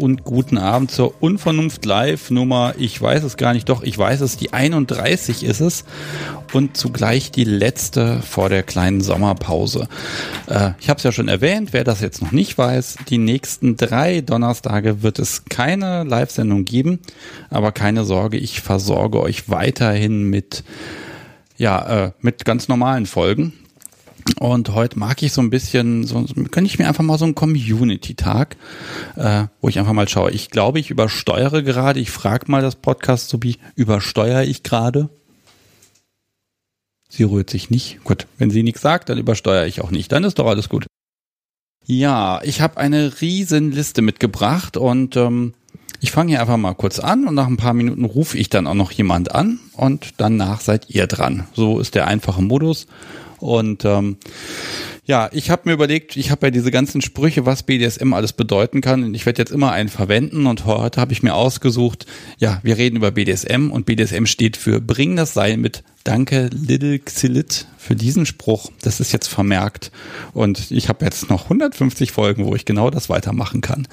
und guten Abend zur Unvernunft Live Nummer, ich weiß es gar nicht, doch, ich weiß es, die 31 ist es und zugleich die letzte vor der kleinen Sommerpause. Äh, ich habe es ja schon erwähnt, wer das jetzt noch nicht weiß, die nächsten drei Donnerstage wird es keine Live-Sendung geben, aber keine Sorge, ich versorge euch weiterhin mit ja, äh, mit ganz normalen Folgen. Und heute mag ich so ein bisschen, so, kann ich mir einfach mal so einen Community-Tag, äh, wo ich einfach mal schaue. Ich glaube, ich übersteuere gerade. Ich frage mal das Podcast so wie, übersteuere ich gerade? Sie rührt sich nicht. Gut, wenn sie nichts sagt, dann übersteuere ich auch nicht. Dann ist doch alles gut. Ja, ich habe eine riesen Liste mitgebracht und ähm, ich fange hier einfach mal kurz an und nach ein paar Minuten rufe ich dann auch noch jemand an und danach seid ihr dran. So ist der einfache Modus. Und ähm, ja, ich habe mir überlegt, ich habe ja diese ganzen Sprüche, was BDSM alles bedeuten kann. Und ich werde jetzt immer einen verwenden und heute habe ich mir ausgesucht, ja, wir reden über BDSM und BDSM steht für Bring das Seil mit. Danke, Little Xylit, für diesen Spruch. Das ist jetzt vermerkt. Und ich habe jetzt noch 150 Folgen, wo ich genau das weitermachen kann.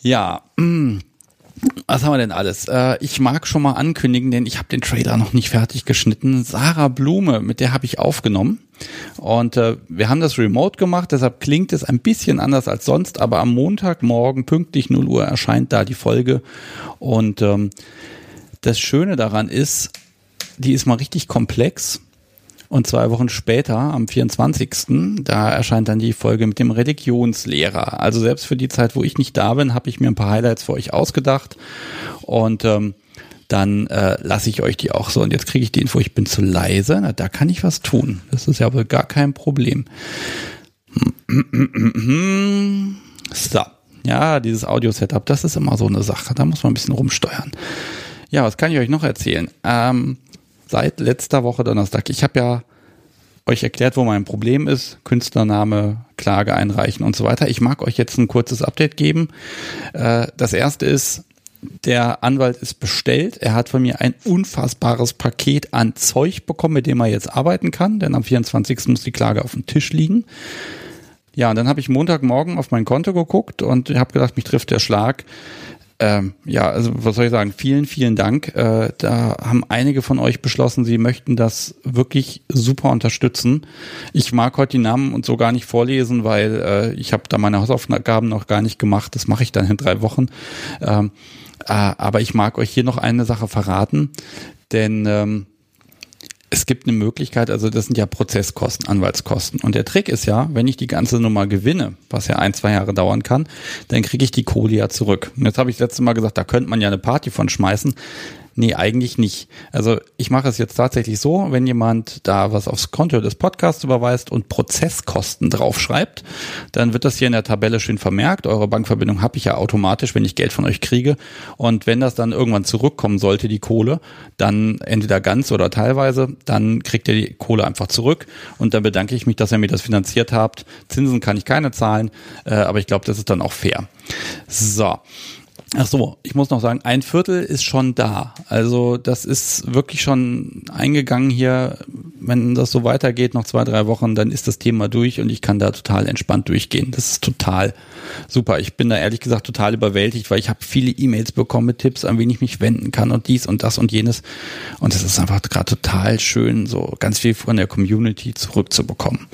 Ja, mh. Was haben wir denn alles? Äh, ich mag schon mal ankündigen, denn ich habe den Trailer noch nicht fertig geschnitten. Sarah Blume, mit der habe ich aufgenommen. Und äh, wir haben das remote gemacht, deshalb klingt es ein bisschen anders als sonst, aber am Montagmorgen pünktlich 0 Uhr erscheint da die Folge. Und ähm, das Schöne daran ist, die ist mal richtig komplex und zwei Wochen später, am 24., da erscheint dann die Folge mit dem Religionslehrer. Also selbst für die Zeit, wo ich nicht da bin, habe ich mir ein paar Highlights für euch ausgedacht. Und ähm, dann äh, lasse ich euch die auch so. Und jetzt kriege ich die Info, ich bin zu leise. Na, da kann ich was tun. Das ist ja wohl gar kein Problem. So. Ja, dieses Audio-Setup, das ist immer so eine Sache. Da muss man ein bisschen rumsteuern. Ja, was kann ich euch noch erzählen? Ähm, seit letzter Woche Donnerstag. Ich habe ja euch erklärt, wo mein Problem ist, Künstlername, Klage einreichen und so weiter. Ich mag euch jetzt ein kurzes Update geben. Äh, das erste ist, der Anwalt ist bestellt. Er hat von mir ein unfassbares Paket an Zeug bekommen, mit dem er jetzt arbeiten kann, denn am 24. muss die Klage auf dem Tisch liegen. Ja, und dann habe ich Montagmorgen auf mein Konto geguckt und habe gedacht, mich trifft der Schlag. Ähm, ja, also was soll ich sagen? Vielen, vielen Dank. Äh, da haben einige von euch beschlossen, sie möchten das wirklich super unterstützen. Ich mag heute die Namen und so gar nicht vorlesen, weil äh, ich habe da meine Hausaufgaben noch gar nicht gemacht. Das mache ich dann in drei Wochen. Ähm, äh, aber ich mag euch hier noch eine Sache verraten, denn ähm, es gibt eine Möglichkeit, also das sind ja Prozesskosten, Anwaltskosten. Und der Trick ist ja, wenn ich die ganze Nummer gewinne, was ja ein, zwei Jahre dauern kann, dann kriege ich die Kohle ja zurück. Und jetzt habe ich das letzte Mal gesagt, da könnte man ja eine Party von schmeißen. Nee, eigentlich nicht. Also ich mache es jetzt tatsächlich so, wenn jemand da was aufs Konto des Podcasts überweist und Prozesskosten draufschreibt, dann wird das hier in der Tabelle schön vermerkt. Eure Bankverbindung habe ich ja automatisch, wenn ich Geld von euch kriege. Und wenn das dann irgendwann zurückkommen sollte, die Kohle, dann entweder ganz oder teilweise, dann kriegt ihr die Kohle einfach zurück. Und dann bedanke ich mich, dass ihr mir das finanziert habt. Zinsen kann ich keine zahlen, äh, aber ich glaube, das ist dann auch fair. So. Ach so, ich muss noch sagen, ein Viertel ist schon da. Also das ist wirklich schon eingegangen hier. Wenn das so weitergeht, noch zwei, drei Wochen, dann ist das Thema durch und ich kann da total entspannt durchgehen. Das ist total super. Ich bin da ehrlich gesagt total überwältigt, weil ich habe viele E-Mails bekommen mit Tipps, an wen ich mich wenden kann und dies und das und jenes. Und es ist einfach gerade total schön, so ganz viel von der Community zurückzubekommen.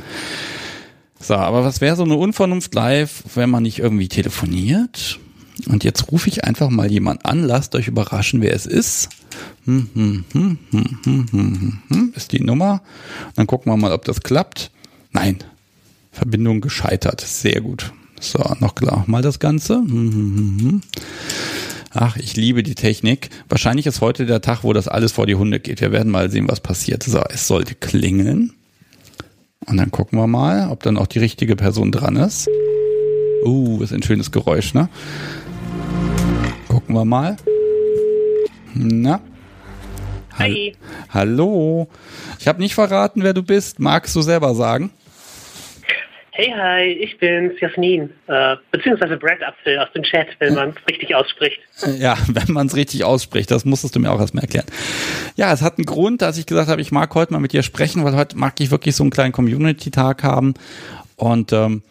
So, aber was wäre so eine Unvernunft live, wenn man nicht irgendwie telefoniert? Und jetzt rufe ich einfach mal jemand an, lasst euch überraschen, wer es ist. Hm, hm, hm, hm, hm, hm, hm, ist die Nummer. Dann gucken wir mal, ob das klappt. Nein, Verbindung gescheitert. Sehr gut. So, noch klar mal das Ganze. Hm, hm, hm, hm. Ach, ich liebe die Technik. Wahrscheinlich ist heute der Tag, wo das alles vor die Hunde geht. Wir werden mal sehen, was passiert. So, es sollte klingeln. Und dann gucken wir mal, ob dann auch die richtige Person dran ist. Uh, ist ein schönes Geräusch, ne? Gucken wir mal. Na? Hi. Hallo. Ich habe nicht verraten, wer du bist. Magst du selber sagen? Hey, hi, ich bin's, Jasmin. Äh, beziehungsweise Brad Apfel aus dem Chat, wenn man es richtig ausspricht. Ja, wenn man es richtig ausspricht. Das musstest du mir auch erstmal erklären. Ja, es hat einen Grund, dass ich gesagt habe, ich mag heute mal mit dir sprechen, weil heute mag ich wirklich so einen kleinen Community-Tag haben. Und ähm,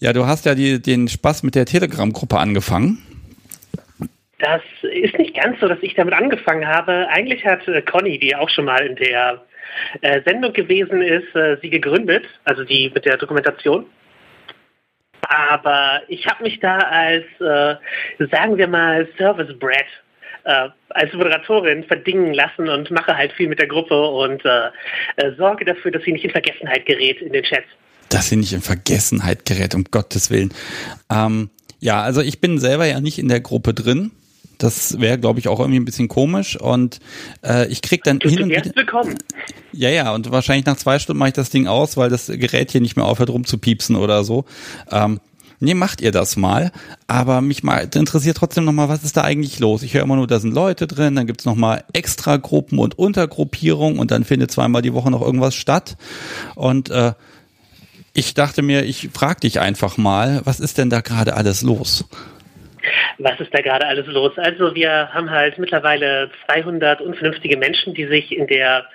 Ja, du hast ja die, den Spaß mit der Telegram-Gruppe angefangen. Das ist nicht ganz so, dass ich damit angefangen habe. Eigentlich hat äh, Conny, die auch schon mal in der äh, Sendung gewesen ist, äh, sie gegründet, also die mit der Dokumentation. Aber ich habe mich da als, sagen wir mal, Service Brat äh, als Moderatorin verdingen lassen und mache halt viel mit der Gruppe und äh, sorge dafür, dass sie nicht in Vergessenheit gerät in den Chats. Dass sie nicht in Vergessenheit gerät, um Gottes Willen. Ähm, ja, also ich bin selber ja nicht in der Gruppe drin. Das wäre, glaube ich, auch irgendwie ein bisschen komisch. Und äh, ich krieg dann du hin und wieder. Willkommen. Ja, ja, und wahrscheinlich nach zwei Stunden mache ich das Ding aus, weil das Gerät hier nicht mehr aufhört rumzupiepsen oder so. Ähm, nee, macht ihr das mal. Aber mich mal interessiert trotzdem nochmal, was ist da eigentlich los? Ich höre immer nur, da sind Leute drin, dann gibt's nochmal Extragruppen und Untergruppierungen und dann findet zweimal die Woche noch irgendwas statt. Und äh, ich dachte mir, ich frage dich einfach mal, was ist denn da gerade alles los? Was ist da gerade alles los? Also wir haben halt mittlerweile 200 unvernünftige Menschen, die sich in der,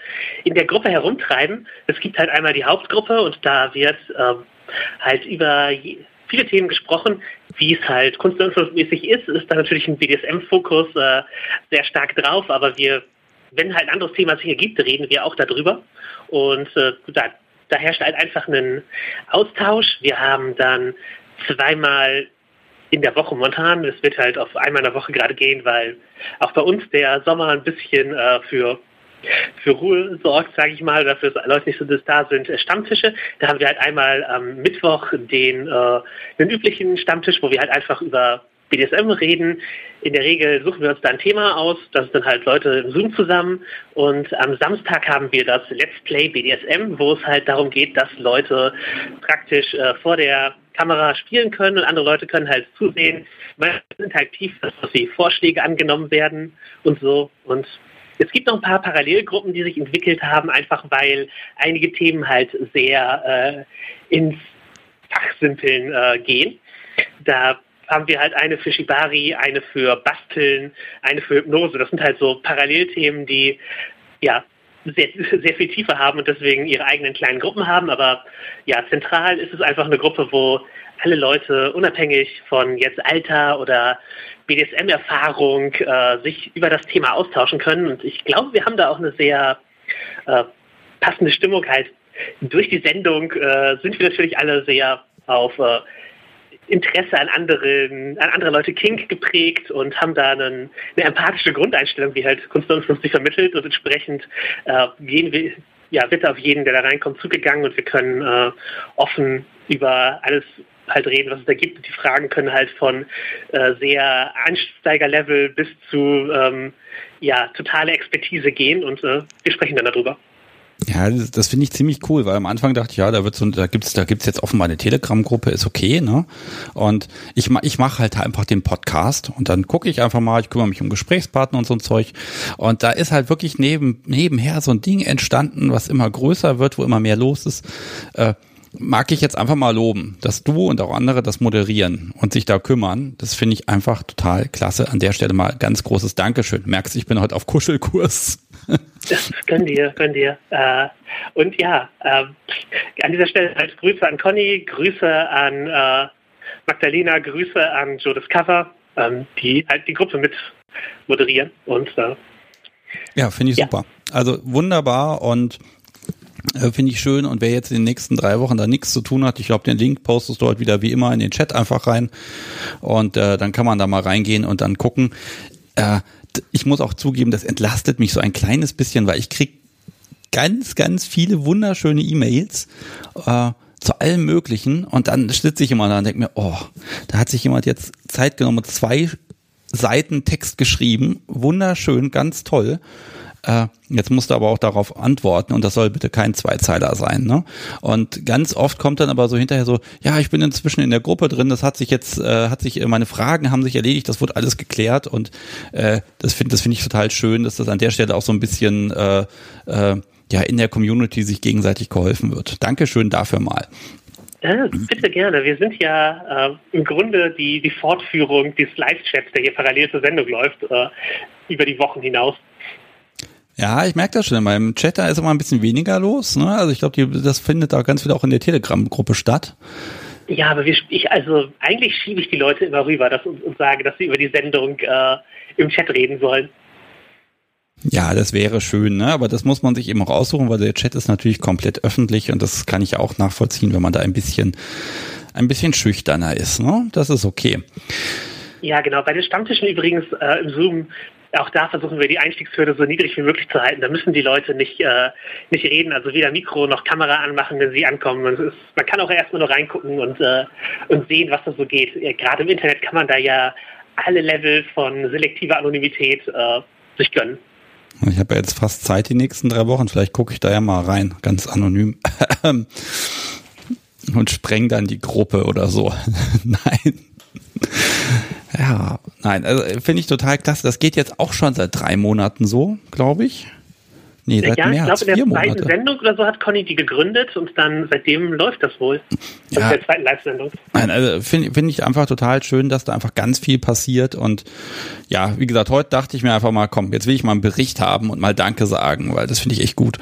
in der Gruppe herumtreiben. Es gibt halt einmal die Hauptgruppe und da wird ähm, halt über viele Themen gesprochen, wie es halt kunstmäßig ist, ist da natürlich ein BDSM-Fokus äh, sehr stark drauf, aber wir, wenn halt ein anderes Thema sich ergibt, reden wir auch darüber. Und äh, da, da herrscht halt einfach ein Austausch. Wir haben dann zweimal in der Woche momentan. Es wird halt auf einmal in der Woche gerade gehen, weil auch bei uns der Sommer ein bisschen äh, für für Ruhe sorgt, sage ich mal, dafür, dass Leute nicht so da sind, Stammtische. Da haben wir halt einmal am Mittwoch den, äh, den üblichen Stammtisch, wo wir halt einfach über BDSM reden. In der Regel suchen wir uns da ein Thema aus, das sind dann halt Leute im Zoom zusammen und am Samstag haben wir das Let's Play BDSM, wo es halt darum geht, dass Leute praktisch äh, vor der Kamera spielen können und andere Leute können halt zusehen. Man ist interaktiv, dass die Vorschläge angenommen werden und so. Und es gibt noch ein paar Parallelgruppen, die sich entwickelt haben, einfach weil einige Themen halt sehr äh, ins Fachsimpeln äh, gehen. Da haben wir halt eine für Shibari, eine für Basteln, eine für Hypnose. Das sind halt so Parallelthemen, die ja sehr, sehr viel Tiefe haben und deswegen ihre eigenen kleinen Gruppen haben. Aber ja, zentral ist es einfach eine Gruppe, wo alle Leute unabhängig von jetzt Alter oder BDSM-Erfahrung äh, sich über das Thema austauschen können. Und ich glaube, wir haben da auch eine sehr äh, passende Stimmung halt. Durch die Sendung äh, sind wir natürlich alle sehr auf äh, Interesse an anderen, an andere Leute Kink geprägt und haben da einen, eine empathische Grundeinstellung, wie halt Kunst 59 vermittelt und entsprechend äh, gehen wir, ja, wird auf jeden, der da reinkommt, zugegangen und wir können äh, offen über alles halt reden, was es da gibt. Die Fragen können halt von äh, sehr Einsteigerlevel bis zu ähm, ja, totale Expertise gehen und äh, wir sprechen dann darüber. Ja, das, finde ich ziemlich cool, weil am Anfang dachte ich, ja, da wird so, da gibt's, da gibt's jetzt offenbar eine Telegram-Gruppe, ist okay, ne? Und ich ich mache halt einfach den Podcast und dann gucke ich einfach mal, ich kümmere mich um Gesprächspartner und so ein Zeug. Und da ist halt wirklich neben nebenher so ein Ding entstanden, was immer größer wird, wo immer mehr los ist. Äh, mag ich jetzt einfach mal loben, dass du und auch andere das moderieren und sich da kümmern. Das finde ich einfach total klasse. An der Stelle mal ganz großes Dankeschön. Merkst, ich bin heute auf Kuschelkurs. Das könnt ihr, könnt ihr. Äh, und ja, äh, an dieser Stelle halt Grüße an Conny, Grüße an äh, Magdalena, Grüße an Joe Discover, ähm, die halt die Gruppe mit moderieren. Und äh, ja, finde ich ja. super. Also wunderbar und äh, Finde ich schön. Und wer jetzt in den nächsten drei Wochen da nichts zu tun hat, ich glaube, den Link postest du heute wieder wie immer in den Chat einfach rein. Und äh, dann kann man da mal reingehen und dann gucken. Äh, ich muss auch zugeben, das entlastet mich so ein kleines bisschen, weil ich krieg ganz, ganz viele wunderschöne E-Mails. Äh, zu allem Möglichen und dann sitze ich immer da und denke mir, oh, da hat sich jemand jetzt Zeit genommen, zwei Seiten Text geschrieben, wunderschön, ganz toll äh, jetzt musst du aber auch darauf antworten und das soll bitte kein Zweizeiler sein. Ne? Und ganz oft kommt dann aber so hinterher so, ja, ich bin inzwischen in der Gruppe drin, das hat sich jetzt, äh, hat sich, meine Fragen haben sich erledigt, das wurde alles geklärt und äh, das finde das finde ich total schön, dass das an der Stelle auch so ein bisschen äh, äh, ja in der Community sich gegenseitig geholfen wird. Dankeschön dafür mal. Ja, bitte gerne. Wir sind ja äh, im Grunde die, die Fortführung des Live-Chats, der hier parallel zur Sendung läuft, äh, über die Wochen hinaus. Ja, ich merke das schon. In meinem Chat da ist immer ein bisschen weniger los. Ne? Also ich glaube, das findet da ganz viel auch in der Telegram-Gruppe statt. Ja, aber wir, ich, also eigentlich schiebe ich die Leute immer rüber das, und, und sage, dass sie über die Sendung äh, im Chat reden sollen. Ja, das wäre schön, ne? aber das muss man sich eben auch aussuchen, weil der Chat ist natürlich komplett öffentlich und das kann ich auch nachvollziehen, wenn man da ein bisschen, ein bisschen schüchterner ist. Ne? Das ist okay. Ja, genau. Bei den Stammtischen übrigens äh, im Zoom, auch da versuchen wir die Einstiegshürde so niedrig wie möglich zu halten. Da müssen die Leute nicht, äh, nicht reden, also weder Mikro noch Kamera anmachen, wenn sie ankommen. Man, ist, man kann auch erstmal nur reingucken und, äh, und sehen, was da so geht. Gerade im Internet kann man da ja alle Level von selektiver Anonymität äh, sich gönnen. Ich habe ja jetzt fast Zeit die nächsten drei Wochen. Vielleicht gucke ich da ja mal rein, ganz anonym. Und spreng dann die Gruppe oder so. Nein. Ja, nein, also finde ich total klasse. Das geht jetzt auch schon seit drei Monaten so, glaube ich. Nee, seit ja, mehr ich glaube, in der zweiten Monate. Sendung oder so hat Conny die gegründet und dann seitdem läuft das wohl. Ja. In der zweiten Live-Sendung. Nein, also finde find ich einfach total schön, dass da einfach ganz viel passiert und ja, wie gesagt, heute dachte ich mir einfach mal, komm, jetzt will ich mal einen Bericht haben und mal Danke sagen, weil das finde ich echt gut.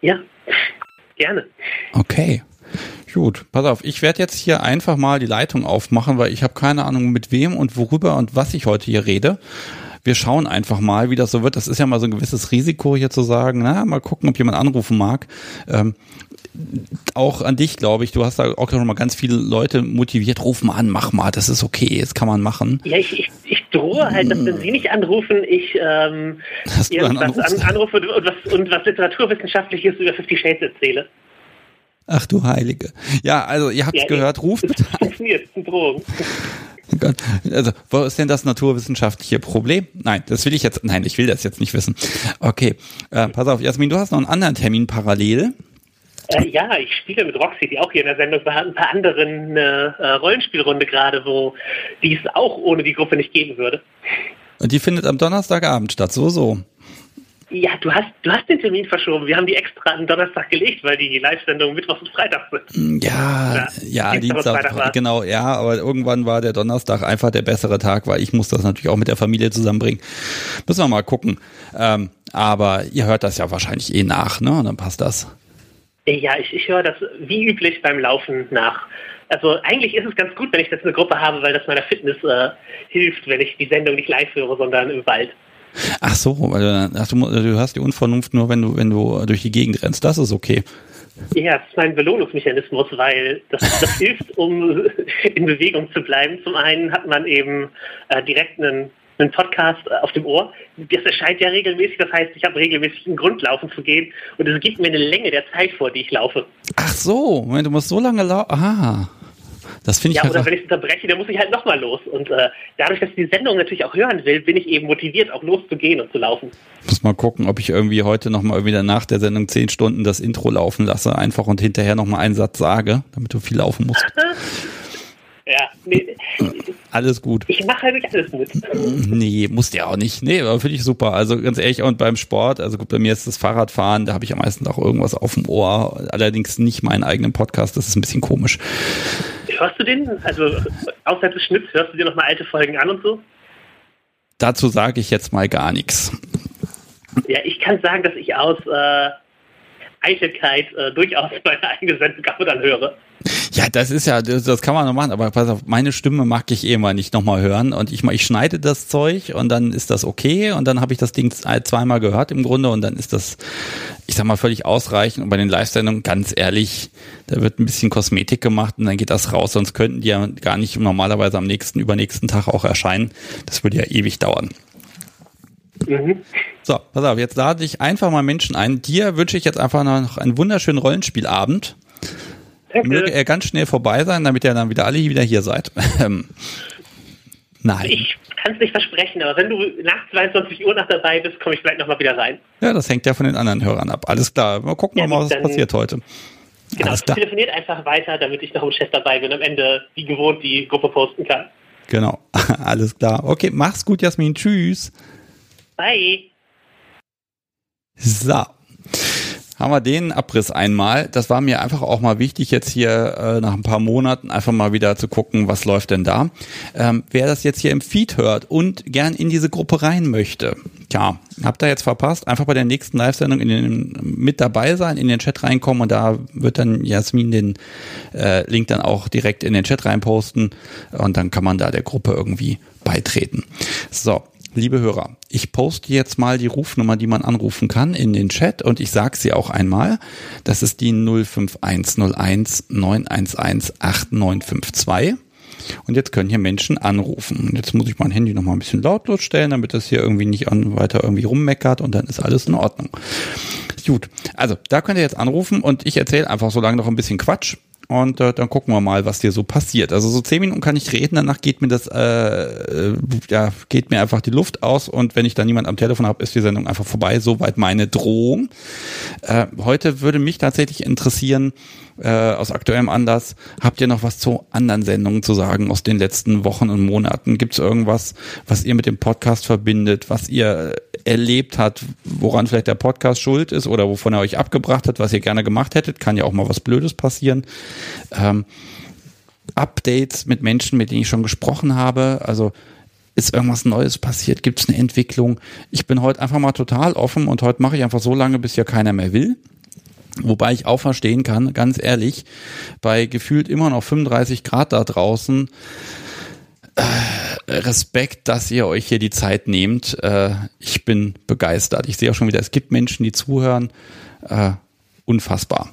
Ja, gerne. Okay. Gut, pass auf, ich werde jetzt hier einfach mal die Leitung aufmachen, weil ich habe keine Ahnung mit wem und worüber und was ich heute hier rede. Wir schauen einfach mal, wie das so wird. Das ist ja mal so ein gewisses Risiko hier zu sagen, na, mal gucken, ob jemand anrufen mag. Ähm, auch an dich, glaube ich, du hast da auch noch mal ganz viele Leute motiviert, ruf mal an, mach mal, das ist okay, das kann man machen. Ja, ich, ich, ich drohe halt, dass wenn sie nicht anrufen, ich ähm, irgendwas an, anrufe und was, und was Literaturwissenschaftliches über Fifty Shades erzähle. Ach du Heilige. Ja, also ihr habt ja, gehört, ruft bitte an. Drogen. Also, wo ist denn das naturwissenschaftliche Problem? Nein, das will ich jetzt, nein, ich will das jetzt nicht wissen. Okay, äh, pass auf, Jasmin, du hast noch einen anderen Termin parallel. Äh, ja, ich spiele mit Roxy, die auch hier in der Sendung war, ein paar anderen eine äh, Rollenspielrunde gerade, wo die es auch ohne die Gruppe nicht geben würde. Und die findet am Donnerstagabend statt, so, so. Ja, du hast, du hast den Termin verschoben. Wir haben die extra am Donnerstag gelegt, weil die Live-Sendung Mittwoch und Freitag sind. Ja, ja, ja Dienstag, genau, ja, aber irgendwann war der Donnerstag einfach der bessere Tag, weil ich muss das natürlich auch mit der Familie zusammenbringen. Müssen wir mal gucken. Ähm, aber ihr hört das ja wahrscheinlich eh nach, ne? Und dann passt das. Ja, ich, ich höre das wie üblich beim Laufen nach. Also eigentlich ist es ganz gut, wenn ich das in eine Gruppe habe, weil das meiner Fitness äh, hilft, wenn ich die Sendung nicht live höre, sondern im Wald. Ach so, ach, du, du hast die Unvernunft nur, wenn du, wenn du durch die Gegend rennst. Das ist okay. Ja, das ist mein Belohnungsmechanismus, weil das, das hilft, um in Bewegung zu bleiben. Zum einen hat man eben äh, direkt einen, einen Podcast auf dem Ohr. Das erscheint ja regelmäßig, das heißt, ich habe regelmäßig einen Grund, laufen zu gehen und es gibt mir eine Länge der Zeit vor, die ich laufe. Ach so, du musst so lange laufen. Ah. Das finde ich Ja, oder wenn ich unterbreche, dann muss ich halt nochmal los. Und äh, dadurch, dass ich die Sendung natürlich auch hören will, bin ich eben motiviert, auch loszugehen und zu laufen. Muss mal gucken, ob ich irgendwie heute nochmal wieder nach der Sendung zehn Stunden das Intro laufen lasse, einfach und hinterher nochmal einen Satz sage, damit du viel laufen musst. Ja, nee. Alles gut. Ich mache halt nicht alles mit. Nee, musst ja auch nicht. Nee, aber finde ich super. Also ganz ehrlich, und beim Sport, also gut, bei mir ist das Fahrradfahren, da habe ich am meisten auch irgendwas auf dem Ohr. Allerdings nicht meinen eigenen Podcast, das ist ein bisschen komisch. Hörst du den? Also außerhalb des Schnitts, hörst du dir nochmal alte Folgen an und so? Dazu sage ich jetzt mal gar nichts. Ja, ich kann sagen, dass ich aus äh, Eitelkeit äh, durchaus meine eigene Sendung ab und an höre. Ja, das ist ja, das, das kann man noch machen, aber pass auf, meine Stimme mag ich eh mal nicht nochmal hören und ich, ich schneide das Zeug und dann ist das okay und dann habe ich das Ding zweimal gehört im Grunde und dann ist das, ich sag mal, völlig ausreichend und bei den Live-Sendungen, ganz ehrlich, da wird ein bisschen Kosmetik gemacht und dann geht das raus, sonst könnten die ja gar nicht normalerweise am nächsten, übernächsten Tag auch erscheinen. Das würde ja ewig dauern. Mhm. So, pass auf, jetzt lade ich einfach mal Menschen ein. Dir wünsche ich jetzt einfach noch einen wunderschönen Rollenspielabend. Danke. Möge er ganz schnell vorbei sein, damit ihr dann wieder alle wieder hier seid. Ähm, nein. Ich kann es nicht versprechen, aber wenn du nach 22 Uhr noch dabei bist, komme ich vielleicht nochmal wieder rein. Ja, das hängt ja von den anderen Hörern ab. Alles klar. Mal gucken ja, mal, was passiert heute. Genau, telefoniert einfach weiter, damit ich noch im Chat dabei bin. Am Ende, wie gewohnt, die Gruppe posten kann. Genau. Alles klar. Okay, mach's gut, Jasmin. Tschüss. Bye. So. Haben wir den Abriss einmal. Das war mir einfach auch mal wichtig, jetzt hier äh, nach ein paar Monaten einfach mal wieder zu gucken, was läuft denn da. Ähm, wer das jetzt hier im Feed hört und gern in diese Gruppe rein möchte, Tja, habt ihr jetzt verpasst. Einfach bei der nächsten Live-Sendung in den, mit dabei sein, in den Chat reinkommen und da wird dann Jasmin den äh, Link dann auch direkt in den Chat reinposten und dann kann man da der Gruppe irgendwie beitreten. So, liebe Hörer, ich poste jetzt mal die Rufnummer, die man anrufen kann in den Chat und ich sage sie auch einmal. Das ist die 05101 911 8952. Und jetzt können hier Menschen anrufen. Und jetzt muss ich mein Handy nochmal ein bisschen lautlos stellen, damit das hier irgendwie nicht weiter irgendwie rummeckert und dann ist alles in Ordnung. Gut, also da könnt ihr jetzt anrufen und ich erzähle einfach so lange noch ein bisschen Quatsch und äh, dann gucken wir mal, was hier so passiert. Also so zehn Minuten kann ich reden, danach geht mir das, äh, äh, ja, geht mir einfach die Luft aus und wenn ich da niemand am Telefon habe, ist die Sendung einfach vorbei. Soweit meine Drohung. Äh, heute würde mich tatsächlich interessieren, äh, aus aktuellem Anlass, habt ihr noch was zu anderen Sendungen zu sagen aus den letzten Wochen und Monaten? Gibt es irgendwas, was ihr mit dem Podcast verbindet, was ihr erlebt habt, woran vielleicht der Podcast schuld ist oder wovon er euch abgebracht hat, was ihr gerne gemacht hättet? Kann ja auch mal was Blödes passieren. Ähm, Updates mit Menschen, mit denen ich schon gesprochen habe, also ist irgendwas Neues passiert? Gibt es eine Entwicklung? Ich bin heute einfach mal total offen und heute mache ich einfach so lange, bis hier keiner mehr will. Wobei ich auch verstehen kann, ganz ehrlich, bei gefühlt immer noch 35 Grad da draußen, äh, Respekt, dass ihr euch hier die Zeit nehmt. Äh, ich bin begeistert. Ich sehe auch schon wieder, es gibt Menschen, die zuhören. Äh, unfassbar.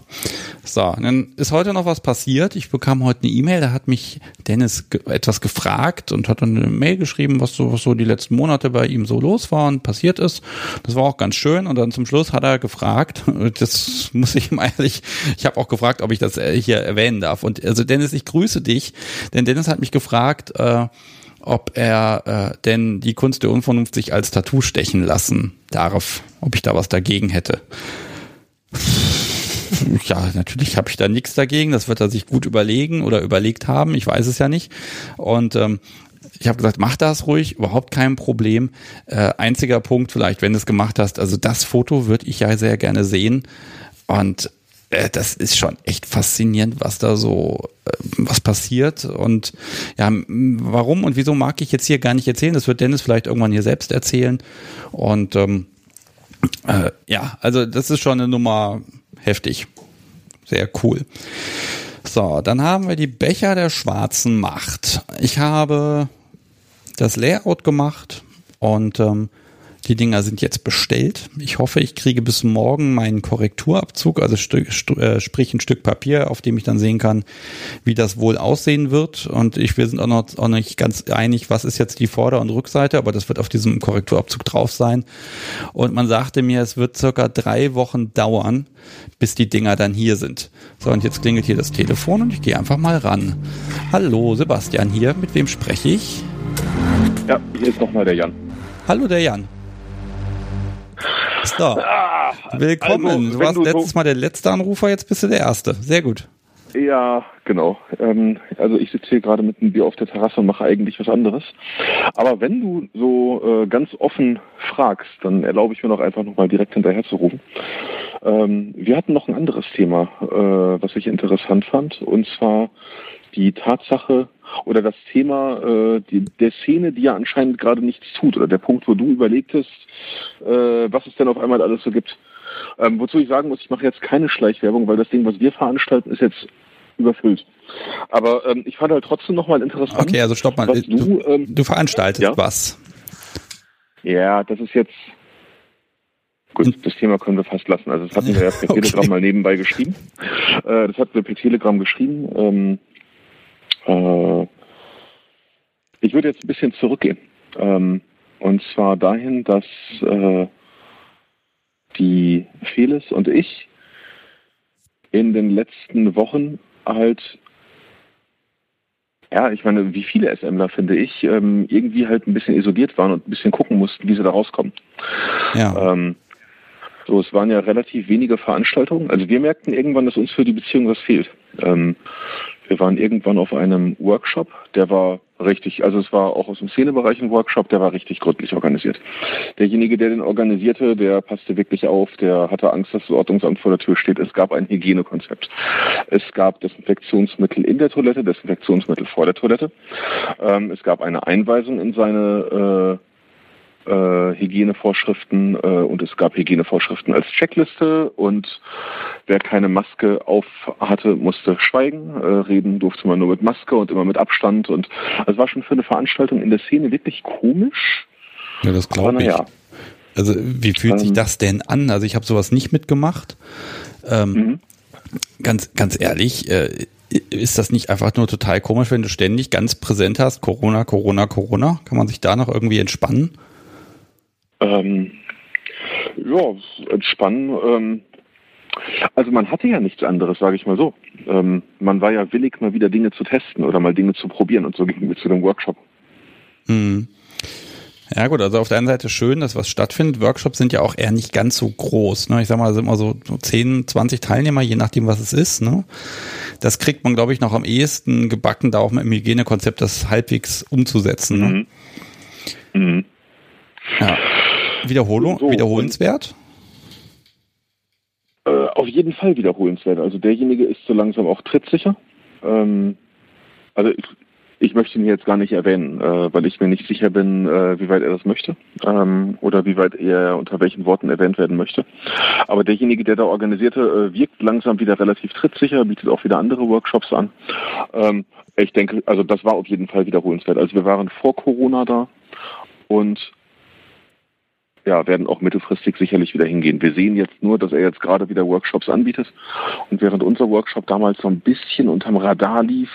So, dann ist heute noch was passiert. Ich bekam heute eine E-Mail, da hat mich Dennis ge etwas gefragt und hat dann eine Mail geschrieben, was so, was so die letzten Monate bei ihm so los war und passiert ist. Das war auch ganz schön und dann zum Schluss hat er gefragt, das muss ich ihm ehrlich, ich habe auch gefragt, ob ich das äh, hier erwähnen darf. Und also Dennis, ich grüße dich, denn Dennis hat mich gefragt, äh, ob er äh, denn die Kunst der Unvernunft sich als Tattoo stechen lassen darf, ob ich da was dagegen hätte ja, natürlich habe ich da nichts dagegen. Das wird er sich gut überlegen oder überlegt haben. Ich weiß es ja nicht. Und ähm, ich habe gesagt, mach das ruhig, überhaupt kein Problem. Äh, einziger Punkt vielleicht, wenn du es gemacht hast, also das Foto würde ich ja sehr gerne sehen. Und äh, das ist schon echt faszinierend, was da so, äh, was passiert. Und ja, warum und wieso mag ich jetzt hier gar nicht erzählen? Das wird Dennis vielleicht irgendwann hier selbst erzählen. Und ähm, äh, ja, also das ist schon eine Nummer heftig. Sehr cool. So, dann haben wir die Becher der schwarzen Macht. Ich habe das Layout gemacht und ähm, die Dinger sind jetzt bestellt. Ich hoffe, ich kriege bis morgen meinen Korrekturabzug, also äh, sprich ein Stück Papier, auf dem ich dann sehen kann, wie das wohl aussehen wird. Und ich, wir sind auch noch, auch nicht ganz einig, was ist jetzt die Vorder- und Rückseite, aber das wird auf diesem Korrekturabzug drauf sein. Und man sagte mir, es wird circa drei Wochen dauern, bis die Dinger dann hier sind. So, und jetzt klingelt hier das Telefon und ich gehe einfach mal ran. Hallo, Sebastian hier. Mit wem spreche ich? Ja, hier ist nochmal der Jan. Hallo, der Jan. So. Ah, Willkommen. Also, du warst du letztes so Mal der letzte Anrufer, jetzt bist du der Erste. Sehr gut. Ja, genau. Ähm, also ich sitze hier gerade mit einem Bier auf der Terrasse und mache eigentlich was anderes. Aber wenn du so äh, ganz offen fragst, dann erlaube ich mir noch einfach nochmal direkt hinterher zu rufen. Ähm, wir hatten noch ein anderes Thema, äh, was ich interessant fand, und zwar die Tatsache, oder das Thema äh, die, der Szene, die ja anscheinend gerade nichts tut, oder der Punkt, wo du überlegtest, äh, was es denn auf einmal alles so gibt. Ähm, wozu ich sagen muss, ich mache jetzt keine Schleichwerbung, weil das Ding, was wir veranstalten, ist jetzt überfüllt. Aber ähm, ich fand halt trotzdem nochmal interessant. Okay, also stopp mal. Du, du, ähm, du, veranstaltest ja? was? Ja, das ist jetzt. Gut, das Thema können wir fast lassen. Also das hatten wir ja per okay. Telegram mal nebenbei geschrieben. Äh, das hatten wir per Telegram geschrieben. Ähm, äh, ich würde jetzt ein bisschen zurückgehen. Ähm, und zwar dahin, dass äh, die Felis und ich in den letzten Wochen halt, ja, ich meine, wie viele SMler, finde ich, ähm, irgendwie halt ein bisschen isoliert waren und ein bisschen gucken mussten, wie sie da rauskommen. Ja. Ähm, so, es waren ja relativ wenige Veranstaltungen. Also wir merkten irgendwann, dass uns für die Beziehung was fehlt. Ähm, wir waren irgendwann auf einem Workshop, der war richtig, also es war auch aus dem Szenebereich ein Workshop, der war richtig gründlich organisiert. Derjenige, der den organisierte, der passte wirklich auf, der hatte Angst, dass das Ordnungsamt vor der Tür steht. Es gab ein Hygienekonzept. Es gab Desinfektionsmittel in der Toilette, Desinfektionsmittel vor der Toilette. Ähm, es gab eine Einweisung in seine äh, Hygienevorschriften äh, und es gab Hygienevorschriften als Checkliste und wer keine Maske auf hatte, musste schweigen. Äh, reden durfte man nur mit Maske und immer mit Abstand und es war schon für eine Veranstaltung in der Szene wirklich komisch. Ja, das glaube ich. Ja. Also wie fühlt ähm, sich das denn an? Also ich habe sowas nicht mitgemacht. Ähm, mhm. Ganz, ganz ehrlich, äh, ist das nicht einfach nur total komisch, wenn du ständig ganz präsent hast, Corona, Corona, Corona? Kann man sich da noch irgendwie entspannen? Ähm, ja, entspannen. Ähm, also man hatte ja nichts anderes, sage ich mal so. Ähm, man war ja willig, mal wieder Dinge zu testen oder mal Dinge zu probieren und so gingen wir zu dem Workshop. Hm. Ja gut, also auf der einen Seite schön, dass was stattfindet. Workshops sind ja auch eher nicht ganz so groß. Ne? Ich sag mal, es sind immer so 10, 20 Teilnehmer, je nachdem, was es ist. Ne? Das kriegt man, glaube ich, noch am ehesten gebacken, da auch mit dem Hygienekonzept das halbwegs umzusetzen. Ne? Mhm. Mhm. Ja. Wiederholung, so, wiederholenswert? Äh, auf jeden Fall wiederholenswert. Also derjenige ist so langsam auch trittsicher. Ähm, also ich, ich möchte ihn jetzt gar nicht erwähnen, äh, weil ich mir nicht sicher bin, äh, wie weit er das möchte ähm, oder wie weit er unter welchen Worten erwähnt werden möchte. Aber derjenige, der da organisierte, äh, wirkt langsam wieder relativ trittsicher, bietet auch wieder andere Workshops an. Ähm, ich denke, also das war auf jeden Fall wiederholenswert. Also wir waren vor Corona da und ja, werden auch mittelfristig sicherlich wieder hingehen. Wir sehen jetzt nur, dass er jetzt gerade wieder Workshops anbietet. Und während unser Workshop damals so ein bisschen unterm Radar lief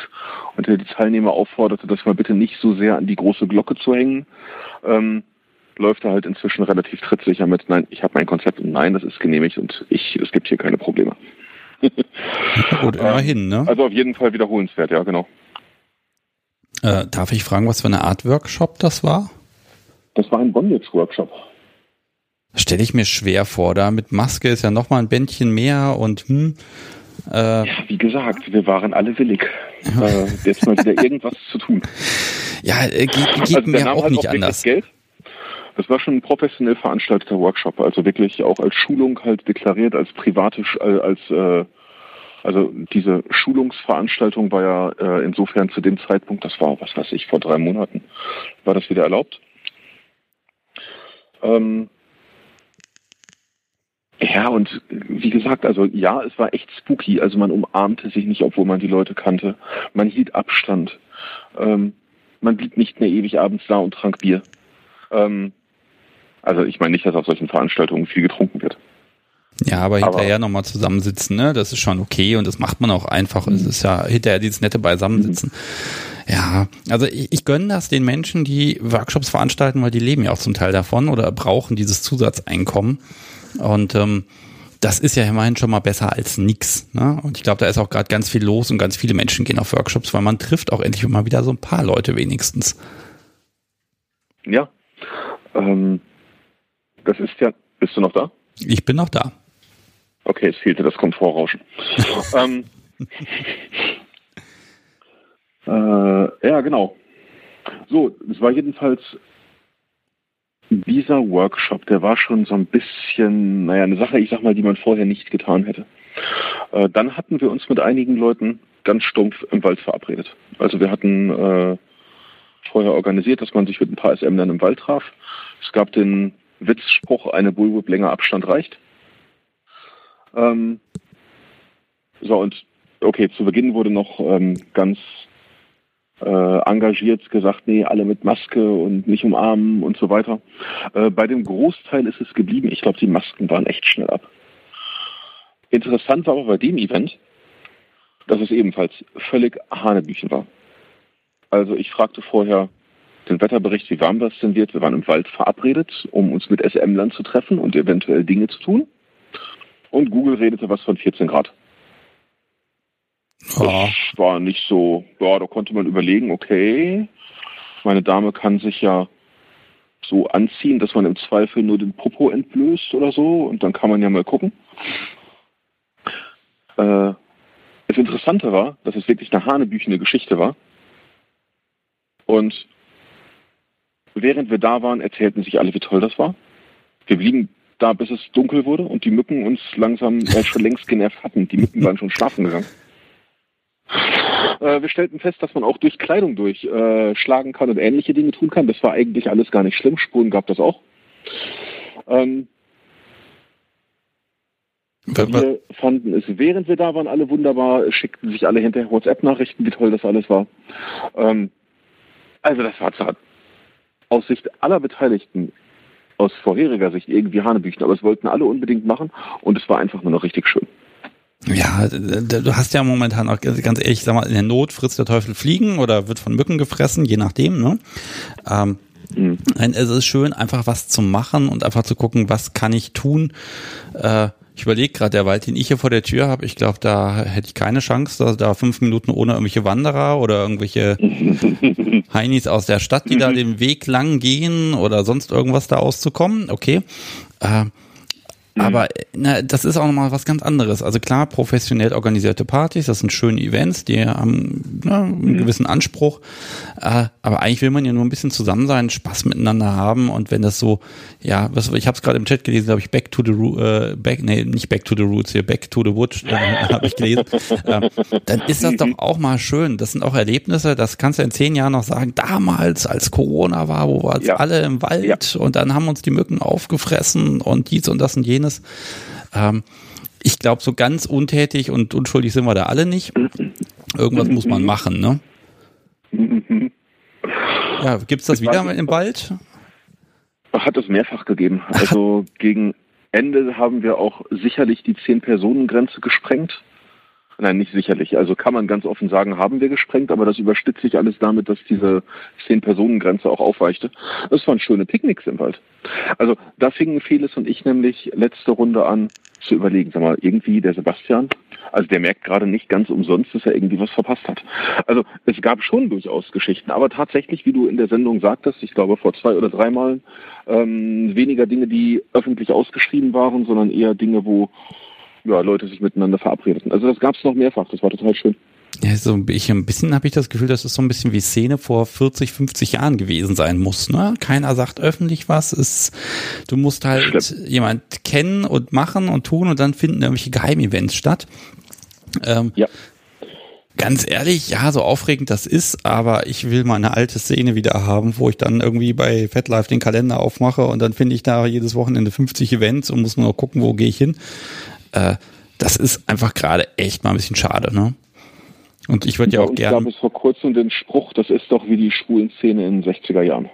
und er die Teilnehmer aufforderte, das mal bitte nicht so sehr an die große Glocke zu hängen, ähm, läuft er halt inzwischen relativ trittsicher mit, nein, ich habe mein Konzept und nein, das ist genehmigt und ich, es gibt hier keine Probleme. Gut, immerhin, ne? Also auf jeden Fall wiederholenswert, ja, genau. Äh, darf ich fragen, was für eine Art Workshop das war? Das war ein Bondage-Workshop. Stelle ich mir schwer vor, da mit Maske ist ja noch mal ein Bändchen mehr und hm, äh, ja, wie gesagt, wir waren alle willig, äh, jetzt mal wieder irgendwas zu tun. Ja, äh, geht, geht also mir auch nicht auch anders. Geld. Das war schon ein professionell veranstalteter Workshop, also wirklich auch als Schulung halt deklariert, als private, äh, als äh, also diese Schulungsveranstaltung war ja äh, insofern zu dem Zeitpunkt, das war, was weiß ich, vor drei Monaten, war das wieder erlaubt. Ähm, ja, und wie gesagt, also ja, es war echt spooky. Also man umarmte sich nicht, obwohl man die Leute kannte. Man hielt Abstand. Ähm, man blieb nicht mehr ewig abends da und trank Bier. Ähm, also ich meine nicht, dass auf solchen Veranstaltungen viel getrunken wird. Ja, aber, hinterher nochmal zusammensitzen, ne? Das ist schon okay und das macht man auch einfach. Es ist ja hinterher dieses nette Beisammensitzen. Mhm. Ja, also ich, ich gönne das den Menschen, die Workshops veranstalten, weil die leben ja auch zum Teil davon oder brauchen dieses Zusatzeinkommen. Und ähm, das ist ja immerhin schon mal besser als nix. Ne? Und ich glaube, da ist auch gerade ganz viel los und ganz viele Menschen gehen auf Workshops, weil man trifft auch endlich mal wieder so ein paar Leute wenigstens. Ja. Ähm, das ist ja. Bist du noch da? Ich bin noch da. Okay, es fehlte das Komfortrauschen. ähm, äh, ja, genau. So, es war jedenfalls dieser Workshop, der war schon so ein bisschen, naja, eine Sache, ich sag mal, die man vorher nicht getan hätte. Äh, dann hatten wir uns mit einigen Leuten ganz stumpf im Wald verabredet. Also wir hatten äh, vorher organisiert, dass man sich mit ein paar SM dann im Wald traf. Es gab den Witzspruch, eine Bullwhip länger Abstand reicht. Ähm, so, und okay, zu Beginn wurde noch ähm, ganz engagiert gesagt, nee, alle mit Maske und nicht umarmen und so weiter. Äh, bei dem Großteil ist es geblieben. Ich glaube, die Masken waren echt schnell ab. Interessant war aber bei dem Event, dass es ebenfalls völlig Hanebüchen war. Also ich fragte vorher den Wetterbericht, wie warm das denn wird. Wir waren im Wald verabredet, um uns mit SM-Land zu treffen und eventuell Dinge zu tun. Und Google redete was von 14 Grad. Ja. Das war nicht so, ja, da konnte man überlegen, okay, meine Dame kann sich ja so anziehen, dass man im Zweifel nur den Popo entblößt oder so und dann kann man ja mal gucken. Äh, das Interessante war, dass es wirklich eine hanebüchene Geschichte war. Und während wir da waren, erzählten sich alle, wie toll das war. Wir blieben da, bis es dunkel wurde und die Mücken uns langsam äh, schon längst genervt hatten. Die Mücken waren schon schlafen gegangen. Äh, wir stellten fest, dass man auch durch Kleidung durchschlagen äh, kann und ähnliche Dinge tun kann. Das war eigentlich alles gar nicht schlimm. Spuren gab das auch. Ähm, wir fanden es, während wir da waren, alle wunderbar, schickten sich alle hinterher WhatsApp-Nachrichten, wie toll das alles war. Ähm, also das war zwar aus Sicht aller Beteiligten, aus vorheriger Sicht irgendwie Hanebüchen, aber es wollten alle unbedingt machen und es war einfach nur noch richtig schön. Ja, du hast ja momentan auch ganz ehrlich, sag mal, in der Not frisst der Teufel fliegen oder wird von Mücken gefressen, je nachdem, ne? Ähm, mhm. Es ist schön, einfach was zu machen und einfach zu gucken, was kann ich tun, äh, ich überlege gerade, der Wald, den ich hier vor der Tür habe, ich glaube, da hätte ich keine Chance, da, da fünf Minuten ohne irgendwelche Wanderer oder irgendwelche Heinis aus der Stadt, die da mhm. den Weg lang gehen oder sonst irgendwas da auszukommen. Okay. Äh, Mhm. Aber na, das ist auch nochmal was ganz anderes. Also klar, professionell organisierte Partys, das sind schöne Events, die haben na, einen mhm. gewissen Anspruch. Äh, aber eigentlich will man ja nur ein bisschen zusammen sein, Spaß miteinander haben. Und wenn das so, ja, was, ich habe es gerade im Chat gelesen, glaube ich, Back to the äh, Back, nee, nicht Back to the Roots hier, Back to the Wood, äh, habe ich gelesen. äh, dann ist das doch auch mal schön. Das sind auch Erlebnisse, das kannst du in zehn Jahren noch sagen. Damals, als Corona war, wo wir ja. alle im Wald ja. und dann haben uns die Mücken aufgefressen und dies und das und jenes jenes. Ähm, ich glaube, so ganz untätig und unschuldig sind wir da alle nicht. Irgendwas muss man machen, ne? Ja, gibt's das wieder im Wald? Hat es mehrfach gegeben. Also gegen Ende haben wir auch sicherlich die Zehn-Personen-Grenze gesprengt. Nein, nicht sicherlich. Also kann man ganz offen sagen, haben wir gesprengt, aber das überstützt sich alles damit, dass diese Zehn-Personen-Grenze auch aufweichte. Das waren schöne Picknicks im Wald. Also da fingen Felis und ich nämlich letzte Runde an zu überlegen, sag mal, irgendwie der Sebastian, also der merkt gerade nicht ganz umsonst, dass er irgendwie was verpasst hat. Also es gab schon durchaus Geschichten, aber tatsächlich, wie du in der Sendung sagtest, ich glaube vor zwei oder drei Malen, ähm, weniger Dinge, die öffentlich ausgeschrieben waren, sondern eher Dinge, wo ja, Leute sich miteinander verabredeten. Also das gab es noch mehrfach, das war total schön. Ja, so ich, ein bisschen habe ich das Gefühl, dass es so ein bisschen wie Szene vor 40, 50 Jahren gewesen sein muss. Ne? Keiner sagt öffentlich was. Ist, du musst halt Schlimm. jemand kennen und machen und tun und dann finden irgendwelche Geheimevents statt. Ähm, ja. Ganz ehrlich, ja, so aufregend das ist, aber ich will mal eine alte Szene wieder haben, wo ich dann irgendwie bei FatLife den Kalender aufmache und dann finde ich da jedes Wochenende 50 Events und muss nur noch gucken, wo gehe ich hin. Äh, das ist einfach gerade echt mal ein bisschen schade, ne? Und ich würde ja auch gerne. Es gab es vor kurzem den Spruch, das ist doch wie die schwulen Szene in den 60er Jahren.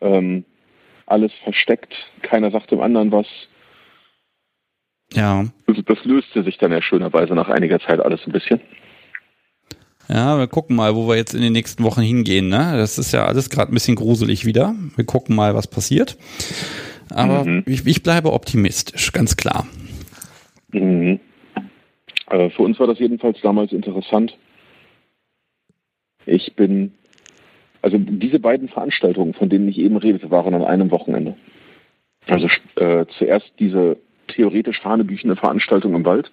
Ähm, alles versteckt, keiner sagt dem anderen was. Ja. Also das löste sich dann ja schönerweise nach einiger Zeit alles ein bisschen. Ja, wir gucken mal, wo wir jetzt in den nächsten Wochen hingehen. Ne? Das ist ja alles gerade ein bisschen gruselig wieder. Wir gucken mal, was passiert. Aber mhm. ich, ich bleibe optimistisch, ganz klar. Mhm. Äh, für uns war das jedenfalls damals interessant. Ich bin, also diese beiden Veranstaltungen, von denen ich eben redete, waren an einem Wochenende. Also äh, zuerst diese theoretisch hanebüchene Veranstaltung im Wald,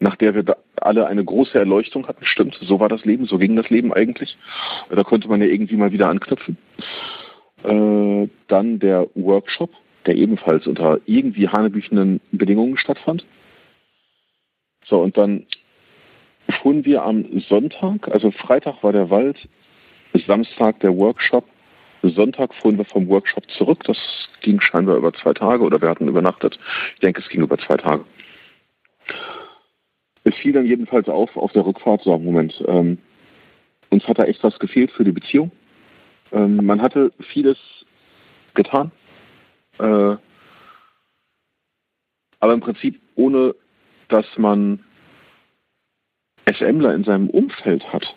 nach der wir alle eine große Erleuchtung hatten. Stimmt, so war das Leben, so ging das Leben eigentlich. Da konnte man ja irgendwie mal wieder anknüpfen. Äh, dann der Workshop, der ebenfalls unter irgendwie hanebüchenen Bedingungen stattfand. So, und dann fuhren wir am Sonntag, also Freitag war der Wald, Samstag der Workshop, Sonntag fuhren wir vom Workshop zurück. Das ging scheinbar über zwei Tage oder wir hatten übernachtet. Ich denke, es ging über zwei Tage. Es fiel dann jedenfalls auf, auf der Rückfahrt, so, Moment, ähm, uns hat da echt was gefehlt für die Beziehung. Ähm, man hatte vieles getan, äh, aber im Prinzip ohne dass man SMler in seinem Umfeld hat,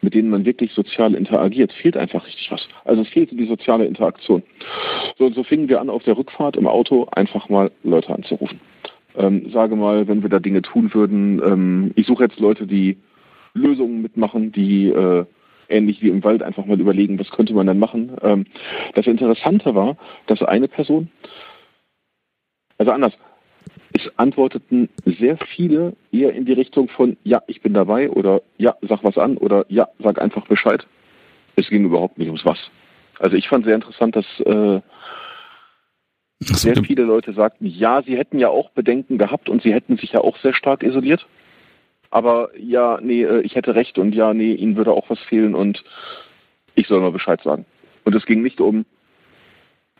mit denen man wirklich sozial interagiert, fehlt einfach richtig was. Also es fehlt die soziale Interaktion. So und so fingen wir an, auf der Rückfahrt im Auto einfach mal Leute anzurufen. Ähm, sage mal, wenn wir da Dinge tun würden, ähm, ich suche jetzt Leute, die Lösungen mitmachen, die äh, ähnlich wie im Wald einfach mal überlegen, was könnte man dann machen. Ähm, das Interessante war, dass eine Person, also anders, es antworteten sehr viele eher in die Richtung von ja, ich bin dabei oder ja, sag was an oder ja, sag einfach Bescheid. Es ging überhaupt nicht ums was. Also ich fand sehr interessant, dass äh, sehr viele Leute sagten, ja, sie hätten ja auch Bedenken gehabt und sie hätten sich ja auch sehr stark isoliert. aber ja, nee, äh, ich hätte recht und ja, nee, ihnen würde auch was fehlen und ich soll mal Bescheid sagen. Und es ging nicht um,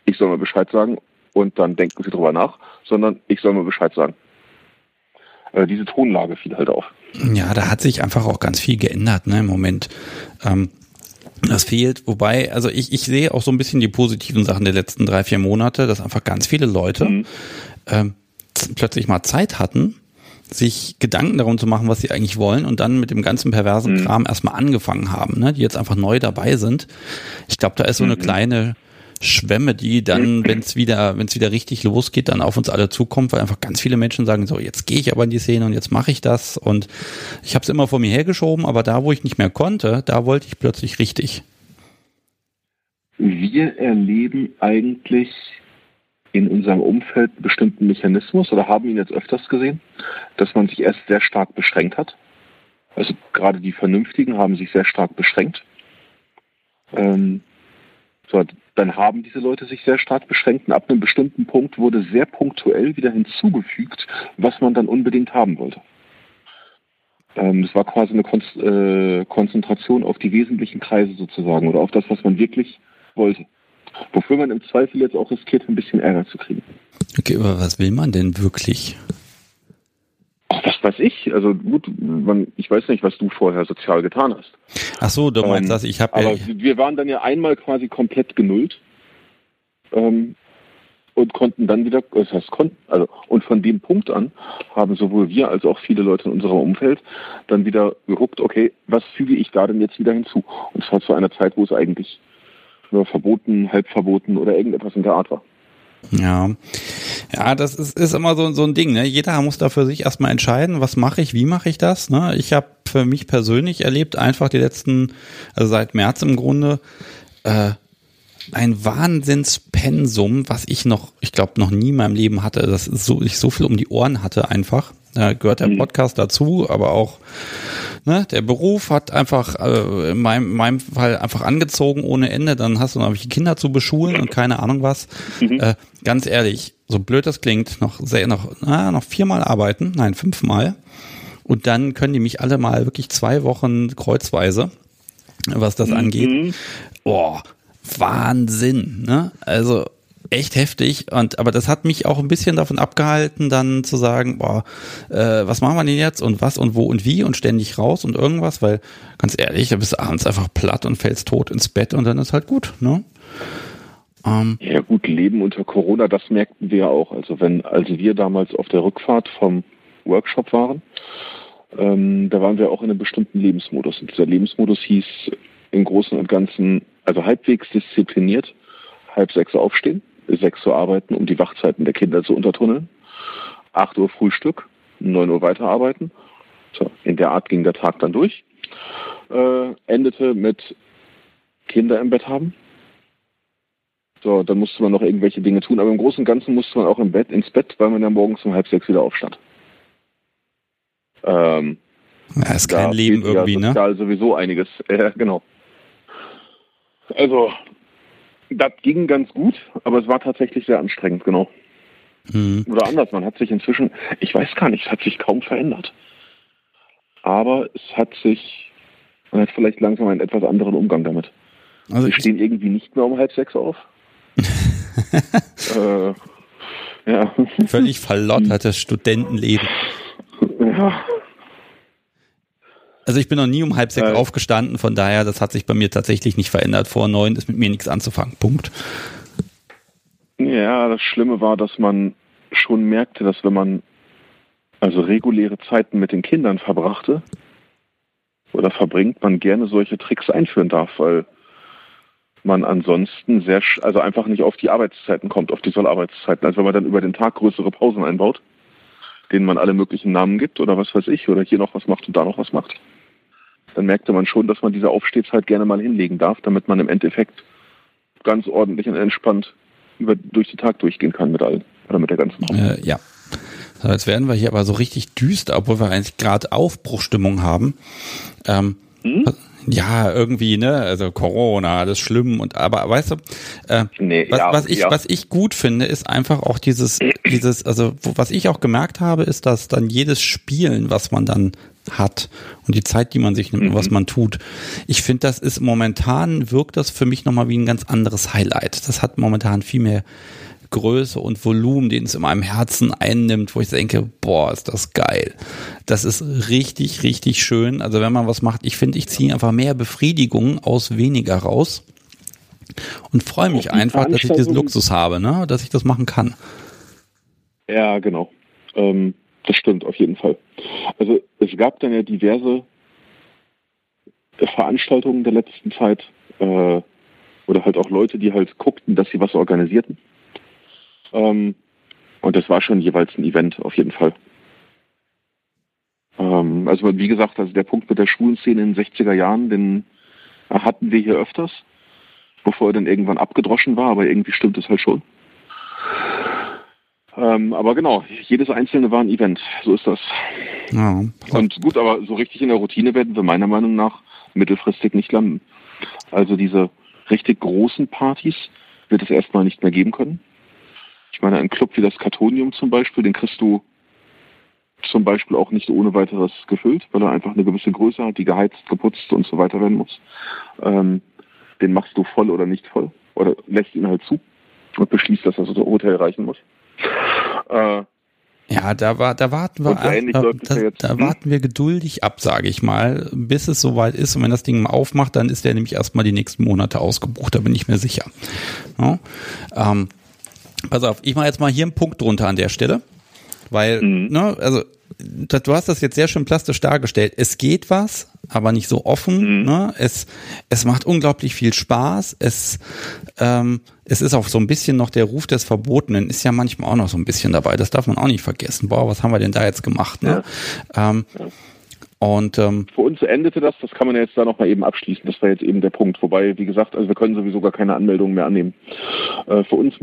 ich soll mal Bescheid sagen und dann denken sie drüber nach, sondern ich soll mal Bescheid sagen. Äh, diese Tonlage fiel halt auf. Ja, da hat sich einfach auch ganz viel geändert ne, im Moment. Ähm, das fehlt, wobei, also ich, ich sehe auch so ein bisschen die positiven Sachen der letzten drei, vier Monate, dass einfach ganz viele Leute mhm. ähm, plötzlich mal Zeit hatten, sich Gedanken darum zu machen, was sie eigentlich wollen und dann mit dem ganzen perversen mhm. Kram erstmal angefangen haben, ne, die jetzt einfach neu dabei sind. Ich glaube, da ist so eine mhm. kleine Schwemme, die dann, wenn es wieder, wenn es wieder richtig losgeht, dann auf uns alle zukommt, weil einfach ganz viele Menschen sagen, so jetzt gehe ich aber in die Szene und jetzt mache ich das und ich habe es immer vor mir hergeschoben, aber da, wo ich nicht mehr konnte, da wollte ich plötzlich richtig. Wir erleben eigentlich in unserem Umfeld einen bestimmten Mechanismus oder haben ihn jetzt öfters gesehen, dass man sich erst sehr stark beschränkt hat. Also gerade die Vernünftigen haben sich sehr stark beschränkt. Ähm, so, dann haben diese Leute sich sehr stark beschränkt und ab einem bestimmten Punkt wurde sehr punktuell wieder hinzugefügt, was man dann unbedingt haben wollte. Ähm, das war quasi eine äh, Konzentration auf die wesentlichen Kreise sozusagen oder auf das, was man wirklich wollte. Wofür man im Zweifel jetzt auch riskiert, ein bisschen Ärger zu kriegen. Okay, aber was will man denn wirklich? Was weiß ich. Also gut, man, ich weiß nicht, was du vorher sozial getan hast. Ach so, du meinst ähm, das, ich habe Aber ja, wir waren dann ja einmal quasi komplett genullt ähm, und konnten dann wieder, das heißt konnten, also und von dem Punkt an haben sowohl wir als auch viele Leute in unserem Umfeld dann wieder geguckt, okay, was füge ich da denn jetzt wieder hinzu? Und zwar zu einer Zeit, wo es eigentlich nur verboten, halb verboten oder irgendetwas in der Art war. Ja, ja, das ist, ist immer so, so ein Ding. Ne? Jeder muss da für sich erstmal entscheiden, was mache ich, wie mache ich das. Ne? Ich habe für mich persönlich erlebt, einfach die letzten, also seit März im Grunde, äh, ein Wahnsinnspensum, was ich noch, ich glaube, noch nie in meinem Leben hatte, dass so, ich so viel um die Ohren hatte einfach. Da gehört der mhm. Podcast dazu, aber auch ne, der Beruf hat einfach äh, in, meinem, in meinem Fall einfach angezogen ohne Ende. Dann hast du noch Kinder zu beschulen und keine Ahnung was. Mhm. Äh, ganz ehrlich, so blöd das klingt, noch sehr, noch, na, noch viermal arbeiten, nein, fünfmal. Und dann können die mich alle mal wirklich zwei Wochen kreuzweise, was das mhm. angeht. Boah, Wahnsinn, ne? Also echt heftig und aber das hat mich auch ein bisschen davon abgehalten, dann zu sagen, boah, äh, was machen wir denn jetzt und was und wo und wie und ständig raus und irgendwas, weil ganz ehrlich, da bist du abends einfach platt und fällst tot ins Bett und dann ist halt gut, ne? Ähm, ja gut, Leben unter Corona, das merkten wir auch. Also wenn, also wir damals auf der Rückfahrt vom Workshop waren, ähm, da waren wir auch in einem bestimmten Lebensmodus. Und dieser Lebensmodus hieß im Großen und Ganzen, also halbwegs diszipliniert, halb sechs aufstehen, sechs Uhr arbeiten, um die Wachzeiten der Kinder zu untertunneln, acht Uhr Frühstück, neun Uhr weiterarbeiten. So, in der Art ging der Tag dann durch. Äh, endete mit Kinder im Bett haben. So, dann musste man noch irgendwelche Dinge tun, aber im Großen und Ganzen musste man auch im Bett, ins Bett, weil man ja morgens um halb sechs wieder aufstand. Ähm, ja, ist kein Leben irgendwie, ja ne? sowieso einiges. Äh, genau. Also, das ging ganz gut, aber es war tatsächlich sehr anstrengend, genau. Mhm. Oder anders, man hat sich inzwischen, ich weiß gar nicht, es hat sich kaum verändert. Aber es hat sich, man hat vielleicht langsam einen etwas anderen Umgang damit. Also Wir stehen irgendwie nicht mehr um halb sechs auf. Äh, ja. Völlig verlottertes Studentenleben. Ja. Also ich bin noch nie um halb sechs äh, aufgestanden, von daher, das hat sich bei mir tatsächlich nicht verändert. Vor neun ist mit mir nichts anzufangen. Punkt. Ja, das Schlimme war, dass man schon merkte, dass wenn man also reguläre Zeiten mit den Kindern verbrachte oder verbringt, man gerne solche Tricks einführen darf, weil man ansonsten sehr, also einfach nicht auf die Arbeitszeiten kommt, auf die Sollarbeitszeiten. Also wenn man dann über den Tag größere Pausen einbaut, denen man alle möglichen Namen gibt oder was weiß ich, oder hier noch was macht und da noch was macht dann merkte man schon, dass man diese Aufstehzeit gerne mal hinlegen darf, damit man im Endeffekt ganz ordentlich und entspannt über, durch den Tag durchgehen kann mit allen oder mit der ganzen Gruppe. Äh, ja. So, jetzt werden wir hier aber so richtig düster, obwohl wir eigentlich gerade Aufbruchstimmung haben. Ähm, hm? Ja, irgendwie, ne, also Corona, alles schlimm und aber weißt du, äh, nee, was, ja, was ich ja. was ich gut finde, ist einfach auch dieses dieses also was ich auch gemerkt habe, ist, dass dann jedes Spielen, was man dann hat und die Zeit, die man sich nimmt, mhm. was man tut. Ich finde, das ist momentan wirkt das für mich nochmal wie ein ganz anderes Highlight. Das hat momentan viel mehr Größe und Volumen, den es in meinem Herzen einnimmt, wo ich denke, boah, ist das geil. Das ist richtig, richtig schön. Also wenn man was macht, ich finde, ich ziehe einfach mehr Befriedigung aus weniger raus und freue mich einfach, dass ich diesen Luxus habe, ne? dass ich das machen kann. Ja, genau. Ähm, das stimmt auf jeden Fall. Also es gab dann ja diverse Veranstaltungen der letzten Zeit äh, oder halt auch Leute, die halt guckten, dass sie was organisierten. Ähm, und das war schon jeweils ein Event auf jeden Fall. Ähm, also wie gesagt, also der Punkt mit der schwulen Szene in den 60er Jahren, den hatten wir hier öfters, bevor er dann irgendwann abgedroschen war, aber irgendwie stimmt es halt schon. Ähm, aber genau, jedes einzelne war ein Event, so ist das. Ja. Und gut, aber so richtig in der Routine werden wir meiner Meinung nach mittelfristig nicht landen. Also diese richtig großen Partys wird es erstmal nicht mehr geben können. Ich meine, ein Club wie das Kartonium zum Beispiel, den kriegst du zum Beispiel auch nicht ohne weiteres gefüllt, weil er einfach eine gewisse Größe hat, die geheizt, geputzt und so weiter werden muss. Ähm, den machst du voll oder nicht voll. Oder lässt ihn halt zu und beschließt, dass er das Hotel reichen muss. Äh, ja, da, war, da warten wir, so da, da, da hm? warten wir geduldig ab, sage ich mal, bis es soweit ist. Und wenn das Ding mal aufmacht, dann ist der nämlich erstmal die nächsten Monate ausgebucht, da bin ich mir sicher. Ja, ähm, pass auf, ich mache jetzt mal hier einen Punkt drunter an der Stelle. Weil, mhm. ne, also du hast das jetzt sehr schön plastisch dargestellt. Es geht was, aber nicht so offen. Mhm. Ne? Es, es macht unglaublich viel Spaß. Es, ähm, es ist auch so ein bisschen noch der Ruf des Verbotenen, ist ja manchmal auch noch so ein bisschen dabei. Das darf man auch nicht vergessen. Boah, was haben wir denn da jetzt gemacht? Ne? Ja. Ähm, ja. Und ähm, für uns endete das, das kann man jetzt da noch mal eben abschließen. Das war jetzt eben der Punkt. Wobei, wie gesagt, also wir können sowieso gar keine Anmeldungen mehr annehmen. Äh, für uns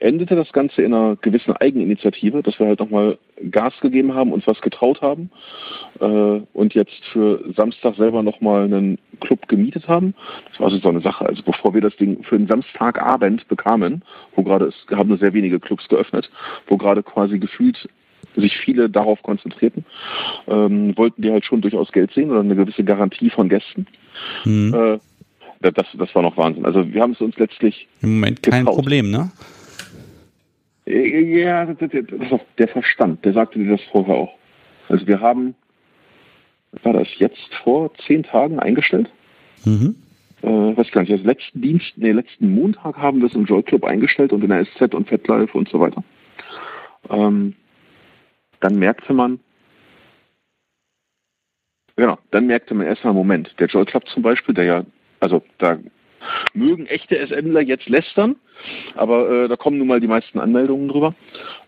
endete das Ganze in einer gewissen Eigeninitiative, dass wir halt nochmal Gas gegeben haben, uns was getraut haben äh, und jetzt für Samstag selber nochmal einen Club gemietet haben. Das war so eine Sache. Also bevor wir das Ding für den Samstagabend bekamen, wo gerade es haben nur sehr wenige Clubs geöffnet, wo gerade quasi gefühlt sich viele darauf konzentrierten, ähm, wollten die halt schon durchaus Geld sehen oder eine gewisse Garantie von Gästen. Mhm. Äh, das, das war noch Wahnsinn. Also wir haben es uns letztlich. Im Moment kein getraut. Problem, ne? Äh, ja, das, das, der Verstand, der sagte dir das vorher auch. Also wir haben, was war das, jetzt vor zehn Tagen eingestellt? Mhm. Äh, weiß gar nicht, also letzten Dienst, nee, letzten Montag haben wir es im Joy Club eingestellt und in der SZ und FetLife und so weiter. Ähm, dann merkte man, genau, dann merkte man erstmal, Moment, der Joy Club zum Beispiel, der ja, also da mögen echte SMler jetzt lästern, aber äh, da kommen nun mal die meisten Anmeldungen drüber.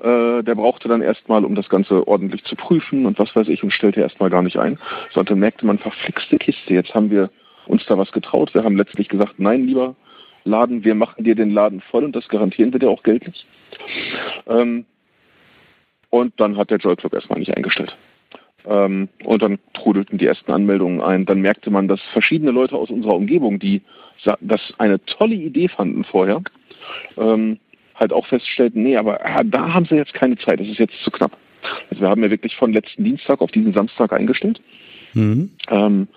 Äh, der brauchte dann erstmal, um das Ganze ordentlich zu prüfen und was weiß ich, und stellte erstmal gar nicht ein. Sondern merkte man, verflixte Kiste, jetzt haben wir uns da was getraut. Wir haben letztlich gesagt, nein, lieber Laden, wir machen dir den Laden voll und das garantieren wir dir auch geldlich. Ähm, und dann hat der Joy Club erstmal nicht eingestellt. Ähm, und dann trudelten die ersten Anmeldungen ein. Dann merkte man, dass verschiedene Leute aus unserer Umgebung, die das eine tolle Idee fanden vorher, ähm, halt auch feststellten, nee, aber ah, da haben sie jetzt keine Zeit, das ist jetzt zu knapp. Also wir haben ja wirklich von letzten Dienstag auf diesen Samstag eingestellt. Mhm. Ähm,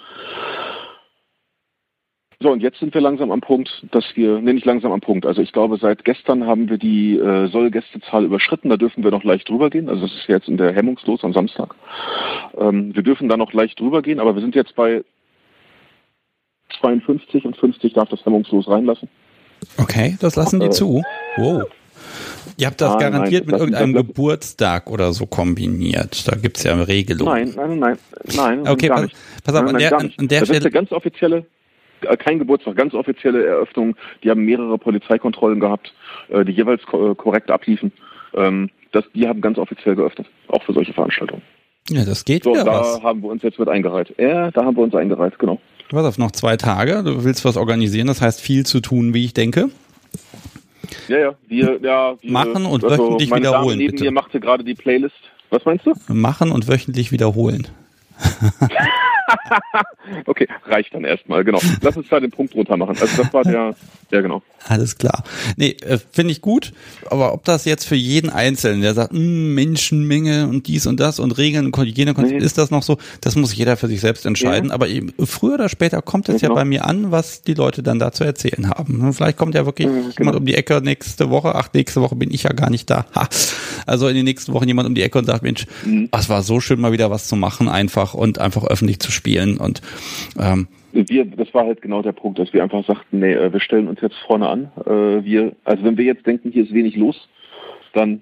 so, und jetzt sind wir langsam am Punkt, dass wir, nee, nicht langsam am Punkt, also ich glaube, seit gestern haben wir die äh, Sollgästezahl überschritten, da dürfen wir noch leicht drüber gehen, also das ist jetzt in der Hemmungslos am Samstag. Ähm, wir dürfen da noch leicht drüber gehen, aber wir sind jetzt bei 52 und 50 darf das Hemmungslos reinlassen. Okay, das lassen die äh, zu. Wow. Ihr habt das nein, garantiert nein, mit irgendeinem Geburtstag oder so kombiniert. Da gibt es ja Regelungen. Nein, nein, nein, nein. Okay, pass, pass, auf, nein, an der, an, der das Stelle. ist eine ganz offizielle, kein Geburtstag, ganz offizielle Eröffnung. Die haben mehrere Polizeikontrollen gehabt, äh, die jeweils äh, korrekt abliefen. Ähm, das, die haben ganz offiziell geöffnet, auch für solche Veranstaltungen. Ja, das geht so, da was. haben wir uns jetzt mit eingereiht. Ja, da haben wir uns eingereiht, genau. Du hast auf noch zwei Tage, du willst was organisieren, das heißt viel zu tun, wie ich denke. Ja, ja, wir, ja, wir, machen und also wöchentlich meine wiederholen. Dame neben bitte. mir machte gerade die Playlist. Was meinst du? Machen und wöchentlich wiederholen. okay, reicht dann erstmal, genau. Lass uns da den Punkt runter machen. Also das war der, ja genau. Alles klar. Nee, äh, finde ich gut, aber ob das jetzt für jeden Einzelnen, der sagt, hm, Menschenmenge und dies und das und Regeln und Hygienekonzept, nee. ist das noch so, das muss jeder für sich selbst entscheiden, ja. aber eben, früher oder später kommt es ja, genau. ja bei mir an, was die Leute dann da zu erzählen haben. Vielleicht kommt ja wirklich ja, genau. jemand um die Ecke nächste Woche, ach, nächste Woche bin ich ja gar nicht da. Ha. Also in den nächsten Wochen jemand um die Ecke und sagt, Mensch, mhm. es war so schön mal wieder was zu machen einfach und einfach öffentlich zu spielen und ähm, wir, das war halt genau der Punkt, dass wir einfach sagten, nee, äh, wir stellen uns jetzt vorne an. Äh, wir, also wenn wir jetzt denken, hier ist wenig los, dann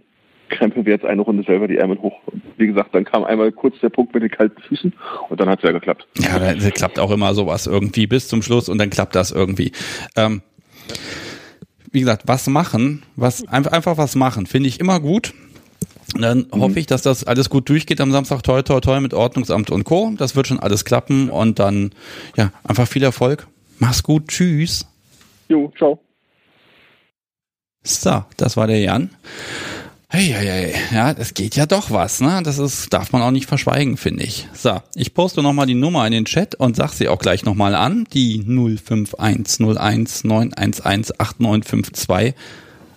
krempeln wir jetzt eine Runde selber die Ärmel hoch. Wie gesagt, dann kam einmal kurz der Punkt mit den kalten Füßen und dann hat es ja geklappt. Ja, da klappt auch immer sowas irgendwie bis zum Schluss und dann klappt das irgendwie. Ähm, wie gesagt, was machen, was einfach, einfach was machen, finde ich immer gut. Dann mhm. hoffe ich, dass das alles gut durchgeht am Samstag. Toi, toi, toi mit Ordnungsamt und Co. Das wird schon alles klappen und dann, ja, einfach viel Erfolg. Mach's gut. Tschüss. Jo, ciao. So, das war der Jan. Hey, hey, hey, ja, es geht ja doch was, ne? Das ist, darf man auch nicht verschweigen, finde ich. So, ich poste nochmal die Nummer in den Chat und sag sie auch gleich nochmal an. Die 051019118952.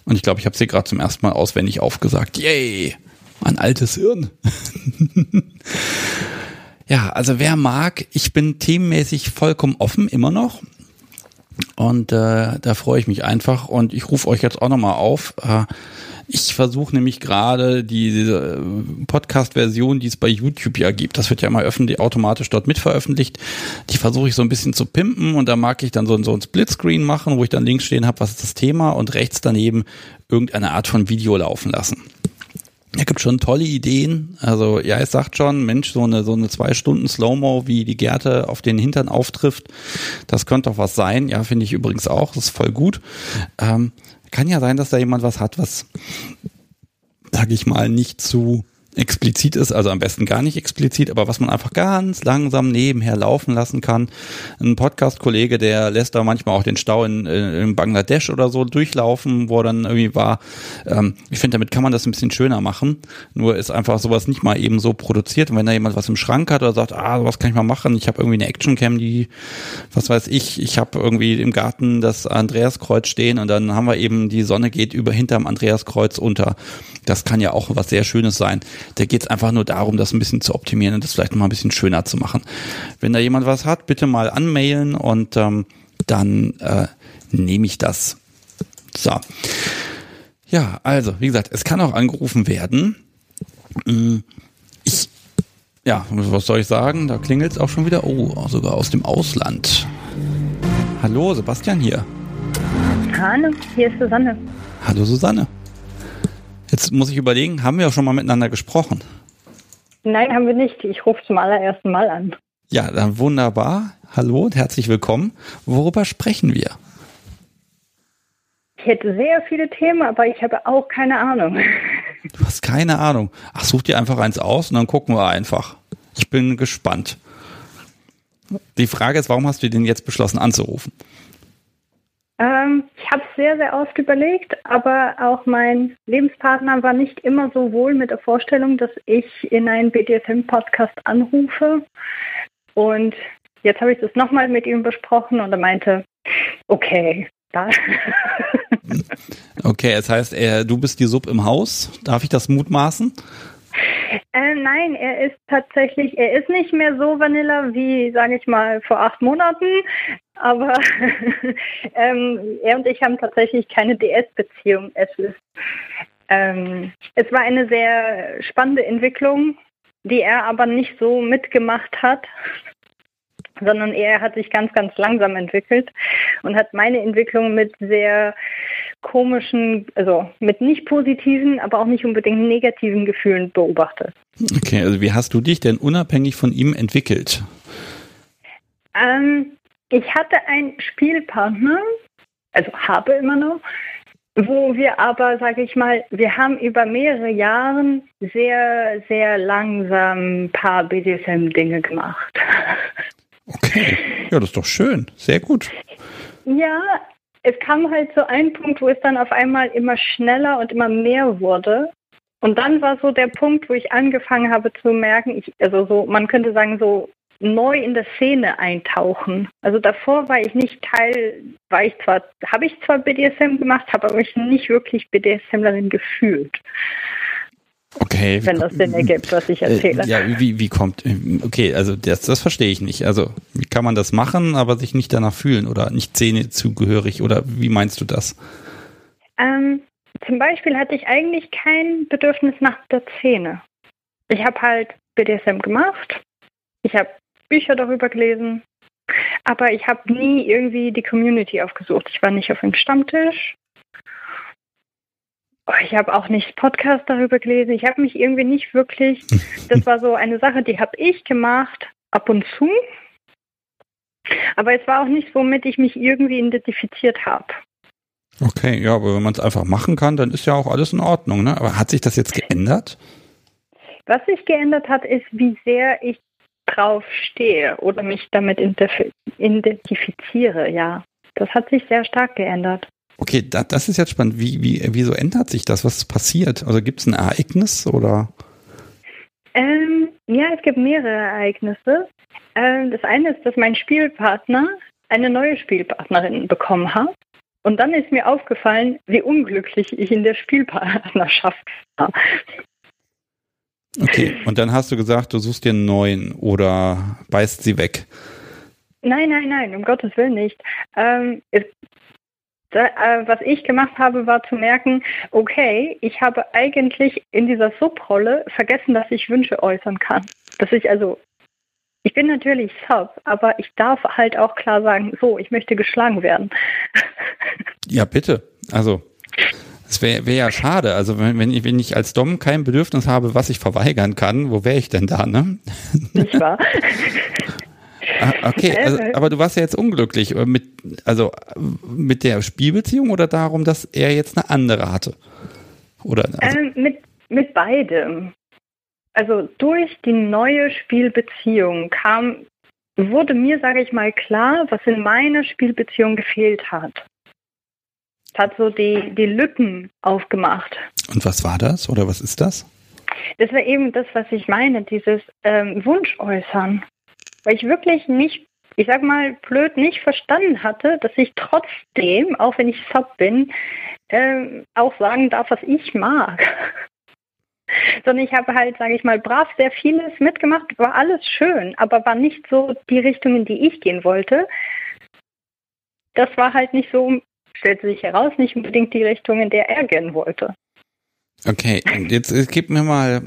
Und ich glaube, ich habe sie gerade zum ersten Mal auswendig aufgesagt. Yay! Ein altes Hirn. ja, also wer mag, ich bin themenmäßig vollkommen offen, immer noch. Und äh, da freue ich mich einfach. Und ich rufe euch jetzt auch nochmal auf. Äh, ich versuche nämlich gerade diese äh, Podcast-Version, die es bei YouTube ja gibt, das wird ja immer öffentlich, automatisch dort mitveröffentlicht, die versuche ich so ein bisschen zu pimpen und da mag ich dann so, so ein Splitscreen machen, wo ich dann links stehen habe, was ist das Thema und rechts daneben irgendeine Art von Video laufen lassen. Er gibt schon tolle Ideen. Also ja, es sagt schon, Mensch, so eine so eine zwei Stunden Slow-Mo, wie die Gerte auf den Hintern auftrifft, das könnte doch was sein. Ja, finde ich übrigens auch. Das ist voll gut. Ähm, kann ja sein, dass da jemand was hat, was, sag ich mal, nicht zu explizit ist, also am besten gar nicht explizit, aber was man einfach ganz langsam nebenher laufen lassen kann. Ein Podcast-Kollege, der lässt da manchmal auch den Stau in, in Bangladesch oder so durchlaufen, wo er dann irgendwie war. Ähm, ich finde, damit kann man das ein bisschen schöner machen. Nur ist einfach sowas nicht mal eben so produziert. Und wenn da jemand was im Schrank hat oder sagt, ah, sowas kann ich mal machen, ich habe irgendwie eine Actioncam, die, was weiß ich, ich habe irgendwie im Garten das Andreaskreuz stehen und dann haben wir eben, die Sonne geht über hinterm Andreaskreuz unter. Das kann ja auch was sehr Schönes sein. Da geht es einfach nur darum, das ein bisschen zu optimieren und das vielleicht mal ein bisschen schöner zu machen. Wenn da jemand was hat, bitte mal anmailen und ähm, dann äh, nehme ich das. So. Ja, also, wie gesagt, es kann auch angerufen werden. Mm, ich, ja, was soll ich sagen? Da klingelt es auch schon wieder. Oh, sogar aus dem Ausland. Hallo, Sebastian hier. Hallo, hier ist Susanne. Hallo, Susanne. Jetzt muss ich überlegen, haben wir auch schon mal miteinander gesprochen? Nein, haben wir nicht. Ich rufe zum allerersten Mal an. Ja, dann wunderbar. Hallo und herzlich willkommen. Worüber sprechen wir? Ich hätte sehr viele Themen, aber ich habe auch keine Ahnung. Du hast keine Ahnung. Ach, such dir einfach eins aus und dann gucken wir einfach. Ich bin gespannt. Die Frage ist, warum hast du den jetzt beschlossen anzurufen? Ähm, ich habe es sehr, sehr oft überlegt, aber auch mein Lebenspartner war nicht immer so wohl mit der Vorstellung, dass ich in einen BDSM-Podcast anrufe. Und jetzt habe ich das nochmal mit ihm besprochen und er meinte, okay, da. okay, das heißt, er, du bist die Sub im Haus. Darf ich das mutmaßen? Äh, nein, er ist tatsächlich, er ist nicht mehr so Vanilla wie, sage ich mal, vor acht Monaten. Aber ähm, er und ich haben tatsächlich keine DS-Beziehung. Es ist, ähm, es war eine sehr spannende Entwicklung, die er aber nicht so mitgemacht hat sondern er hat sich ganz, ganz langsam entwickelt und hat meine Entwicklung mit sehr komischen, also mit nicht positiven, aber auch nicht unbedingt negativen Gefühlen beobachtet. Okay, also wie hast du dich denn unabhängig von ihm entwickelt? Ähm, ich hatte einen Spielpartner, also habe immer noch, wo wir aber, sage ich mal, wir haben über mehrere Jahre sehr, sehr langsam ein paar BDSM-Dinge gemacht. Okay, ja, das ist doch schön, sehr gut. Ja, es kam halt so ein Punkt, wo es dann auf einmal immer schneller und immer mehr wurde. Und dann war so der Punkt, wo ich angefangen habe zu merken, ich, also so, man könnte sagen, so neu in der Szene eintauchen. Also davor war ich nicht Teil, war ich zwar, habe ich zwar BDSM gemacht, habe aber mich nicht wirklich BDSMlerin gefühlt. Okay. Wenn das Sinn ergibt, was ich erzähle. Äh, ja, wie, wie kommt, okay, also das, das verstehe ich nicht. Also wie kann man das machen, aber sich nicht danach fühlen oder nicht Szene zugehörig oder wie meinst du das? Ähm, zum Beispiel hatte ich eigentlich kein Bedürfnis nach der Szene. Ich habe halt BDSM gemacht, ich habe Bücher darüber gelesen, aber ich habe nie irgendwie die Community aufgesucht. Ich war nicht auf dem Stammtisch. Oh, ich habe auch nicht Podcast darüber gelesen. Ich habe mich irgendwie nicht wirklich. Das war so eine Sache, die habe ich gemacht ab und zu. Aber es war auch nicht, womit ich mich irgendwie identifiziert habe. Okay, ja, aber wenn man es einfach machen kann, dann ist ja auch alles in Ordnung. Ne? Aber hat sich das jetzt geändert? Was sich geändert hat, ist, wie sehr ich drauf stehe oder mich damit identifiziere, ja. Das hat sich sehr stark geändert. Okay, da, das ist jetzt spannend. Wie, wie, wieso ändert sich das? Was passiert? Also gibt es ein Ereignis oder? Ähm, ja, es gibt mehrere Ereignisse. Ähm, das eine ist, dass mein Spielpartner eine neue Spielpartnerin bekommen hat. Und dann ist mir aufgefallen, wie unglücklich ich in der Spielpartnerschaft war. Okay, und dann hast du gesagt, du suchst dir einen neuen oder beißt sie weg. Nein, nein, nein, um Gottes Willen nicht. Ähm, es, da, äh, was ich gemacht habe, war zu merken, okay, ich habe eigentlich in dieser Subrolle vergessen, dass ich Wünsche äußern kann. Dass ich also ich bin natürlich Sub, aber ich darf halt auch klar sagen, so, ich möchte geschlagen werden. Ja, bitte. Also, es wäre wär ja schade. Also, wenn, wenn, ich, wenn ich als Dom kein Bedürfnis habe, was ich verweigern kann, wo wäre ich denn da, ne? Nicht wahr? Ah, okay, also, aber du warst ja jetzt unglücklich äh, mit, also mit der Spielbeziehung oder darum, dass er jetzt eine andere hatte? Oder also ähm, mit, mit beidem also durch die neue Spielbeziehung kam, wurde mir, sage ich mal, klar, was in meiner Spielbeziehung gefehlt hat. Hat so die, die Lücken aufgemacht. Und was war das oder was ist das? Das war eben das, was ich meine, dieses ähm, Wunsch äußern. Weil ich wirklich nicht, ich sag mal, blöd nicht verstanden hatte, dass ich trotzdem, auch wenn ich Sub bin, ähm, auch sagen darf, was ich mag. sondern ich habe halt, sage ich mal, brav sehr vieles mitgemacht, war alles schön, aber war nicht so die Richtung, in die ich gehen wollte. Das war halt nicht so, stellte sich heraus, nicht unbedingt die Richtung, in der er gehen wollte. Okay, jetzt gib mir mal,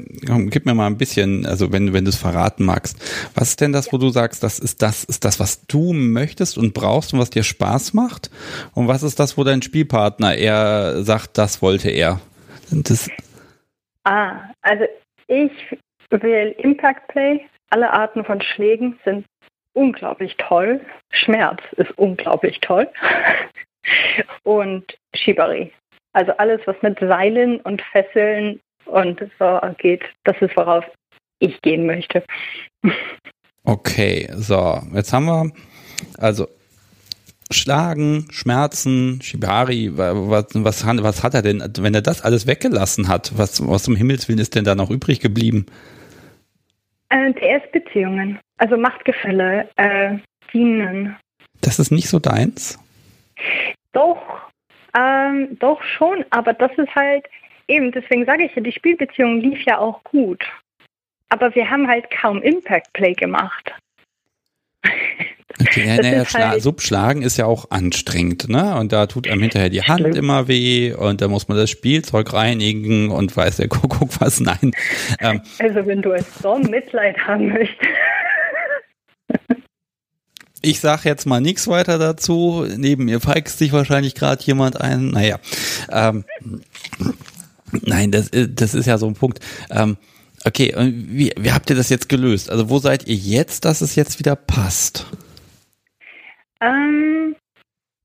gib mir mal ein bisschen, also wenn, wenn du es verraten magst. Was ist denn das, wo du sagst, das ist das, ist das, was du möchtest und brauchst und was dir Spaß macht? Und was ist das, wo dein Spielpartner eher sagt, das wollte er? Das Ah, also ich will Impact Play. Alle Arten von Schlägen sind unglaublich toll. Schmerz ist unglaublich toll. und Shibari. Also alles, was mit Seilen und Fesseln und so geht, das ist, worauf ich gehen möchte. Okay, so, jetzt haben wir, also Schlagen, Schmerzen, Shibari, was, was, was hat er denn, wenn er das alles weggelassen hat? Was, was zum Himmelswillen ist denn da noch übrig geblieben? Äh, DS-Beziehungen, also Machtgefälle, äh, dienen. Das ist nicht so deins? Doch, ähm, doch schon, aber das ist halt eben, deswegen sage ich ja, die Spielbeziehung lief ja auch gut. Aber wir haben halt kaum Impact Play gemacht. Okay, ja, halt Subschlagen ist ja auch anstrengend, ne? Und da tut einem hinterher die Hand immer weh und da muss man das Spielzeug reinigen und weiß der Kuckuck was. Nein. Ähm, also wenn du als Storm Mitleid haben möchtest. Ich sag jetzt mal nichts weiter dazu. Neben mir feigst sich wahrscheinlich gerade jemand ein. Naja. Ähm, nein, das, das ist ja so ein Punkt. Ähm, okay, wie, wie habt ihr das jetzt gelöst? Also wo seid ihr jetzt, dass es jetzt wieder passt? Ähm,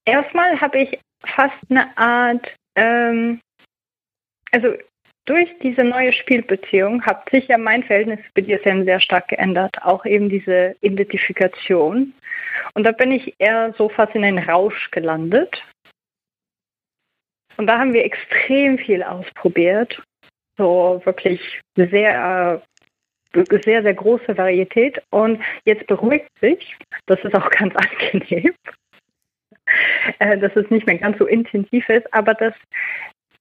erstmal habe ich fast eine Art, ähm, also durch diese neue Spielbeziehung hat sich ja mein Verhältnis zu BDSM sehr stark geändert, auch eben diese Identifikation. Und da bin ich eher so fast in einen Rausch gelandet. Und da haben wir extrem viel ausprobiert. So wirklich sehr sehr, sehr große Varietät und jetzt beruhigt sich. Das ist auch ganz angenehm, äh, dass es nicht mehr ganz so intensiv ist, aber das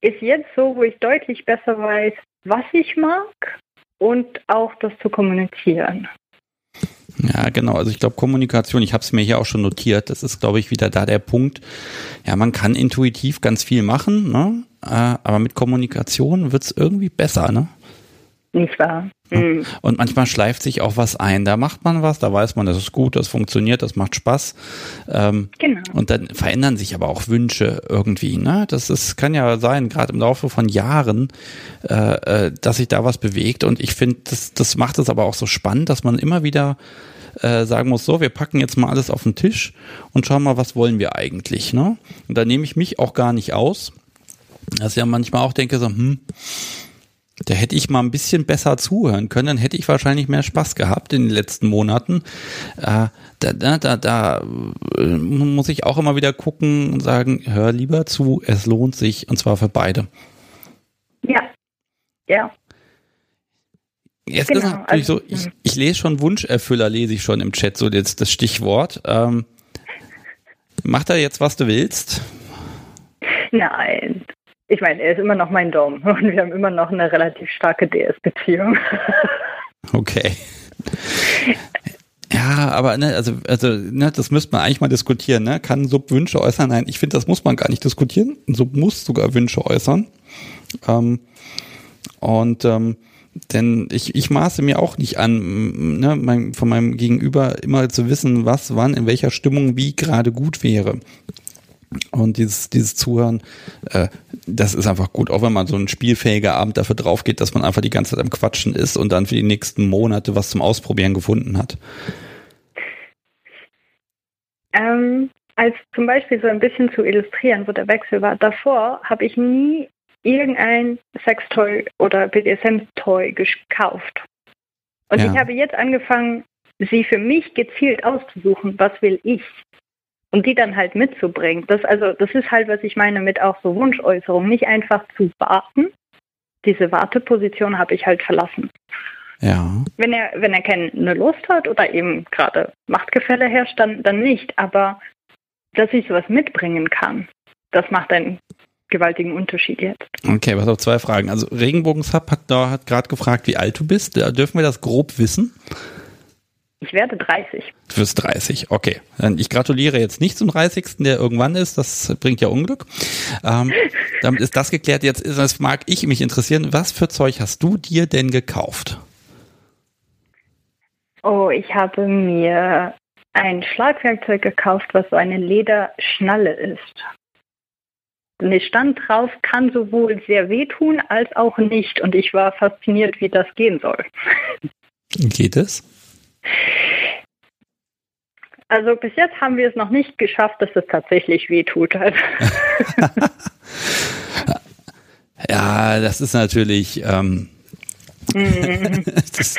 ist jetzt so, wo ich deutlich besser weiß, was ich mag und auch das zu kommunizieren. Ja, genau. Also ich glaube, Kommunikation, ich habe es mir hier auch schon notiert, das ist, glaube ich, wieder da der Punkt. Ja, man kann intuitiv ganz viel machen, ne? Äh, aber mit Kommunikation wird es irgendwie besser, ne? Nicht wahr? Mhm. Und manchmal schleift sich auch was ein. Da macht man was, da weiß man, das ist gut, das funktioniert, das macht Spaß. Ähm, genau. Und dann verändern sich aber auch Wünsche irgendwie. Ne? Das ist, kann ja sein, gerade im Laufe von Jahren, äh, äh, dass sich da was bewegt. Und ich finde, das, das macht es aber auch so spannend, dass man immer wieder äh, sagen muss, so, wir packen jetzt mal alles auf den Tisch und schauen mal, was wollen wir eigentlich. Ne? Und da nehme ich mich auch gar nicht aus. Dass ich ja manchmal auch denke, so, hm, da hätte ich mal ein bisschen besser zuhören können, dann hätte ich wahrscheinlich mehr Spaß gehabt in den letzten Monaten. Äh, da, da, da, da äh, muss ich auch immer wieder gucken und sagen, hör lieber zu, es lohnt sich und zwar für beide. Ja, ja. Jetzt genau. ist natürlich also, so, ich, ich, lese schon Wunscherfüller, lese ich schon im Chat, so jetzt das Stichwort. Ähm, mach da jetzt, was du willst. Nein, ich meine, er ist immer noch mein Dom und wir haben immer noch eine relativ starke DS-Beziehung. Okay. Ja, aber ne, also, also ne, das müsste man eigentlich mal diskutieren. Ne? Kann Sub Wünsche äußern? Nein, ich finde, das muss man gar nicht diskutieren. Sub muss sogar Wünsche äußern. Ähm, und ähm, denn ich, ich maße mir auch nicht an, ne, mein, von meinem Gegenüber immer zu wissen, was, wann, in welcher Stimmung wie gerade gut wäre. Und dieses, dieses Zuhören, äh, das ist einfach gut, auch wenn man so ein spielfähiger Abend dafür drauf geht, dass man einfach die ganze Zeit am Quatschen ist und dann für die nächsten Monate was zum Ausprobieren gefunden hat. Ähm, als zum Beispiel so ein bisschen zu illustrieren, wo der Wechsel war, davor habe ich nie irgendein Sextoy oder BDSM-Toy gekauft. Und ja. ich habe jetzt angefangen, sie für mich gezielt auszusuchen, was will ich und die dann halt mitzubringen. Das also, das ist halt, was ich meine mit auch so Wunschäußerung, nicht einfach zu warten. Diese Warteposition habe ich halt verlassen. Ja. Wenn er, wenn er keine Lust hat oder eben gerade Machtgefälle herrscht, dann, dann nicht. Aber dass ich sowas mitbringen kann, das macht einen gewaltigen Unterschied jetzt. Okay, was auf zwei Fragen. Also Regenbogensub hat, hat gerade gefragt, wie alt du bist. Dürfen wir das grob wissen? Ich werde 30. Du wirst 30, okay. Ich gratuliere jetzt nicht zum 30., der irgendwann ist, das bringt ja Unglück. Ähm, damit ist das geklärt. Jetzt ist, das mag ich mich interessieren. Was für Zeug hast du dir denn gekauft? Oh, ich habe mir ein Schlagwerkzeug gekauft, was so eine Lederschnalle ist. Und es stand drauf, kann sowohl sehr wehtun als auch nicht. Und ich war fasziniert, wie das gehen soll. Geht es? Also bis jetzt haben wir es noch nicht geschafft, dass es tatsächlich wehtut. ja, das ist natürlich. Ähm, mhm. das,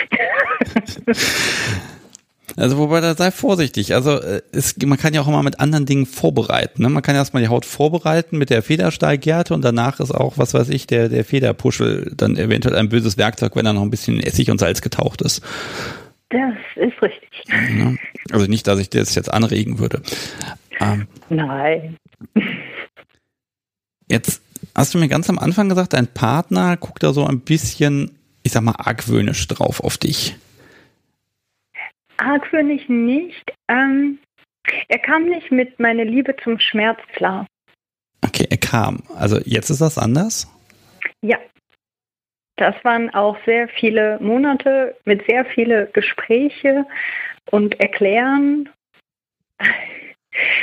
also wobei da sei vorsichtig. Also äh, es, man kann ja auch immer mit anderen Dingen vorbereiten. Ne? Man kann erstmal die Haut vorbereiten mit der Federsteiggerte und danach ist auch, was weiß ich, der, der Federpuschel dann eventuell ein böses Werkzeug, wenn da noch ein bisschen Essig und Salz getaucht ist. Das ist richtig. Also nicht, dass ich das jetzt anregen würde. Ähm, Nein. Jetzt hast du mir ganz am Anfang gesagt, dein Partner guckt da so ein bisschen, ich sag mal, argwöhnisch drauf auf dich. Argwöhnisch nicht. Ähm, er kam nicht mit meiner Liebe zum Schmerz klar. Okay, er kam. Also jetzt ist das anders? Ja, das waren auch sehr viele Monate mit sehr viele Gespräche und Erklären.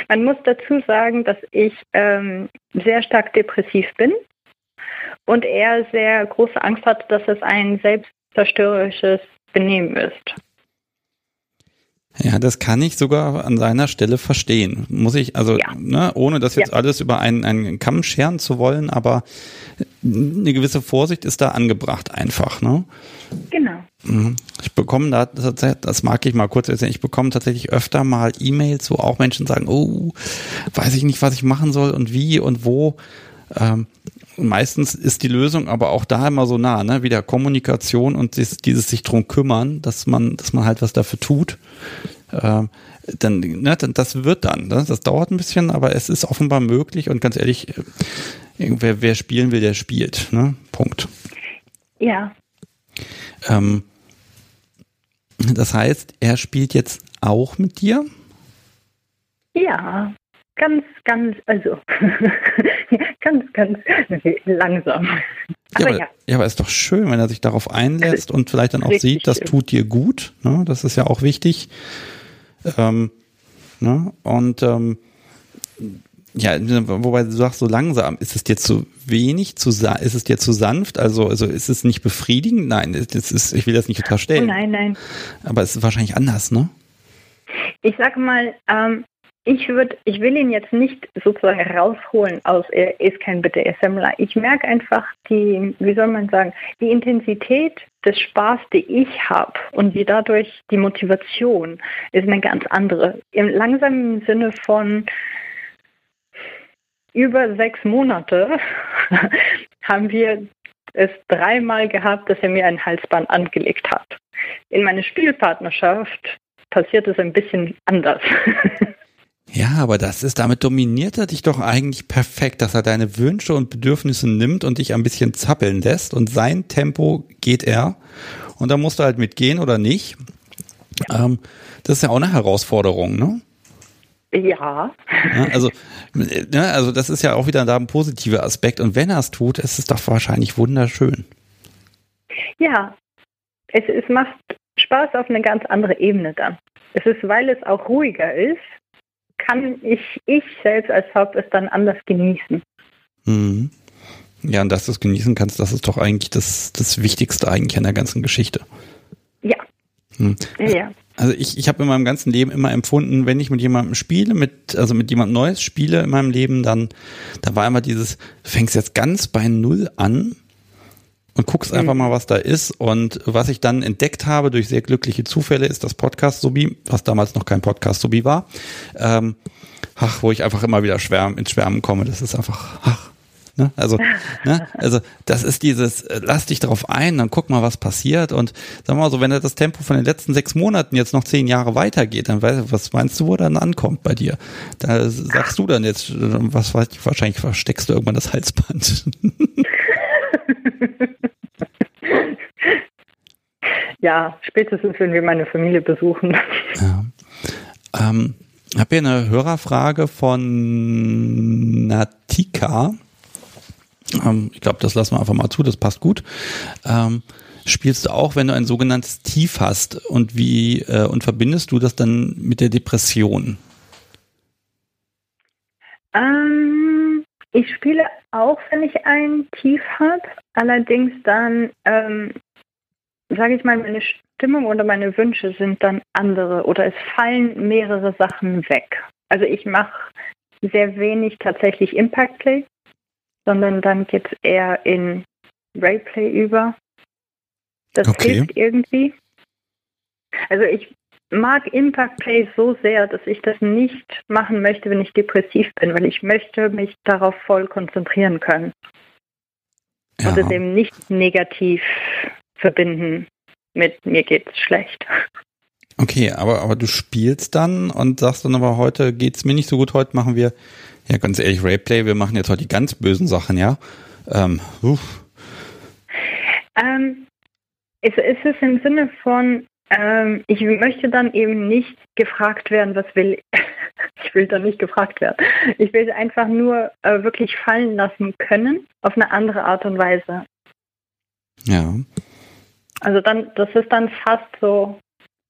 Man muss dazu sagen, dass ich ähm, sehr stark depressiv bin und er sehr große Angst hat, dass es ein selbstzerstörerisches Benehmen ist. Ja, das kann ich sogar an seiner Stelle verstehen. Muss ich, also, ja. ne, ohne das jetzt ja. alles über einen, einen Kamm scheren zu wollen, aber eine gewisse Vorsicht ist da angebracht einfach, ne? Genau. Mhm. Ich bekomme da, das mag ich mal kurz erzählen, ich bekomme tatsächlich öfter mal E-Mails, wo auch Menschen sagen, oh, weiß ich nicht, was ich machen soll und wie und wo. Ähm, meistens ist die Lösung aber auch da immer so nah, ne? Wieder Kommunikation und dieses, dieses sich drum kümmern, dass man, dass man halt was dafür tut. Ähm, dann, ne, das wird dann. Ne? Das dauert ein bisschen, aber es ist offenbar möglich und ganz ehrlich, äh, wer, wer spielen will, der spielt. Ne? Punkt. Ja. Ähm, das heißt, er spielt jetzt auch mit dir? Ja, ganz, ganz, also ganz, ganz langsam. Aber ja, aber, ja. ja, aber ist doch schön, wenn er sich darauf einlässt und vielleicht dann auch sieht, das schön. tut dir gut. Ne? Das ist ja auch wichtig. Ähm, ne? Und ähm, ja, wobei du sagst so langsam, ist es dir zu wenig, zu ist es dir zu sanft? Also, also ist es nicht befriedigend? Nein, das ist, ich will das nicht unterstellen. Oh nein, nein. Aber es ist wahrscheinlich anders, ne? Ich sag mal, ähm, ich würde, ich will ihn jetzt nicht sozusagen rausholen aus, er ist kein BDSMler. Ich merke einfach die, wie soll man sagen, die Intensität des Spaß, die ich habe und wie dadurch die Motivation ist eine ganz andere. Im langsamen Sinne von über sechs Monate haben wir es dreimal gehabt, dass er mir ein Halsband angelegt hat. In meiner Spielpartnerschaft passiert es ein bisschen anders. Ja, aber das ist, damit dominiert er dich doch eigentlich perfekt, dass er deine Wünsche und Bedürfnisse nimmt und dich ein bisschen zappeln lässt und sein Tempo geht er. Und da musst du halt mitgehen oder nicht. Ähm, das ist ja auch eine Herausforderung, ne? Ja. ja also, ne, also das ist ja auch wieder da ein positiver Aspekt. Und wenn er es tut, ist es doch wahrscheinlich wunderschön. Ja, es, es macht Spaß auf eine ganz andere Ebene dann. Es ist, weil es auch ruhiger ist, kann ich, ich selbst als Haupt es dann anders genießen. Mhm. Ja, und dass du es genießen kannst, das ist doch eigentlich das, das Wichtigste eigentlich an der ganzen Geschichte. Ja. Hm. Ja. Also ich, ich habe in meinem ganzen Leben immer empfunden, wenn ich mit jemandem spiele, mit, also mit jemandem Neues spiele in meinem Leben, dann, da war immer dieses, du fängst jetzt ganz bei Null an und guckst mhm. einfach mal, was da ist. Und was ich dann entdeckt habe durch sehr glückliche Zufälle, ist das Podcast Subi, was damals noch kein Podcast Subi war. Ähm, ach, wo ich einfach immer wieder schwärm, ins Schwärmen komme. Das ist einfach, ach. Ne? Also, ne? also das ist dieses, äh, lass dich darauf ein, dann guck mal, was passiert. Und sag mal so, wenn das Tempo von den letzten sechs Monaten jetzt noch zehn Jahre weitergeht, dann weißt was meinst du, wo dann ankommt bei dir? Da sagst du dann jetzt, was weiß ich, wahrscheinlich versteckst du irgendwann das Halsband. ja, spätestens, wenn wir meine Familie besuchen. Ja. Ähm, ich habe hier eine Hörerfrage von Natika. Ähm, ich glaube, das lassen wir einfach mal zu, das passt gut. Ähm, spielst du auch, wenn du ein sogenanntes Tief hast und wie äh, und verbindest du das dann mit der Depression? Ähm, ich spiele auch, wenn ich ein Tief habe, allerdings dann ähm, sage ich mal, meine Stimmung oder meine Wünsche sind dann andere oder es fallen mehrere Sachen weg. Also ich mache sehr wenig tatsächlich Impact Play, sondern dann geht es eher in Rayplay über. Das okay. hilft irgendwie. Also ich mag Impact Play so sehr, dass ich das nicht machen möchte, wenn ich depressiv bin, weil ich möchte mich darauf voll konzentrieren können. Ja. Und es eben nicht negativ verbinden mit mir geht's schlecht. Okay, aber, aber du spielst dann und sagst dann aber heute geht's mir nicht so gut, heute machen wir, ja ganz ehrlich, Rayplay, wir machen jetzt heute die ganz bösen Sachen, ja. Ähm, ähm, es, es ist im Sinne von, ähm, ich möchte dann eben nicht gefragt werden, was will ich will dann nicht gefragt werden. Ich will einfach nur äh, wirklich fallen lassen können auf eine andere Art und Weise. Ja. Also dann, das ist dann fast so,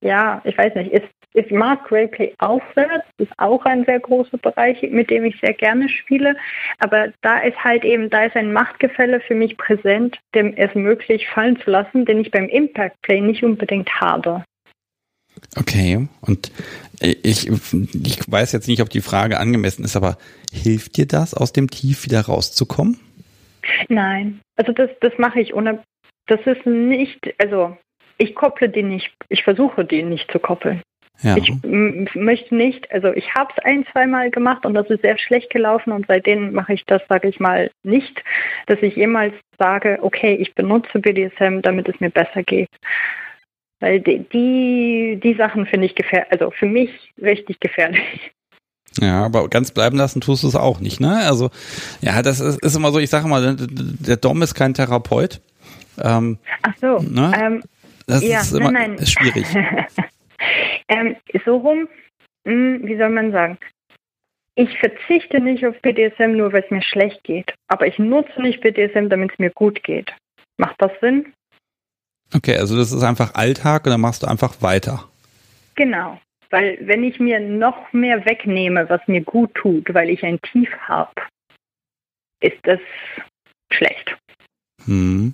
ja, ich weiß nicht, ist, ist mag Greyplay aufwärts, ist auch ein sehr großer Bereich, mit dem ich sehr gerne spiele. Aber da ist halt eben, da ist ein Machtgefälle für mich präsent, dem es möglich fallen zu lassen, den ich beim Impact Play nicht unbedingt habe. Okay, und ich, ich weiß jetzt nicht, ob die Frage angemessen ist, aber hilft dir das, aus dem Tief wieder rauszukommen? Nein, also das, das mache ich ohne das ist nicht, also ich kopple den nicht, ich versuche den nicht zu koppeln. Ja. Ich möchte nicht, also ich habe es ein, zweimal gemacht und das ist sehr schlecht gelaufen und seitdem mache ich das, sage ich mal, nicht, dass ich jemals sage, okay, ich benutze BDSM, damit es mir besser geht. Weil die, die, die Sachen finde ich gefährlich, also für mich richtig gefährlich. Ja, aber ganz bleiben lassen tust du es auch nicht, ne? Also, ja, das ist, ist immer so, ich sage mal, der Dom ist kein Therapeut. Ähm, Ach so. Ne? Ähm, das ja, ist immer nein, nein. Ist schwierig. ähm, so rum, mh, hm, wie soll man sagen? Ich verzichte nicht auf BDSM nur, weil es mir schlecht geht. Aber ich nutze nicht BDSM, damit es mir gut geht. Macht das Sinn? Okay, also das ist einfach Alltag und dann machst du einfach weiter. Genau. Weil wenn ich mir noch mehr wegnehme, was mir gut tut, weil ich ein Tief habe, ist das schlecht. Hm.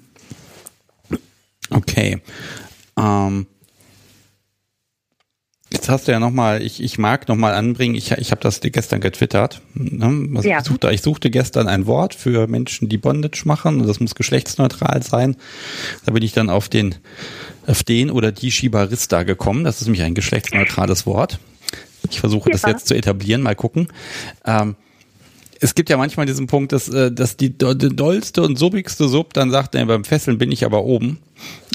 Okay. Ähm, jetzt hast du ja nochmal, ich, ich mag nochmal anbringen, ich, ich habe das gestern getwittert. Ne? Ja. Ich, suchte, ich suchte gestern ein Wort für Menschen, die Bondage machen und das muss geschlechtsneutral sein. Da bin ich dann auf den, auf den oder die Shibarista gekommen. Das ist nämlich ein geschlechtsneutrales Wort. Ich versuche ja. das jetzt zu etablieren, mal gucken. Ähm, es gibt ja manchmal diesen Punkt, dass, äh, dass die, die dollste und subbigste Sub dann sagt, nee, beim Fesseln bin ich aber oben.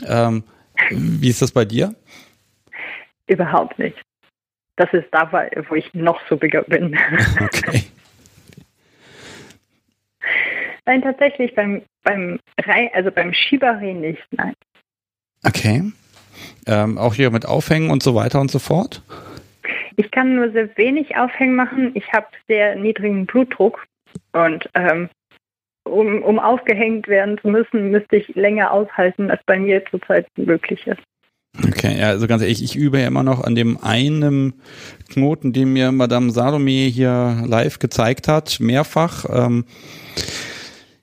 Ähm, wie ist das bei dir? Überhaupt nicht. Das ist da, wo ich noch subbiger bin. Okay. Nein, tatsächlich beim, beim Rei, also beim Shibari nicht, nein. Okay. Ähm, auch hier mit Aufhängen und so weiter und so fort? Ich kann nur sehr wenig Aufhängen machen. Ich habe sehr niedrigen Blutdruck und ähm, um, um aufgehängt werden zu müssen, müsste ich länger aushalten, als bei mir zurzeit möglich ist. Okay, ja, also ganz ehrlich, ich übe ja immer noch an dem einen Knoten, den mir Madame Salome hier live gezeigt hat, mehrfach. Ähm,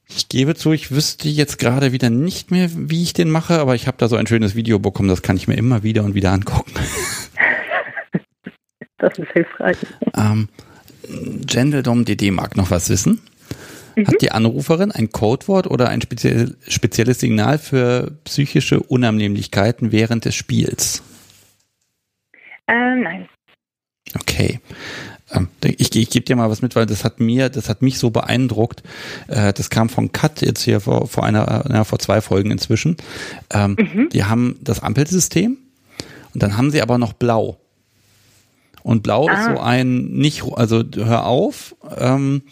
ich gebe zu, ich wüsste jetzt gerade wieder nicht mehr, wie ich den mache, aber ich habe da so ein schönes Video bekommen, das kann ich mir immer wieder und wieder angucken. Das ist hilfreich. Ähm, Gendeldom DD mag noch was wissen. Mhm. Hat die Anruferin ein Codewort oder ein speziell, spezielles Signal für psychische Unannehmlichkeiten während des Spiels? Äh, nein. Okay. Ähm, ich, ich gebe dir mal was mit, weil das hat mir, das hat mich so beeindruckt. Äh, das kam von Cut jetzt hier vor, vor einer, na, vor zwei Folgen inzwischen. Ähm, mhm. Die haben das Ampelsystem und dann haben sie aber noch Blau. Und Blau ah. ist so ein nicht, also hör auf, ähm,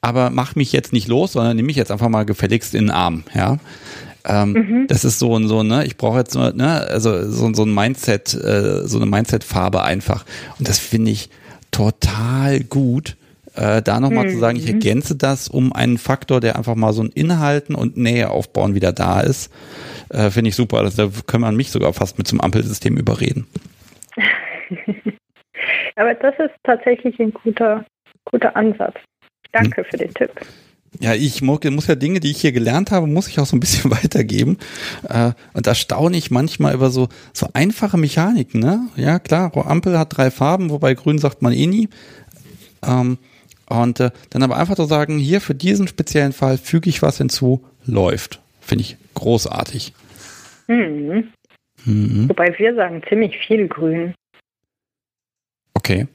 aber mach mich jetzt nicht los, sondern nimm mich jetzt einfach mal gefälligst in den Arm, ja. Ähm, mhm. Das ist so ein so ne, ich brauche jetzt so ne, also so, so ein Mindset, äh, so eine Mindset-Farbe einfach. Und das finde ich total gut. Äh, da nochmal mhm. zu sagen, ich mhm. ergänze das um einen Faktor, der einfach mal so ein Inhalten und Nähe aufbauen wieder da ist, äh, finde ich super. Also, da können wir mich sogar fast mit zum Ampelsystem überreden. Aber das ist tatsächlich ein guter, guter Ansatz. Danke für den Tipp. Ja, ich muss ja Dinge, die ich hier gelernt habe, muss ich auch so ein bisschen weitergeben. Äh, und da staune ich manchmal über so, so einfache Mechaniken, ne? Ja, klar, Ampel hat drei Farben, wobei grün sagt man eh nie. Ähm, und äh, dann aber einfach zu so sagen, hier für diesen speziellen Fall füge ich was hinzu, läuft. Finde ich großartig. Mhm. Mhm. Wobei wir sagen ziemlich viel grün. Okay.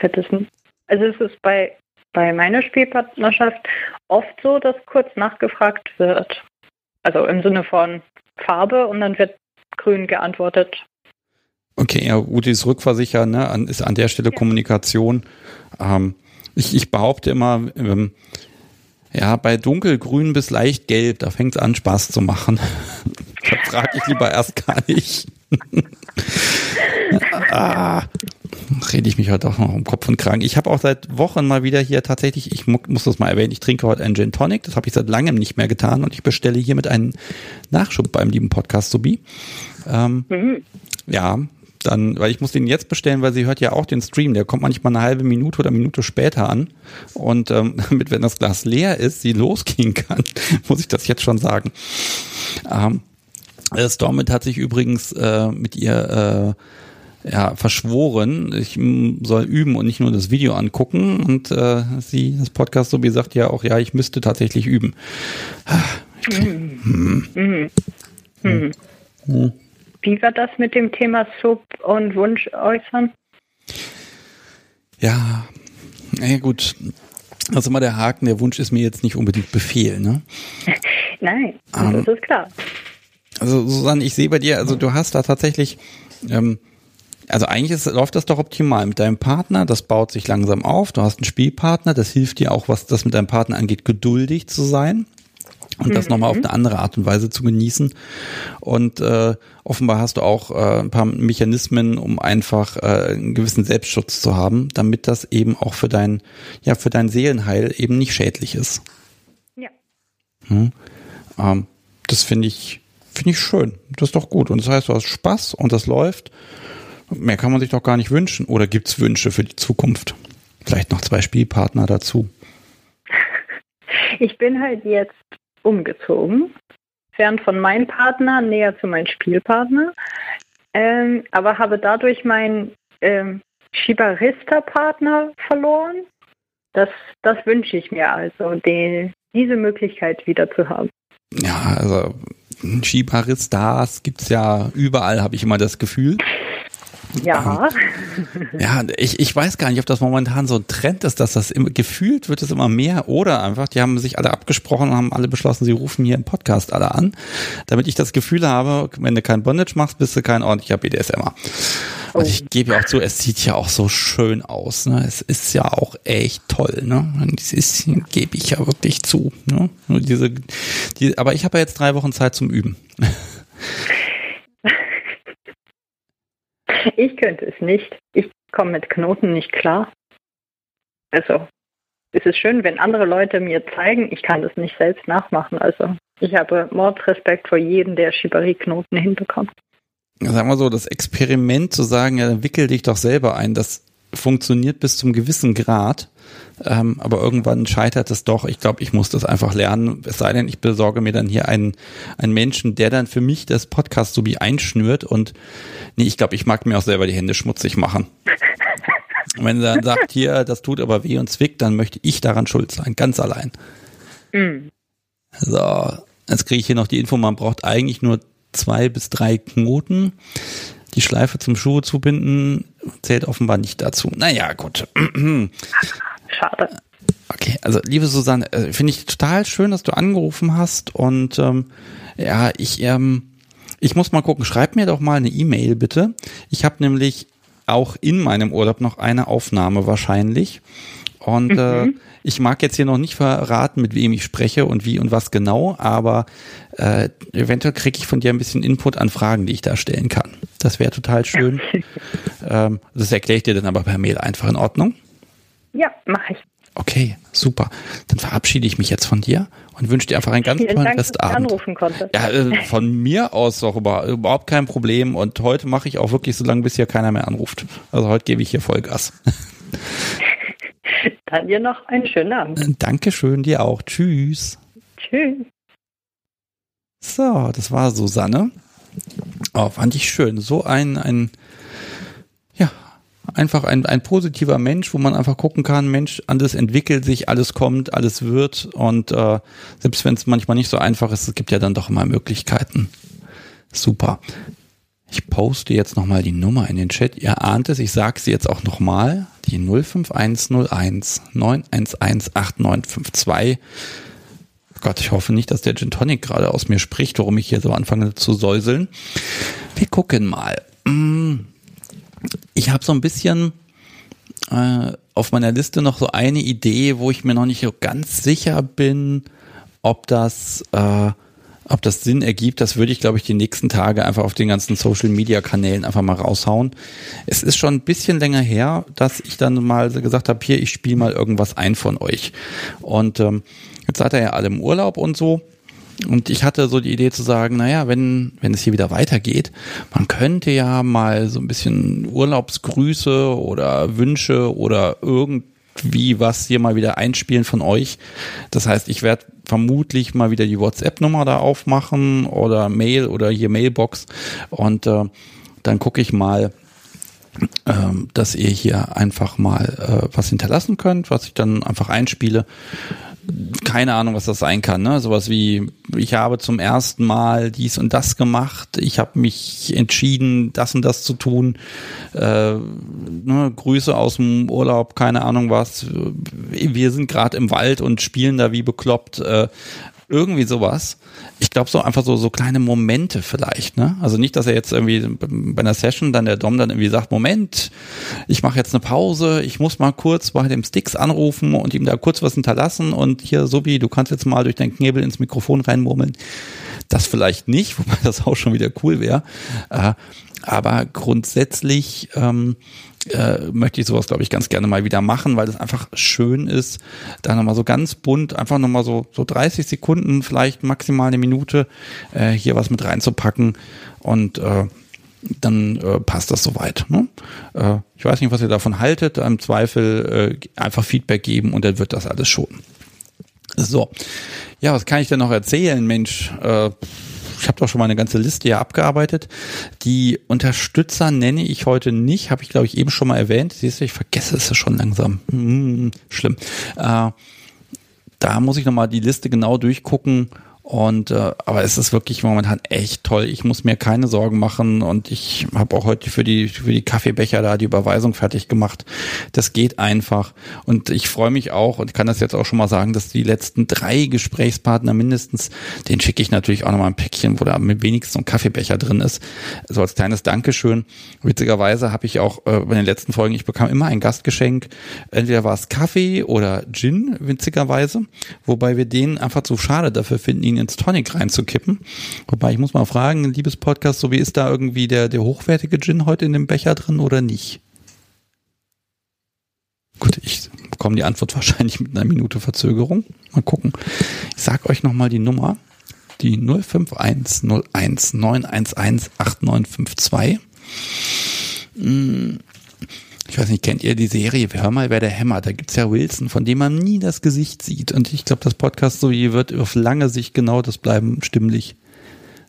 Also es ist bei, bei meiner Spielpartnerschaft oft so, dass kurz nachgefragt wird. Also im Sinne von Farbe und dann wird grün geantwortet. Okay, ja, gut, dieses Rückversichern ne, ist an der Stelle ja. Kommunikation. Ähm, ich, ich behaupte immer, ähm, ja, bei dunkelgrün bis leicht gelb, da fängt es an, Spaß zu machen. Da frage ich lieber erst gar nicht. ah, rede ich mich heute auch noch um Kopf und Kragen. Ich habe auch seit Wochen mal wieder hier tatsächlich, ich muss das mal erwähnen, ich trinke heute einen Gin Tonic, das habe ich seit langem nicht mehr getan und ich bestelle hiermit einen Nachschub beim lieben Podcast Sobi. Ähm, mhm. Ja, dann, weil ich muss den jetzt bestellen, weil sie hört ja auch den Stream, der kommt manchmal eine halbe Minute oder Minute später an. Und ähm, damit, wenn das Glas leer ist, sie losgehen kann, muss ich das jetzt schon sagen. Ähm, Stormit hat sich übrigens äh, mit ihr äh, ja, verschworen. Ich soll üben und nicht nur das Video angucken. Und äh, sie, das Podcast so wie sagt ja auch, ja, ich müsste tatsächlich üben. Mhm. Mhm. Mhm. Wie war das mit dem Thema Sub und Wunsch äußern? Ja, naja gut. Also immer der Haken, der Wunsch ist mir jetzt nicht unbedingt Befehl, ne? Nein, Ähm, das ist klar. Also Susanne, ich sehe bei dir, also du hast da tatsächlich, ähm, also eigentlich ist, läuft das doch optimal mit deinem Partner, das baut sich langsam auf, du hast einen Spielpartner, das hilft dir auch, was das mit deinem Partner angeht, geduldig zu sein und das nochmal auf eine andere Art und Weise zu genießen. Und äh, offenbar hast du auch äh, ein paar Mechanismen, um einfach äh, einen gewissen Selbstschutz zu haben, damit das eben auch für dein, ja, für dein Seelenheil eben nicht schädlich ist. Ja. Hm? Ähm, das finde ich, finde ich schön. Das ist doch gut. Und das heißt, du hast Spaß und das läuft. Mehr kann man sich doch gar nicht wünschen. Oder gibt's Wünsche für die Zukunft? Vielleicht noch zwei Spielpartner dazu. Ich bin halt jetzt umgezogen, fern von meinem Partner, näher zu meinem Spielpartner, ähm, aber habe dadurch meinen ähm, Schibarista-Partner verloren. Das, das wünsche ich mir also, die, diese Möglichkeit wieder zu haben. Ja, also Schibaristas gibt's ja überall, habe ich immer das Gefühl. Ja, Ja, ich, ich weiß gar nicht, ob das momentan so ein Trend ist, dass das immer, gefühlt wird es immer mehr oder einfach, die haben sich alle abgesprochen und haben alle beschlossen, sie rufen hier im Podcast alle an, damit ich das Gefühl habe, wenn du kein Bondage machst, bist du kein ordentlicher BDSMer. Und Oh. ich gebe ja auch zu, es sieht ja auch so schön aus. Ne? Es ist ja auch echt toll. Ne? Und Das ist, gebe ich ja wirklich zu. Ne? Nur diese, die, aber ich habe ja jetzt drei Wochen Zeit zum Üben. ich könnte es nicht. Ich komme mit Knoten nicht klar. Also, es ist schön, wenn andere Leute mir zeigen, ich kann das nicht selbst nachmachen. Also, ich habe Mordsrespekt vor jedem, der Shibari-Knoten hinbekommt. Sagen wir so, das Experiment zu sagen, ja, dann wickel dich doch selber ein, das funktioniert bis zum gewissen Grad, ähm, aber irgendwann scheitert es doch. Ich glaube, ich muss das einfach lernen. Es sei denn, ich besorge mir dann hier einen, einen Menschen, der dann für mich das Podcast so wie einschnürt und nee, ich glaube, ich mag mir auch selber die Hände schmutzig machen. Und wenn er dann sagt, hier, das tut aber weh und zwickt, dann möchte ich daran schuld sein, ganz allein. Mm. So, jetzt kriege ich hier noch die Info, man braucht eigentlich nur zwei bis drei Knoten. Die Schleife zum Schuh zubinden zählt offenbar nicht dazu. Naja, gut. Schade. Okay, also liebe Susanne, äh, finde ich total schön, dass du angerufen hast und ähm, ja, ich ähm, ich muss mal gucken. Schreib mir doch mal eine E-Mail bitte. Ich habe nämlich auch in meinem Urlaub noch eine Aufnahme wahrscheinlich und äh, ich mag jetzt hier noch nicht verraten, mit wem ich spreche und wie und was genau, aber äh, eventuell kriege ich von dir ein bisschen Input an Fragen, die ich da stellen kann. Das wäre total schön. ähm, das erkläre ich dir dann aber per Mail einfach in Ordnung. Ja, mache ich. Okay, super. Dann verabschiede ich mich jetzt von dir und wünsche dir einfach einen ganz Vielen tollen Dank, dass Restabend. anrufen konnte. Ja, äh, von mir aus über, überhaupt kein Problem. Und heute mache ich auch wirklich so lange, bis hier keiner mehr anruft. Also heute gebe ich hier Vollgas. Dann dir noch einen schönen Abend. Dankeschön, dir auch. Tschüss. Tschüss. So, das war Susanne. Oh, fand ich schön. So ein, ein, ja, einfach ein, ein positiver Mensch, wo man einfach gucken kann, Mensch, alles entwickelt sich, alles kommt, alles wird. Und äh, selbst wenn es manchmal nicht so einfach ist, es gibt ja dann doch immer Möglichkeiten. Super. Ich poste jetzt nochmal die Nummer in den Chat. Ihr ahnt es, ich sage sie jetzt auch nochmal. Die 05101 911 8952. Gott, ich hoffe nicht, dass der Gin Tonic gerade aus mir spricht, warum ich hier so anfange zu säuseln. Wir gucken mal. Mm, Ich habe so ein bisschen äh, auf meiner Liste noch so eine Idee, wo ich mir noch nicht so ganz sicher bin, ob das, äh, ob das Sinn ergibt. Das würde ich, glaube ich, die nächsten Tage einfach auf den ganzen Social Media Kanälen einfach mal raushauen. Es ist schon ein bisschen länger her, dass ich dann mal gesagt habe, hier, ich spiele mal irgendwas ein von euch. Und ähm, jetzt seid ihr ja alle im Urlaub und so. Und ich hatte so die Idee zu sagen, naja, wenn, wenn es hier wieder weitergeht, man könnte ja mal so ein bisschen Urlaubsgrüße oder Wünsche oder irgendwie was hier mal wieder einspielen von euch. Das heißt, ich werde vermutlich mal wieder die WhatsApp-Nummer da aufmachen oder Mail oder hier Mailbox und äh, dann gucke ich mal, ähm, dass ihr hier einfach mal äh, was hinterlassen könnt, was ich dann einfach einspiele. Keine Ahnung, was das sein kann. Ne? Sowas wie, ich habe zum ersten Mal dies und das gemacht, ich habe mich entschieden, das und das zu tun. Äh, ne? Grüße aus dem Urlaub, keine Ahnung was. Wir sind gerade im Wald und spielen da wie bekloppt. Äh, irgendwie sowas. Ich glaube so einfach so so kleine Momente vielleicht, ne? Also nicht, dass er jetzt irgendwie bei einer Session dann der Dom dann irgendwie sagt, Moment, ich mache jetzt eine Pause, ich muss mal kurz bei dem Sticks anrufen und ihm da kurz was hinterlassen und hier wie du kannst jetzt mal durch dein Knebel ins Mikrofon reinmurmeln. Das vielleicht nicht, wobei das auch schon wieder cool wäre. Äh, aber grundsätzlich ähm, äh, möchte ich sowas, glaube ich, ganz gerne mal wieder machen, weil es einfach schön ist, da nochmal so ganz bunt, einfach nochmal so, so 30 Sekunden, vielleicht maximal eine Minute, äh, hier was mit reinzupacken und äh, dann äh, passt das soweit. Ne? Äh, ich weiß nicht, was ihr davon haltet. Im Zweifel äh, einfach Feedback geben und dann wird das alles schon. So. Ja, was kann ich denn noch erzählen, Mensch? Äh, ich habe doch schon mal eine ganze Liste hier abgearbeitet. Die Unterstützer nenne ich heute nicht, habe ich glaube ich eben schon mal erwähnt. Siehst du, ich vergesse es schon langsam. Hm, schlimm. Äh, da muss ich nochmal die Liste genau durchgucken und äh, aber es ist wirklich momentan echt toll. Ich muss mir keine Sorgen machen und ich habe auch heute für die für die Kaffeebecher da die Überweisung fertig gemacht. Das geht einfach und ich freue mich auch und kann das jetzt auch schon mal sagen, dass die letzten drei Gesprächspartner mindestens, den schicke ich natürlich auch nochmal ein Päckchen, wo da wenigstens ein Kaffeebecher drin ist, so als kleines Dankeschön. Witzigerweise habe ich auch äh, bei den letzten Folgen, ich bekam immer ein Gastgeschenk. Entweder war es Kaffee oder Gin, witzigerweise, wobei wir den einfach zu schade dafür finden ihn ins Tonic reinzukippen. Wobei ich muss mal fragen, liebes Podcast, so wie ist da irgendwie der, der hochwertige Gin heute in dem Becher drin oder nicht? Gut, ich bekomme die Antwort wahrscheinlich mit einer Minute Verzögerung. Mal gucken. Ich sag euch nochmal die Nummer. Die 05101 911 8952 ich weiß nicht, kennt ihr die Serie Hör mal, wer der hämmert? Da gibt's ja Wilson, von dem man nie das Gesicht sieht. Und ich glaube, das Podcast so wie wird auf lange Sicht genau das bleiben stimmlich.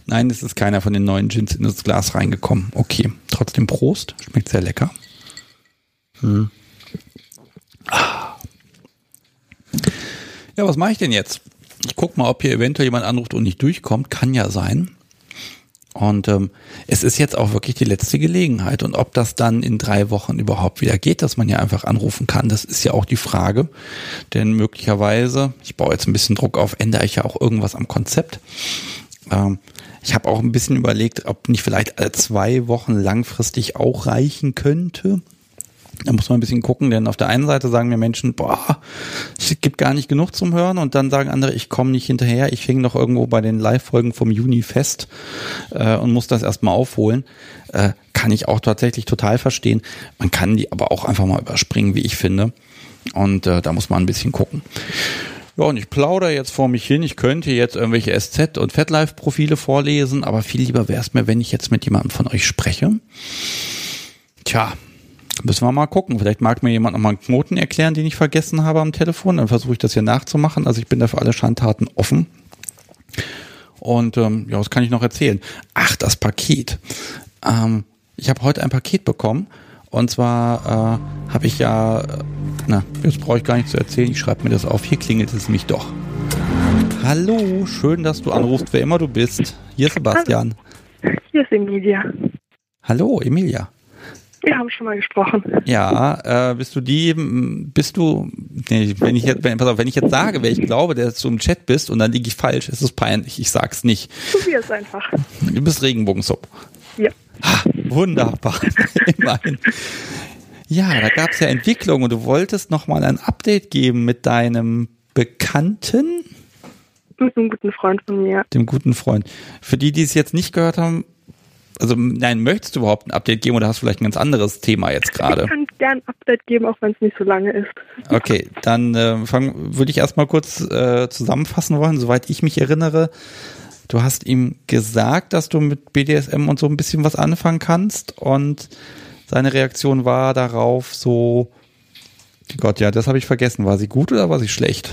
Nein, es ist keiner von den neuen Gins in das Glas reingekommen. Okay, trotzdem Prost. Schmeckt sehr lecker. Hm. Ah. Ja, was mache ich denn jetzt? Ich guck mal, ob hier eventuell jemand anruft und nicht durchkommt. Kann ja sein. Und ähm, es ist jetzt auch wirklich die letzte Gelegenheit. Und ob das dann in drei Wochen überhaupt wieder geht, dass man ja einfach anrufen kann, das ist ja auch die Frage. Denn möglicherweise, ich baue jetzt ein bisschen Druck auf, ändere ich ja auch irgendwas am Konzept. Ähm, ich habe auch ein bisschen überlegt, ob nicht vielleicht zwei Wochen langfristig auch reichen könnte. Da muss man ein bisschen gucken, denn auf der einen Seite sagen mir Menschen, boah, es gibt gar nicht genug zum Hören und dann sagen andere, ich komme nicht hinterher, ich hänge noch irgendwo bei den Live-Folgen vom Juni fest äh, und muss das erstmal aufholen. Äh, kann ich auch tatsächlich total verstehen. Man kann die aber auch einfach mal überspringen, wie ich finde. Und äh, da muss man ein bisschen gucken. Ja, und ich plaudere jetzt vor mich hin. Ich könnte jetzt irgendwelche SZ- und FetLife-Profile vorlesen, aber viel lieber wäre es mir, wenn ich jetzt mit jemandem von euch spreche. Tja, Müssen wir mal gucken. Vielleicht mag mir jemand nochmal einen Knoten erklären, den ich vergessen habe am Telefon. Dann versuche ich das hier nachzumachen. Also ich bin da für alle Schandtaten offen. Und ähm, ja, was kann ich noch erzählen? Ach, das Paket. Ähm, ich habe heute ein Paket bekommen. Und zwar äh, habe ich ja, äh, na, jetzt brauche ich gar nicht zu erzählen. Ich schreibe mir das auf. Hier klingelt es mich doch. Hallo, schön, dass du anrufst, wer immer du bist. Hier ist Sebastian. Hier ist Emilia. Hallo, Emilia. Wir haben schon mal gesprochen. Ja, äh, bist du die, bist du, nee, wenn ich jetzt, wenn, pass auf, wenn ich jetzt sage, wer ich glaube, der du im Chat bist und dann liege ich falsch, ist es peinlich, ich sag's nicht. Probier es einfach. Du bist Regenbogensupp. Ja. Ha, wunderbar, immerhin. Ja, da gab's ja Entwicklung und du wolltest nochmal ein Update geben mit deinem Bekannten? Mit einem guten Freund von mir. Dem guten Freund. Für die, die es jetzt nicht gehört haben, also nein, möchtest du überhaupt ein Update geben oder hast du vielleicht ein ganz anderes Thema jetzt gerade? Ich kann gern ein Update geben, auch wenn es nicht so lange ist. Okay, dann äh, würde ich erstmal kurz äh, zusammenfassen wollen, soweit ich mich erinnere. Du hast ihm gesagt, dass du mit BDSM und so ein bisschen was anfangen kannst und seine Reaktion war darauf so, Gott, ja, das habe ich vergessen. War sie gut oder war sie schlecht?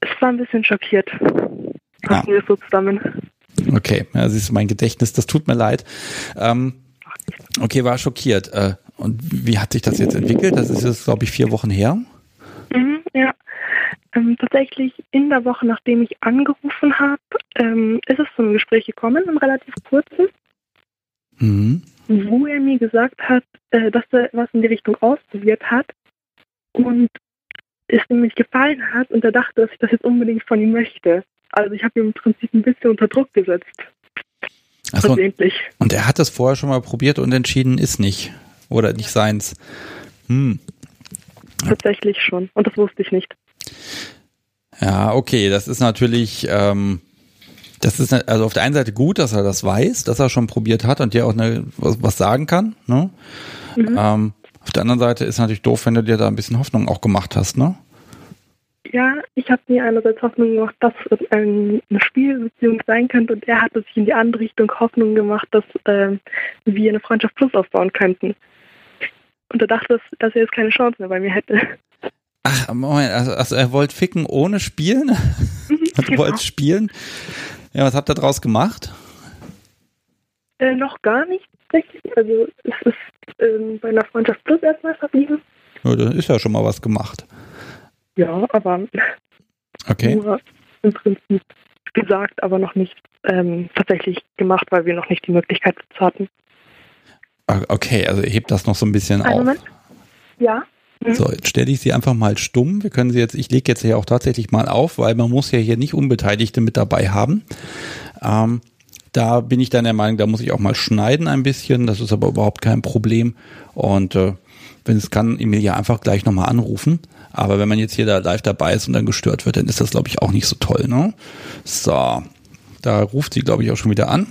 Es war ein bisschen schockiert. Fassen ah. wir so zusammen. Okay, ja, siehst du, mein Gedächtnis, das tut mir leid. Ähm, okay, war schockiert. Äh, und wie hat sich das jetzt entwickelt? Das ist jetzt, glaube ich, vier Wochen her. Mhm, ja. Ähm, tatsächlich in der Woche, nachdem ich angerufen habe, ähm, ist es zum Gespräch gekommen, im relativ kurzen, Mhm. wo er mir gesagt hat, äh, dass er was in die Richtung ausprobiert hat und es ihm nicht gefallen hat und er dachte, dass ich das jetzt unbedingt von ihm möchte. Also ich habe ihn im Prinzip ein bisschen unter Druck gesetzt. Achso, und er hat das vorher schon mal probiert und entschieden, ist nicht. Oder nicht seins. Hm. Tatsächlich schon. Und das wusste ich nicht. Ja, okay, das ist natürlich, ähm, das ist also auf der einen Seite gut, dass er das weiß, dass er schon probiert hat und dir auch eine, was, was sagen kann. Ne? Mhm. Ähm, auf der anderen Seite ist natürlich doof, wenn du dir da ein bisschen Hoffnung auch gemacht hast, ne? Ja, ich habe mir einerseits Hoffnung gemacht, dass es ein, eine Spielbeziehung sein könnte und er hatte sich in die andere Richtung Hoffnung gemacht, dass ähm, wir eine Freundschaft plus aufbauen könnten. Und er dachte, dass, dass er jetzt keine Chance mehr bei mir hätte. Ach, Moment, also, also er wollte ficken ohne spielen? du Genau. wolltest spielen? Ja, was habt ihr draus gemacht? Äh, noch gar nicht tatsächlich. Also es ist ähm, bei einer Freundschaft plus erstmal verblieben. Ja, da ist ja schon mal was gemacht. Ja, aber Okay. nur im Prinzip gesagt, aber noch nicht ähm, tatsächlich gemacht, weil wir noch nicht die Möglichkeit dazu hatten. Ah, Okay, also hebt das noch so ein bisschen Einen auf. Moment. Ja. Mhm. So, jetzt stelle ich sie einfach mal stumm. Wir können sie jetzt, ich lege jetzt hier auch tatsächlich mal auf, weil man muss ja hier nicht Unbeteiligte mit dabei haben. Ähm, da bin ich dann der Meinung, da muss ich auch mal schneiden ein bisschen. Das ist aber überhaupt kein Problem. Und äh, wenn es kann, Emilia einfach gleich nochmal anrufen. Aber wenn man jetzt hier da live dabei ist und dann gestört wird, dann ist das, glaube ich, auch nicht so toll. Ne? So, da ruft sie, glaube ich, auch schon wieder an.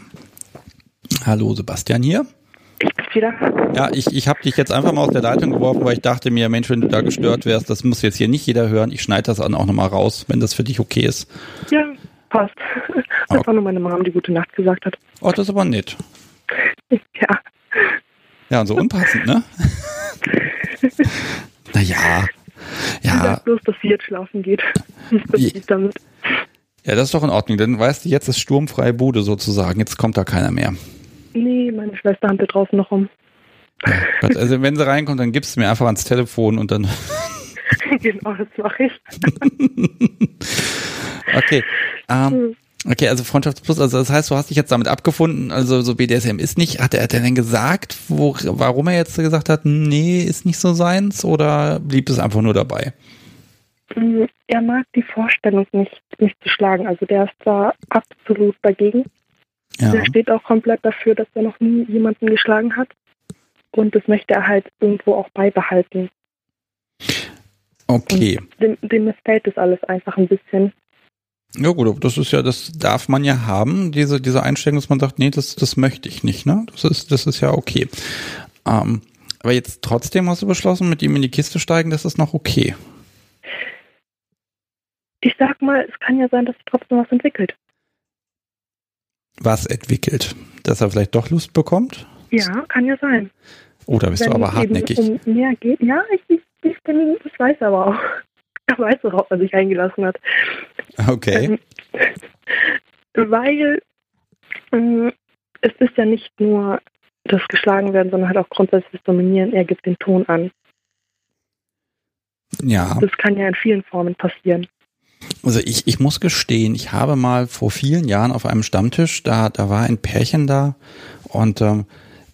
Hallo, Sebastian hier. Ich bin's wieder. Ja, ich, ich habe dich jetzt einfach mal aus der Leitung geworfen, weil ich dachte mir, Mensch, wenn du da gestört wärst, das muss jetzt hier nicht jeder hören. Ich schneide das dann auch nochmal raus, wenn das für dich okay ist. Ja, passt. Das war nur meine Mom, die gute Nacht gesagt hat. Oh, das ist aber nett. Ja. Ja, und so unpassend, ne? naja. Ja, sag bloß, dass sie jetzt schlafen geht. Das ist damit. ja, das ist doch in Ordnung. Dann weißt du, jetzt ist sturmfreie Bude sozusagen. Jetzt kommt da keiner mehr. Nee, meine Schwester handelt draußen noch rum. Ja, also wenn sie reinkommt, dann gibst du mir einfach ans Telefon und dann. genau, das mache ich. Okay. Ähm, Hm. Okay, also Freundschaftsplus, also das heißt, du hast dich jetzt damit abgefunden, also so BDSM ist nicht. Hat er, hat er denn gesagt, wo, warum er jetzt gesagt hat, nee, ist nicht so seins oder blieb es einfach nur dabei? Mm, Er mag die Vorstellung nicht, mich zu schlagen. Also der ist da absolut dagegen. Ja. Der steht auch komplett dafür, dass er noch nie jemanden geschlagen hat. Und das möchte er halt irgendwo auch beibehalten. Okay. Dem, dem missfällt das alles einfach ein bisschen. Ja gut, aber das ist ja, das darf man ja haben, diese, diese Einstellung, dass man sagt, nee, das, das möchte ich nicht, ne? Das ist, das ist ja okay. Ähm, aber jetzt trotzdem hast du beschlossen, mit ihm in die Kiste steigen, das ist noch okay. Ich sag mal, es kann ja sein, dass trotzdem was entwickelt. Was entwickelt? Dass er vielleicht doch Lust bekommt? Ja, kann ja sein. Oder bist du Wenn aber es eben hartnäckig? um mehr geht. Ja, ich, ich, ich bin, das weiß er aber auch. Er weiß, worauf er sich eingelassen hat. Okay. Ähm, weil ähm, es ist ja nicht nur das geschlagen werden, sondern halt auch grundsätzlich das Dominieren. Er gibt den Ton an. Ja. Das kann ja in vielen Formen passieren. Also ich, ich muss gestehen, ich habe mal vor vielen Jahren auf einem Stammtisch, da, da war ein Pärchen da und ähm,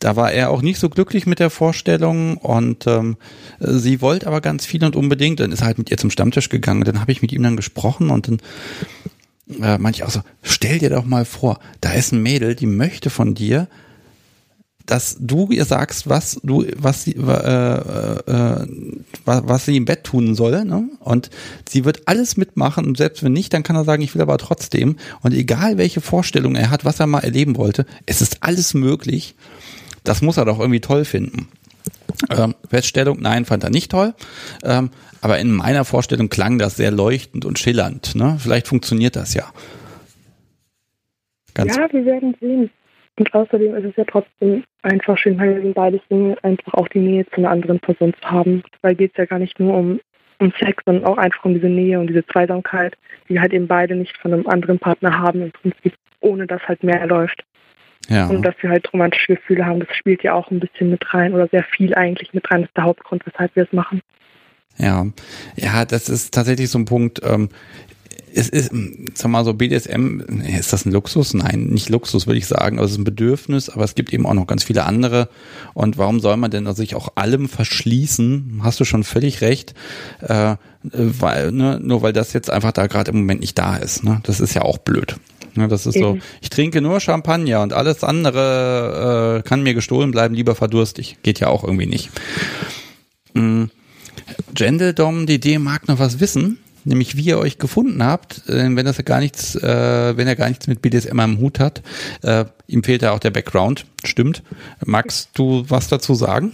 da war er auch nicht so glücklich mit der Vorstellung und ähm, sie wollte aber ganz viel und unbedingt. Dann ist er halt mit ihr zum Stammtisch gegangen. Dann habe ich mit ihm dann gesprochen und dann äh, meinte ich auch so, stell dir doch mal vor, da ist ein Mädel, die möchte von dir, dass du ihr sagst, was du, was sie, äh, äh, was, was sie im Bett tun soll, ne? Und sie wird alles mitmachen und selbst wenn nicht, dann kann er sagen, ich will aber trotzdem. Und egal welche Vorstellung er hat, was er mal erleben wollte, es ist alles möglich. Das muss er doch irgendwie toll finden. Ähm, Feststellung, nein, fand er nicht toll. Ähm, aber in meiner Vorstellung klang das sehr leuchtend und schillernd. Ne? Vielleicht funktioniert das ja. Ganz ja, wir werden sehen. Und außerdem ist es ja trotzdem einfach schön, wir beide sind, einfach auch die Nähe zu einer anderen Person zu haben. Weil geht es ja gar nicht nur um, um Sex, sondern auch einfach um diese Nähe und diese Zweisamkeit, die halt eben beide nicht von einem anderen Partner haben, im Prinzip, ohne dass halt mehr läuft. Ja. Und dass wir halt romantische Gefühle haben, das spielt ja auch ein bisschen mit rein oder sehr viel eigentlich mit rein. Das ist der Hauptgrund, weshalb wir es machen. Ja, ja, das ist tatsächlich so ein Punkt. Ähm, es ist, sag mal so, BDSM, ist das ein Luxus? Nein, nicht Luxus, würde ich sagen. Also es ist ein Bedürfnis, aber es gibt eben auch noch ganz viele andere. Und warum soll man denn sich auch allem verschließen? Hast du schon völlig recht. Äh, weil, ne, nur weil das jetzt einfach da gerade im Moment nicht da ist. Ne? Das ist ja auch blöd. Ne, das ist so, ich trinke nur Champagner und alles andere äh, kann mir gestohlen bleiben, lieber verdurstig. Geht ja auch irgendwie nicht. Mhm. Gendeldom, die Idee mag noch was wissen nämlich wie ihr euch gefunden habt, äh, wenn das gar nichts, äh, wenn er gar nichts mit BDSM am Hut hat. Äh, ihm fehlt ja auch der Background, stimmt. Magst du was dazu sagen?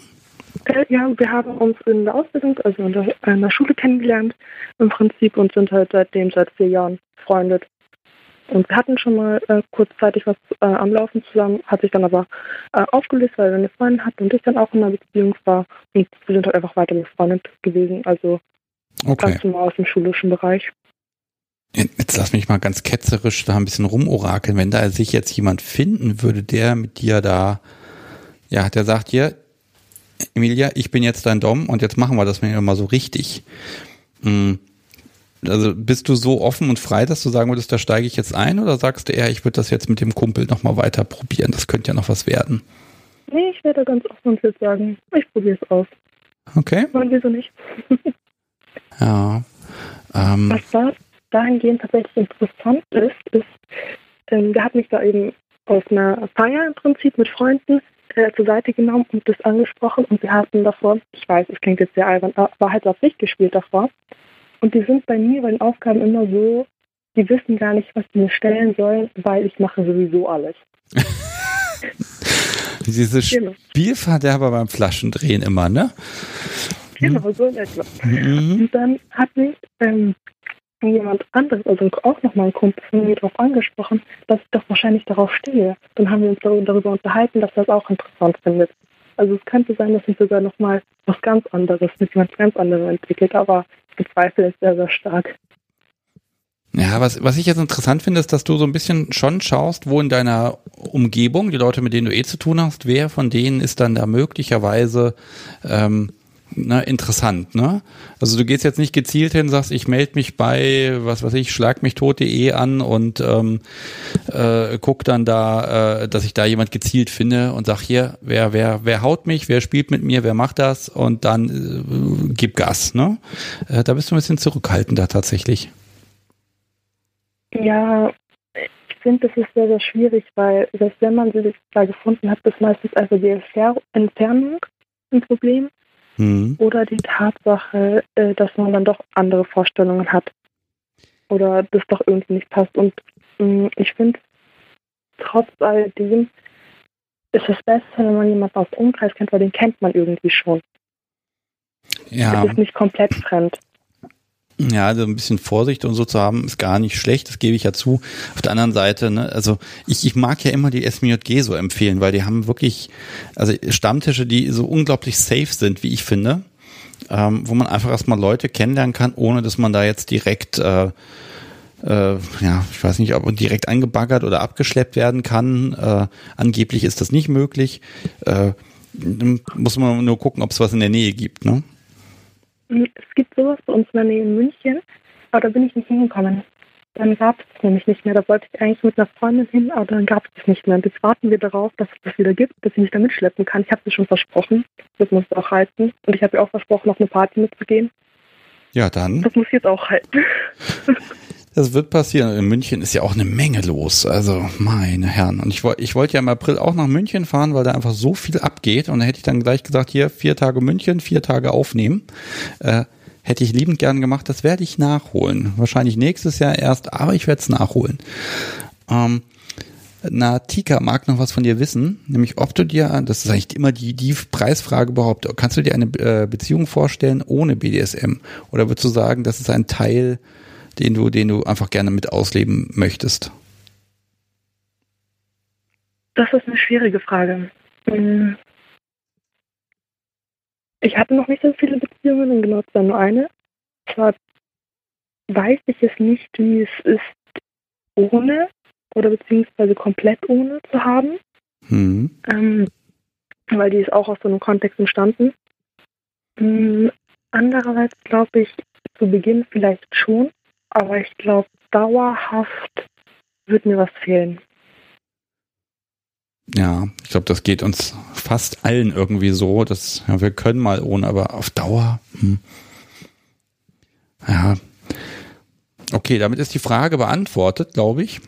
Äh, ja, wir haben uns in der Ausbildung, also in der, in der Schule kennengelernt im Prinzip und sind halt seitdem seit vier Jahren befreundet. Und wir hatten schon mal äh, kurzzeitig was äh, am Laufen zusammen, hat sich dann aber äh, aufgelöst, weil er eine Freundin hat und ich dann auch in einer Beziehung war. Und wir sind halt einfach weiter befreundet gewesen. Also Okay. Ganz dem schulischen Bereich. Jetzt lass mich mal ganz ketzerisch da ein bisschen rumorakeln. Wenn da sich jetzt jemand finden würde, der mit dir da, ja, der sagt hier, Emilia, ich bin jetzt dein Dom und jetzt machen wir das mal so richtig. Hm. Also bist du so offen und frei, dass du sagen würdest, da steige ich jetzt ein oder sagst du eher, ich würde das jetzt mit dem Kumpel nochmal weiter probieren? Das könnte ja noch was werden. Nee, ich werde ganz offen und würde sagen, ich probiere es aus. Okay. Wollen wir so nicht? Ja. Ähm. Was da dahingehend tatsächlich interessant ist, ist, ähm, der hat mich da eben auf einer Feier im Prinzip mit Freunden äh, zur Seite genommen und das angesprochen und wir hatten davor, ich weiß, es klingt jetzt sehr albern, war halt auf sich gespielt davor. Und die sind bei mir bei den Aufgaben immer so, die wissen gar nicht, was die mir stellen sollen, weil ich mache sowieso alles. Diese genau. Spielverderber beim Flaschendrehen immer, ne? Genau, so in etwa. Mhm. Und dann hat mich ähm, jemand anderes, also auch nochmal ein Kumpel von mir darauf angesprochen, dass ich doch wahrscheinlich darauf stehe. Dann haben wir uns darüber unterhalten, dass es auch interessant findet. Also es könnte sein, dass sich sogar nochmal was ganz anderes mit jemand ganz anderem entwickelt, aber ich bezweifle es sehr, sehr stark. Ja, was, was ich jetzt interessant finde, ist, dass du so ein bisschen schon schaust, wo in deiner Umgebung, die Leute, mit denen du eh zu tun hast, wer von denen ist dann da möglicherweise ähm, ne, interessant, ne? Also du gehst jetzt nicht gezielt hin, sagst, ich melde mich bei, was weiß ich, schlag mich tot.de an und ähm, äh, guck dann da, äh, dass ich da jemand gezielt finde und sag hier, wer, wer, wer haut mich, wer spielt mit mir, wer macht das und dann äh, gib Gas, ne? Äh, da bist du ein bisschen zurückhaltender tatsächlich. Ja, ich finde, das ist sehr, sehr schwierig, weil selbst wenn man sich da gefunden hat, ist meistens einfach die Entfernung ein Problem. Mhm. Oder die Tatsache, äh, dass man dann doch andere Vorstellungen hat. Oder das doch irgendwie nicht passt. Und mm, ich finde, trotz alledem ist es besser, wenn man jemanden aus dem Umkreis kennt, weil den kennt man irgendwie schon. Ja. Es ist nicht komplett fremd. Ja, also ein bisschen Vorsicht und so zu haben, ist gar nicht schlecht, das gebe ich ja zu. Auf der anderen Seite, ne, also ich, ich mag ja immer die SMJG so empfehlen, weil die haben wirklich, also Stammtische, die so unglaublich safe sind, wie ich finde, ähm, wo man einfach erstmal Leute kennenlernen kann, ohne dass man da jetzt direkt, äh, äh, ja, ich weiß nicht, ob direkt angebaggert oder abgeschleppt werden kann. Äh, angeblich ist das nicht möglich. Äh, muss man nur gucken, ob es was in der Nähe gibt, ne? Es gibt sowas bei uns in der Nähe in München, aber da bin ich nicht hingekommen. Dann gab es es nämlich nicht mehr. Da wollte ich eigentlich mit einer Freundin hin, aber dann gab es es nicht mehr. Und jetzt warten wir darauf, dass es das wieder gibt, dass ich mich da mitschleppen kann. Ich habe es schon versprochen. Das muss ich auch halten. Und ich habe ihr auch versprochen, auf eine Party mitzugehen. Ja, dann. Das muss ich jetzt auch halten. Das wird passieren. In München ist ja auch eine Menge los. Also, meine Herren. Und ich, ich wollte ja im April auch nach München fahren, weil da einfach so viel abgeht. Und da hätte ich dann gleich gesagt, hier, vier Tage München, vier Tage aufnehmen. Äh, hätte ich liebend gern gemacht. Das werde ich nachholen. Wahrscheinlich nächstes Jahr erst, aber ich werde es nachholen. Ähm, na, Tika mag noch was von dir wissen, nämlich ob du dir, das ist eigentlich immer die, die Preisfrage überhaupt, kannst du dir eine äh, Beziehung vorstellen ohne BDSM? Oder würdest du sagen, das ist ein Teil den du, den du einfach gerne mit ausleben möchtest? Das ist eine schwierige Frage. Hm. Ich hatte noch nicht so viele Beziehungen und genau zwar nur eine. Zwar weiß ich es nicht, wie es ist, ohne oder beziehungsweise komplett ohne zu haben. Mhm. Ähm, weil die ist auch aus so einem Kontext entstanden. Hm, andererseits glaube ich, zu Beginn vielleicht schon, aber ich glaube, dauerhaft wird mir was fehlen. Ja, ich glaube, das geht uns fast allen irgendwie so, dass ja, wir können mal ohne, aber auf Dauer. Hm. Ja. Okay, damit ist die Frage beantwortet, glaube ich.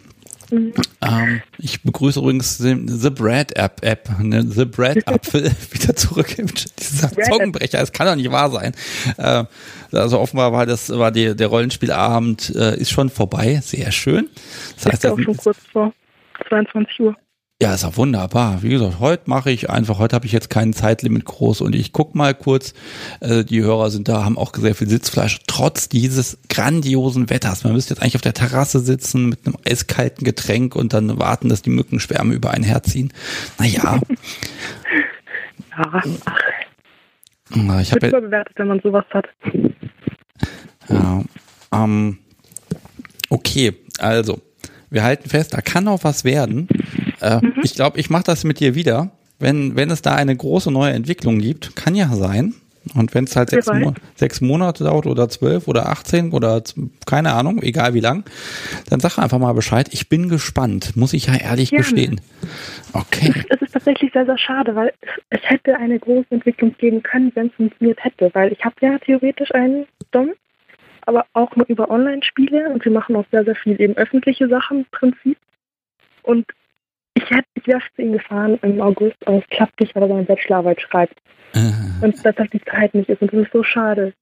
Mhm. Ähm, ich begrüße übrigens The Bread App App, ne, The Bread Apfel wieder zurück. Dieser Zungenbrecher, es kann doch nicht wahr sein. Äh, also offenbar war das war die, der Rollenspielabend äh, ist schon vorbei, sehr schön. Das heißt, ist auch schon kurz vor 22 Uhr. Ja, ist auch wunderbar. Wie gesagt, heute mache ich einfach, heute habe ich jetzt kein Zeitlimit groß und ich guck mal kurz. Äh, die Hörer sind da, haben auch sehr viel Sitzfleisch, trotz dieses grandiosen Wetters. Man müsste jetzt eigentlich auf der Terrasse sitzen mit einem eiskalten Getränk und dann warten, dass die Mückenschwärme über ein herziehen. Naja. ja. Na, ich habe überbewertet, wenn man sowas hat. Ja, ähm, okay, also wir halten fest, da kann noch was werden. Äh, mhm. Ich glaube, ich mache das mit dir wieder. Wenn, wenn es da eine große neue Entwicklung gibt, kann ja sein. Und wenn es halt sechs, Mo sechs, Monate dauert oder zwölf oder achtzehn oder keine Ahnung, egal wie lang, dann sag einfach mal Bescheid. Ich bin gespannt, muss ich ja ehrlich Gerne. gestehen. Okay. Es ist tatsächlich sehr, sehr schade, weil es, es hätte eine große Entwicklung geben können, wenn es funktioniert hätte. Weil ich habe ja theoretisch einen Dom, aber auch nur über Online-Spiele und wir machen auch sehr, sehr viel eben öffentliche Sachen im Prinzip. Und ich, hätte, ich wäre zu ihm gefahren im August, aber es klappt nicht, weil er seine Bachelorarbeit schreibt. Äh. Und dass halt die Zeit nicht ist. Und das ist so schade.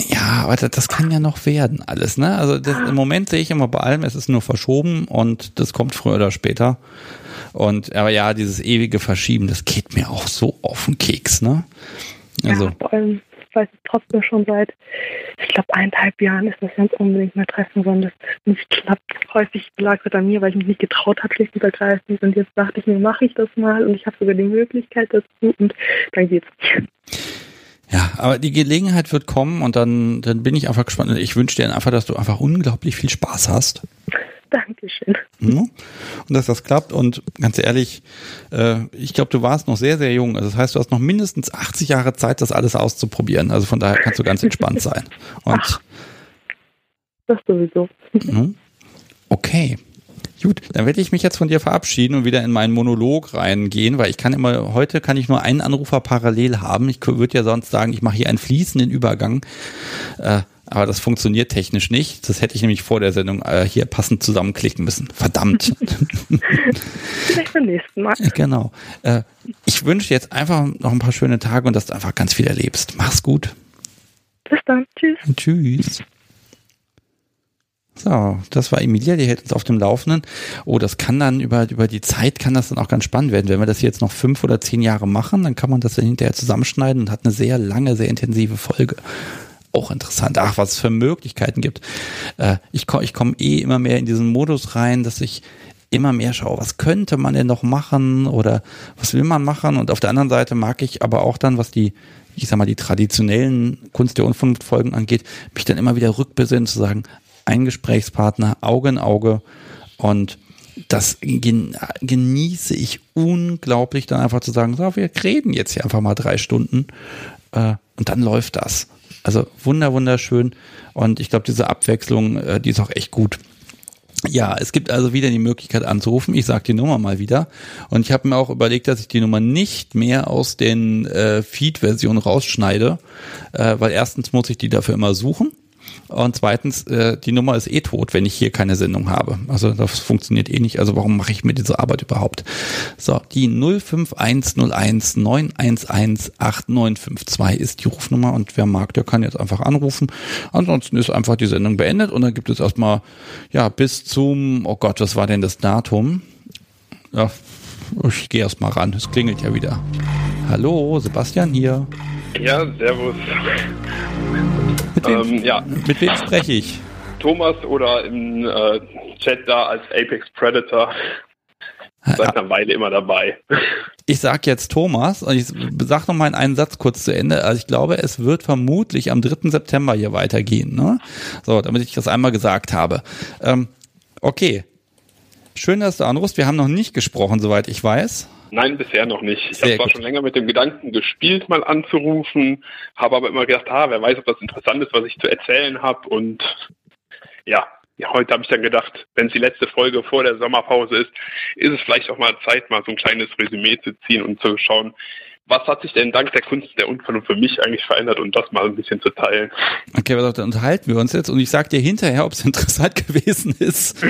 Ja, aber das, das kann ja noch werden, alles, ne? Also das, im Moment sehe ich immer bei allem, es ist nur verschoben und das kommt früher oder später. Und aber ja, dieses ewige Verschieben, das geht mir auch so auf den Keks, ne? Also. Ja, vor allem, weil es trotzdem schon seit, ich glaube, eineinhalb Jahren ist, wir uns unbedingt mal treffen sollen, dass das nicht klappt. Häufig lag es an mir, weil ich mich nicht getraut habe, schlicht und ergreifend. Und jetzt dachte ich mir, mache ich das mal und ich habe sogar die Möglichkeit dazu und dann geht's. Ja, aber die Gelegenheit wird kommen und dann, dann bin ich einfach gespannt. Ich wünsche dir einfach, dass du einfach unglaublich viel Spaß hast. Dankeschön. Und dass das klappt. Und ganz ehrlich, äh, ich glaube, du warst noch sehr, sehr jung. Also das heißt, du hast noch mindestens 80 Jahre Zeit, das alles auszuprobieren. Also von daher kannst du ganz entspannt sein. Und Ach, das sowieso. Okay. Gut, dann werde ich mich jetzt von dir verabschieden und wieder in meinen Monolog reingehen, weil ich kann immer, heute kann ich nur einen Anrufer parallel haben. Ich würde ja sonst sagen, ich mache hier einen fließenden Übergang. Äh, aber das funktioniert technisch nicht. Das hätte ich nämlich vor der Sendung äh, hier passend zusammenklicken müssen. Verdammt. Vielleicht beim nächsten Mal. Genau. Äh, ich wünsche dir jetzt einfach noch ein paar schöne Tage und dass du einfach ganz viel erlebst. Mach's gut. Bis dann. Tschüss. Tschüss. So, das war Emilia, die hält uns auf dem Laufenden. Oh, das kann dann über, über die Zeit kann das dann auch ganz spannend werden. Wenn wir das jetzt noch fünf oder zehn Jahre machen, dann kann man das dann hinterher zusammenschneiden und hat eine sehr lange, sehr intensive Folge auch interessant. Ach, was es für Möglichkeiten gibt. Äh, ich komme ich komm eh immer mehr in diesen Modus rein, dass ich immer mehr schaue, was könnte man denn noch machen oder was will man machen? Und auf der anderen Seite mag ich aber auch dann, was die, ich sag mal, die traditionellen Kunst der Unvernunftfolgen angeht, mich dann immer wieder rückbesinnen zu sagen, ein Gesprächspartner, Auge in Auge und das genieße ich unglaublich, dann einfach zu sagen, so, wir reden jetzt hier einfach mal drei Stunden äh, und dann läuft das. Also wunder, wunderschön. Und ich glaube, diese Abwechslung, äh, die ist auch echt gut. Ja, es gibt also wieder die Möglichkeit anzurufen. Ich sage die Nummer mal wieder. Und ich habe mir auch überlegt, dass ich die Nummer nicht mehr aus den äh, Feed-Versionen rausschneide, äh, weil erstens muss ich die dafür immer suchen. Und zweitens, äh, die Nummer ist eh tot, wenn ich hier keine Sendung habe. Also das funktioniert eh nicht. Also warum mache ich mir diese Arbeit überhaupt? So, die 05101 911 8952 ist die Rufnummer und wer mag, der kann jetzt einfach anrufen. Ansonsten ist einfach die Sendung beendet und dann gibt es erstmal, ja, bis zum, oh Gott, was war denn das Datum? Ja, ich gehe erstmal ran, es klingelt ja wieder. Hallo, Sebastian hier. Ja, servus. Mit wem, ähm, ja. mit wem spreche ich? Thomas oder im äh, Chat da als Apex Predator. Seit einer Weile immer dabei. Ich sag jetzt Thomas und ich sag noch mal in einen Satz kurz zu Ende. Also ich glaube, es wird vermutlich am 3. September hier weitergehen. Ne? So, damit ich das einmal gesagt habe. Ähm, okay. Schön, dass du anrufst. Wir haben noch nicht gesprochen, soweit ich weiß. Nein, bisher noch nicht. Ich habe zwar schon länger mit dem Gedanken gespielt, mal anzurufen, habe aber immer gedacht, ah, wer weiß, ob das interessant ist, was ich zu erzählen habe. Und ja, ja heute habe ich dann gedacht, wenn es die letzte Folge vor der Sommerpause ist, ist es vielleicht auch mal Zeit, mal so ein kleines Resümee zu ziehen und zu schauen, was hat sich denn dank der Kunst der Unvernunft für mich eigentlich verändert und das mal ein bisschen zu teilen. Okay, aber dann unterhalten wir uns jetzt und ich sage dir hinterher, ob es interessant gewesen ist.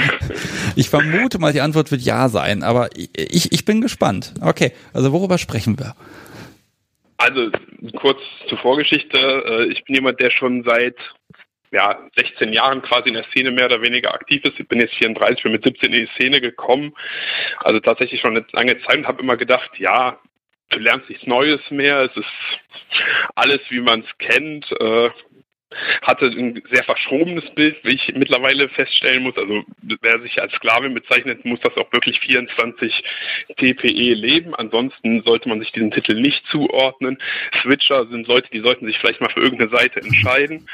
Ich vermute mal, die Antwort wird ja sein, aber ich, ich bin gespannt. Okay, also worüber sprechen wir? Also kurz zur Vorgeschichte. Äh, ich bin jemand, der schon seit ja, 16 Jahren quasi in der Szene mehr oder weniger aktiv ist. Ich bin jetzt 34, bin mit 17 in die Szene gekommen. Also tatsächlich schon eine lange Zeit und habe immer gedacht, ja, du lernst nichts Neues mehr, es ist alles, wie man es kennt. Äh, hatte ein sehr verschrobenes Bild, wie ich mittlerweile feststellen muss. Also wer sich als Sklave bezeichnet, muss das auch wirklich 24 TPE leben. Ansonsten sollte man sich diesen Titel nicht zuordnen. Switcher sind Leute, die sollten sich vielleicht mal für irgendeine Seite entscheiden.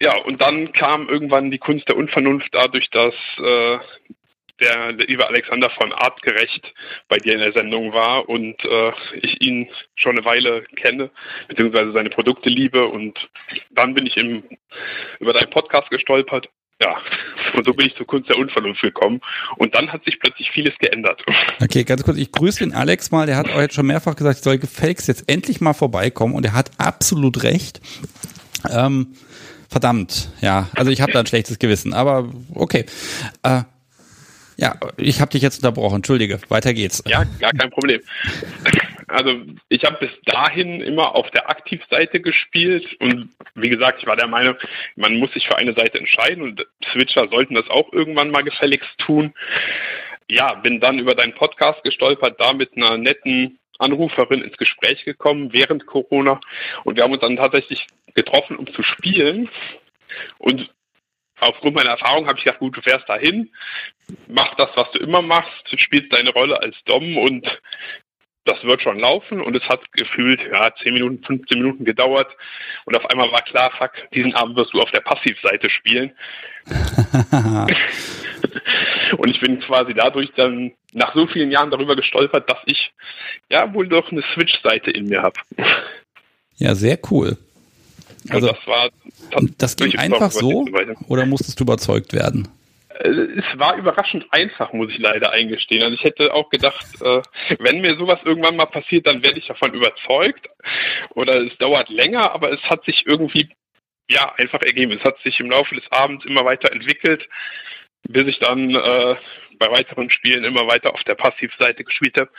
Ja, und dann kam irgendwann die Kunst der Unvernunft dadurch, dass äh, der, der liebe Alexander von Artgerecht bei dir in der Sendung war und äh, ich ihn schon eine Weile kenne, beziehungsweise seine Produkte liebe und dann bin ich im, über deinen Podcast gestolpert. Ja, und so bin ich zur Kunst der Unvernunft gekommen. Und dann hat sich plötzlich vieles geändert. Okay, ganz kurz, ich grüße den Alex mal. Der hat euch schon mehrfach gesagt, ich soll gefälligst jetzt endlich mal vorbeikommen. Und er hat absolut recht. Ähm, verdammt, ja. Also ich habe da ein schlechtes Gewissen, aber okay. Äh, ja, ich habe dich jetzt unterbrochen, entschuldige. Weiter geht's. Ja, gar kein Problem. Also ich habe bis dahin immer auf der Aktivseite gespielt und wie gesagt, ich war der Meinung, man muss sich für eine Seite entscheiden und Switcher sollten das auch irgendwann mal gefälligst tun. Ja, bin dann über deinen Podcast gestolpert, da mit einer netten Anruferin ins Gespräch gekommen während Corona und wir haben uns dann tatsächlich getroffen, um zu spielen. Und aufgrund meiner Erfahrung habe ich gedacht, gut, du fährst dahin, mach das, was du immer machst, spielst deine Rolle als Dom und das wird schon laufen und es hat gefühlt, ja, 10 Minuten, 15 Minuten gedauert und auf einmal war klar, fuck, diesen Abend wirst du auf der Passivseite spielen. und ich bin quasi dadurch dann nach so vielen Jahren darüber gestolpert, dass ich ja wohl doch eine Switch-Seite in mir habe. Ja, sehr cool. Also, das war das ging einfach so oder musstest du überzeugt werden? Äh, es war überraschend einfach, muss ich leider eingestehen. Also ich hätte auch gedacht, äh, wenn mir sowas irgendwann mal passiert, dann werde ich davon überzeugt. Oder es dauert länger, aber es hat sich irgendwie ja einfach ergeben. Es hat sich im Laufe des Abends immer weiter entwickelt, bis ich dann äh, bei weiteren Spielen immer weiter auf der Passivseite gespielt habe.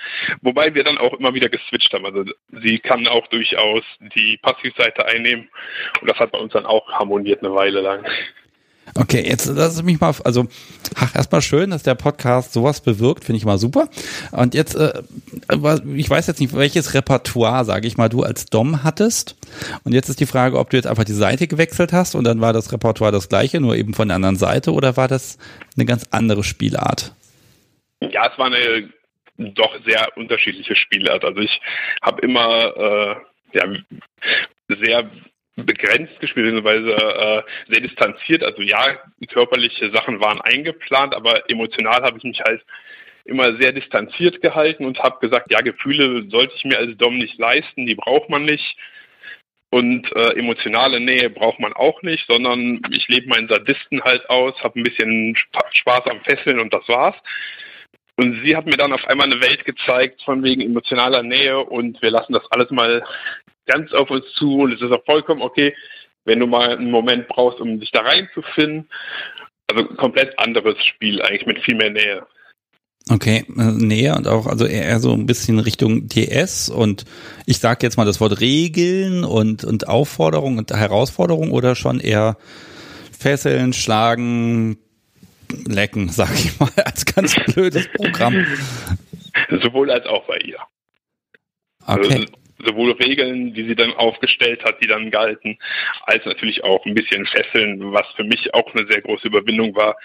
Wobei wir dann auch immer wieder geswitcht haben. Also sie kann auch durchaus die Passivseite einnehmen und das hat bei uns dann auch harmoniert eine Weile lang. Okay, jetzt lass mich mal, also ach, erstmal schön, dass der Podcast sowas bewirkt, finde ich mal super. Und jetzt, äh, ich weiß jetzt nicht, welches Repertoire, sage ich mal, du als Dom hattest. Und jetzt ist die Frage, ob du jetzt einfach die Seite gewechselt hast und dann war das Repertoire das gleiche, nur eben von der anderen Seite, oder war das eine ganz andere Spielart? Ja, es war eine doch sehr unterschiedliche Spielart. Also ich habe immer äh, ja, sehr begrenzt gespielt, beziehungsweise äh, sehr distanziert. Also ja, körperliche Sachen waren eingeplant, aber emotional habe ich mich halt immer sehr distanziert gehalten und habe gesagt, ja, Gefühle sollte ich mir als Dom nicht leisten, die braucht man nicht. Und äh, emotionale Nähe braucht man auch nicht, sondern ich lebe meinen Sadisten halt aus, habe ein bisschen Spaß am Fesseln und das war's. Und sie hat mir dann auf einmal eine Welt gezeigt von wegen emotionaler Nähe und wir lassen das alles mal ganz auf uns zu und es ist auch vollkommen okay, wenn du mal einen Moment brauchst, um dich da reinzufinden. Also komplett anderes Spiel eigentlich mit viel mehr Nähe. Okay, äh, Nähe und auch also eher so ein bisschen Richtung DS und ich sage jetzt mal das Wort Regeln und und Aufforderung und Herausforderung oder schon eher Fesseln, Schlagen, Lecken, sag ich mal, als ganz blödes Programm. Sowohl als auch bei ihr. Okay. Also sowohl Regeln, die sie dann aufgestellt hat, die dann galten, als natürlich auch ein bisschen Fesseln, was für mich auch eine sehr große Überwindung war,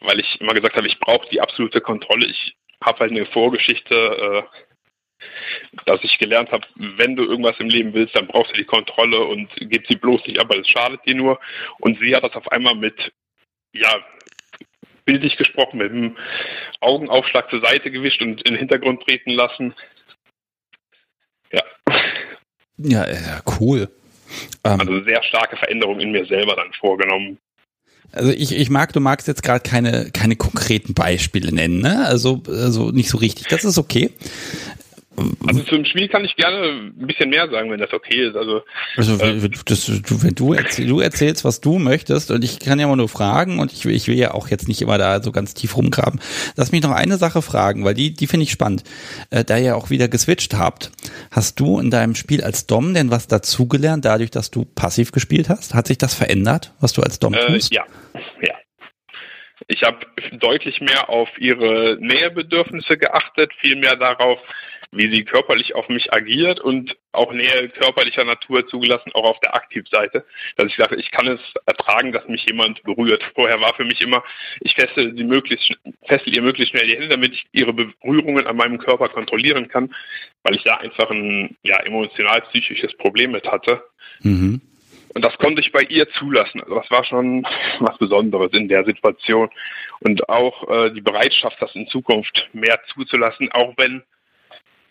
weil ich immer gesagt habe, ich brauche die absolute Kontrolle. Ich habe halt eine Vorgeschichte, äh, dass ich gelernt habe, wenn du irgendwas im Leben willst, dann brauchst du die Kontrolle und gib sie bloß nicht ab, weil es schadet dir nur. Und sie hat das auf einmal mit, ja, bildlich gesprochen mit dem Augenaufschlag zur Seite gewischt und in den Hintergrund treten lassen. Ja. Ja, cool. Ähm, also sehr starke Veränderungen in mir selber dann vorgenommen. Also ich, ich mag, du magst jetzt gerade keine, keine konkreten Beispiele nennen, ne? Also, also nicht so richtig. Das ist okay. Also zum Spiel kann ich gerne ein bisschen mehr sagen, wenn das okay ist. Also, also äh, das, du, wenn du, erzähl, du erzählst, was du möchtest, und ich kann ja mal nur fragen, und ich, ich will ja auch jetzt nicht immer da so ganz tief rumgraben. Lass mich noch eine Sache fragen, weil die, die finde ich spannend. Äh, da ihr auch wieder geswitcht habt, hast du in deinem Spiel als Dom denn was dazugelernt, dadurch, dass du passiv gespielt hast? Hat sich das verändert, was du als Dom äh, tust? Ja, ja. Ich habe deutlich mehr auf ihre Nähebedürfnisse geachtet, viel mehr darauf, wie sie körperlich auf mich agiert und auch Nähe körperlicher Natur zugelassen, auch auf der Aktivseite, dass ich sage, ich kann es ertragen, dass mich jemand berührt. Vorher war für mich immer, ich fessel sie möglichst, fessel ihr möglichst schnell die Hände, damit ich ihre Berührungen an meinem Körper kontrollieren kann, weil ich da einfach ein ja, emotional-psychisches Problem mit hatte. Mhm. Und das konnte ich bei ihr zulassen. Also das war schon was Besonderes in der Situation. Und auch äh, die Bereitschaft, das in Zukunft mehr zuzulassen, auch wenn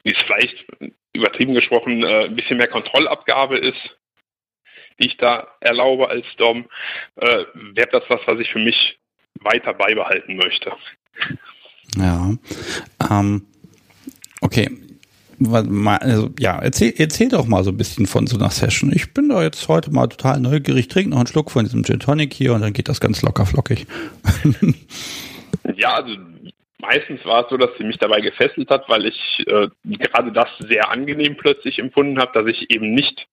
wie es vielleicht übertrieben gesprochen äh, ein bisschen mehr Kontrollabgabe ist, die ich da erlaube als Dom, äh, wäre das was, was ich für mich weiter beibehalten möchte. Ja. Ähm, okay. Also, ja, erzähl, erzähl doch mal so ein bisschen von so einer Session. Ich bin da jetzt heute mal total neugierig, trinke noch einen Schluck von diesem Gin Tonic hier und dann geht das ganz locker flockig. ja, also Meistens war es so, dass sie mich dabei gefesselt hat, weil ich äh, gerade das sehr angenehm plötzlich empfunden habe, dass ich eben nicht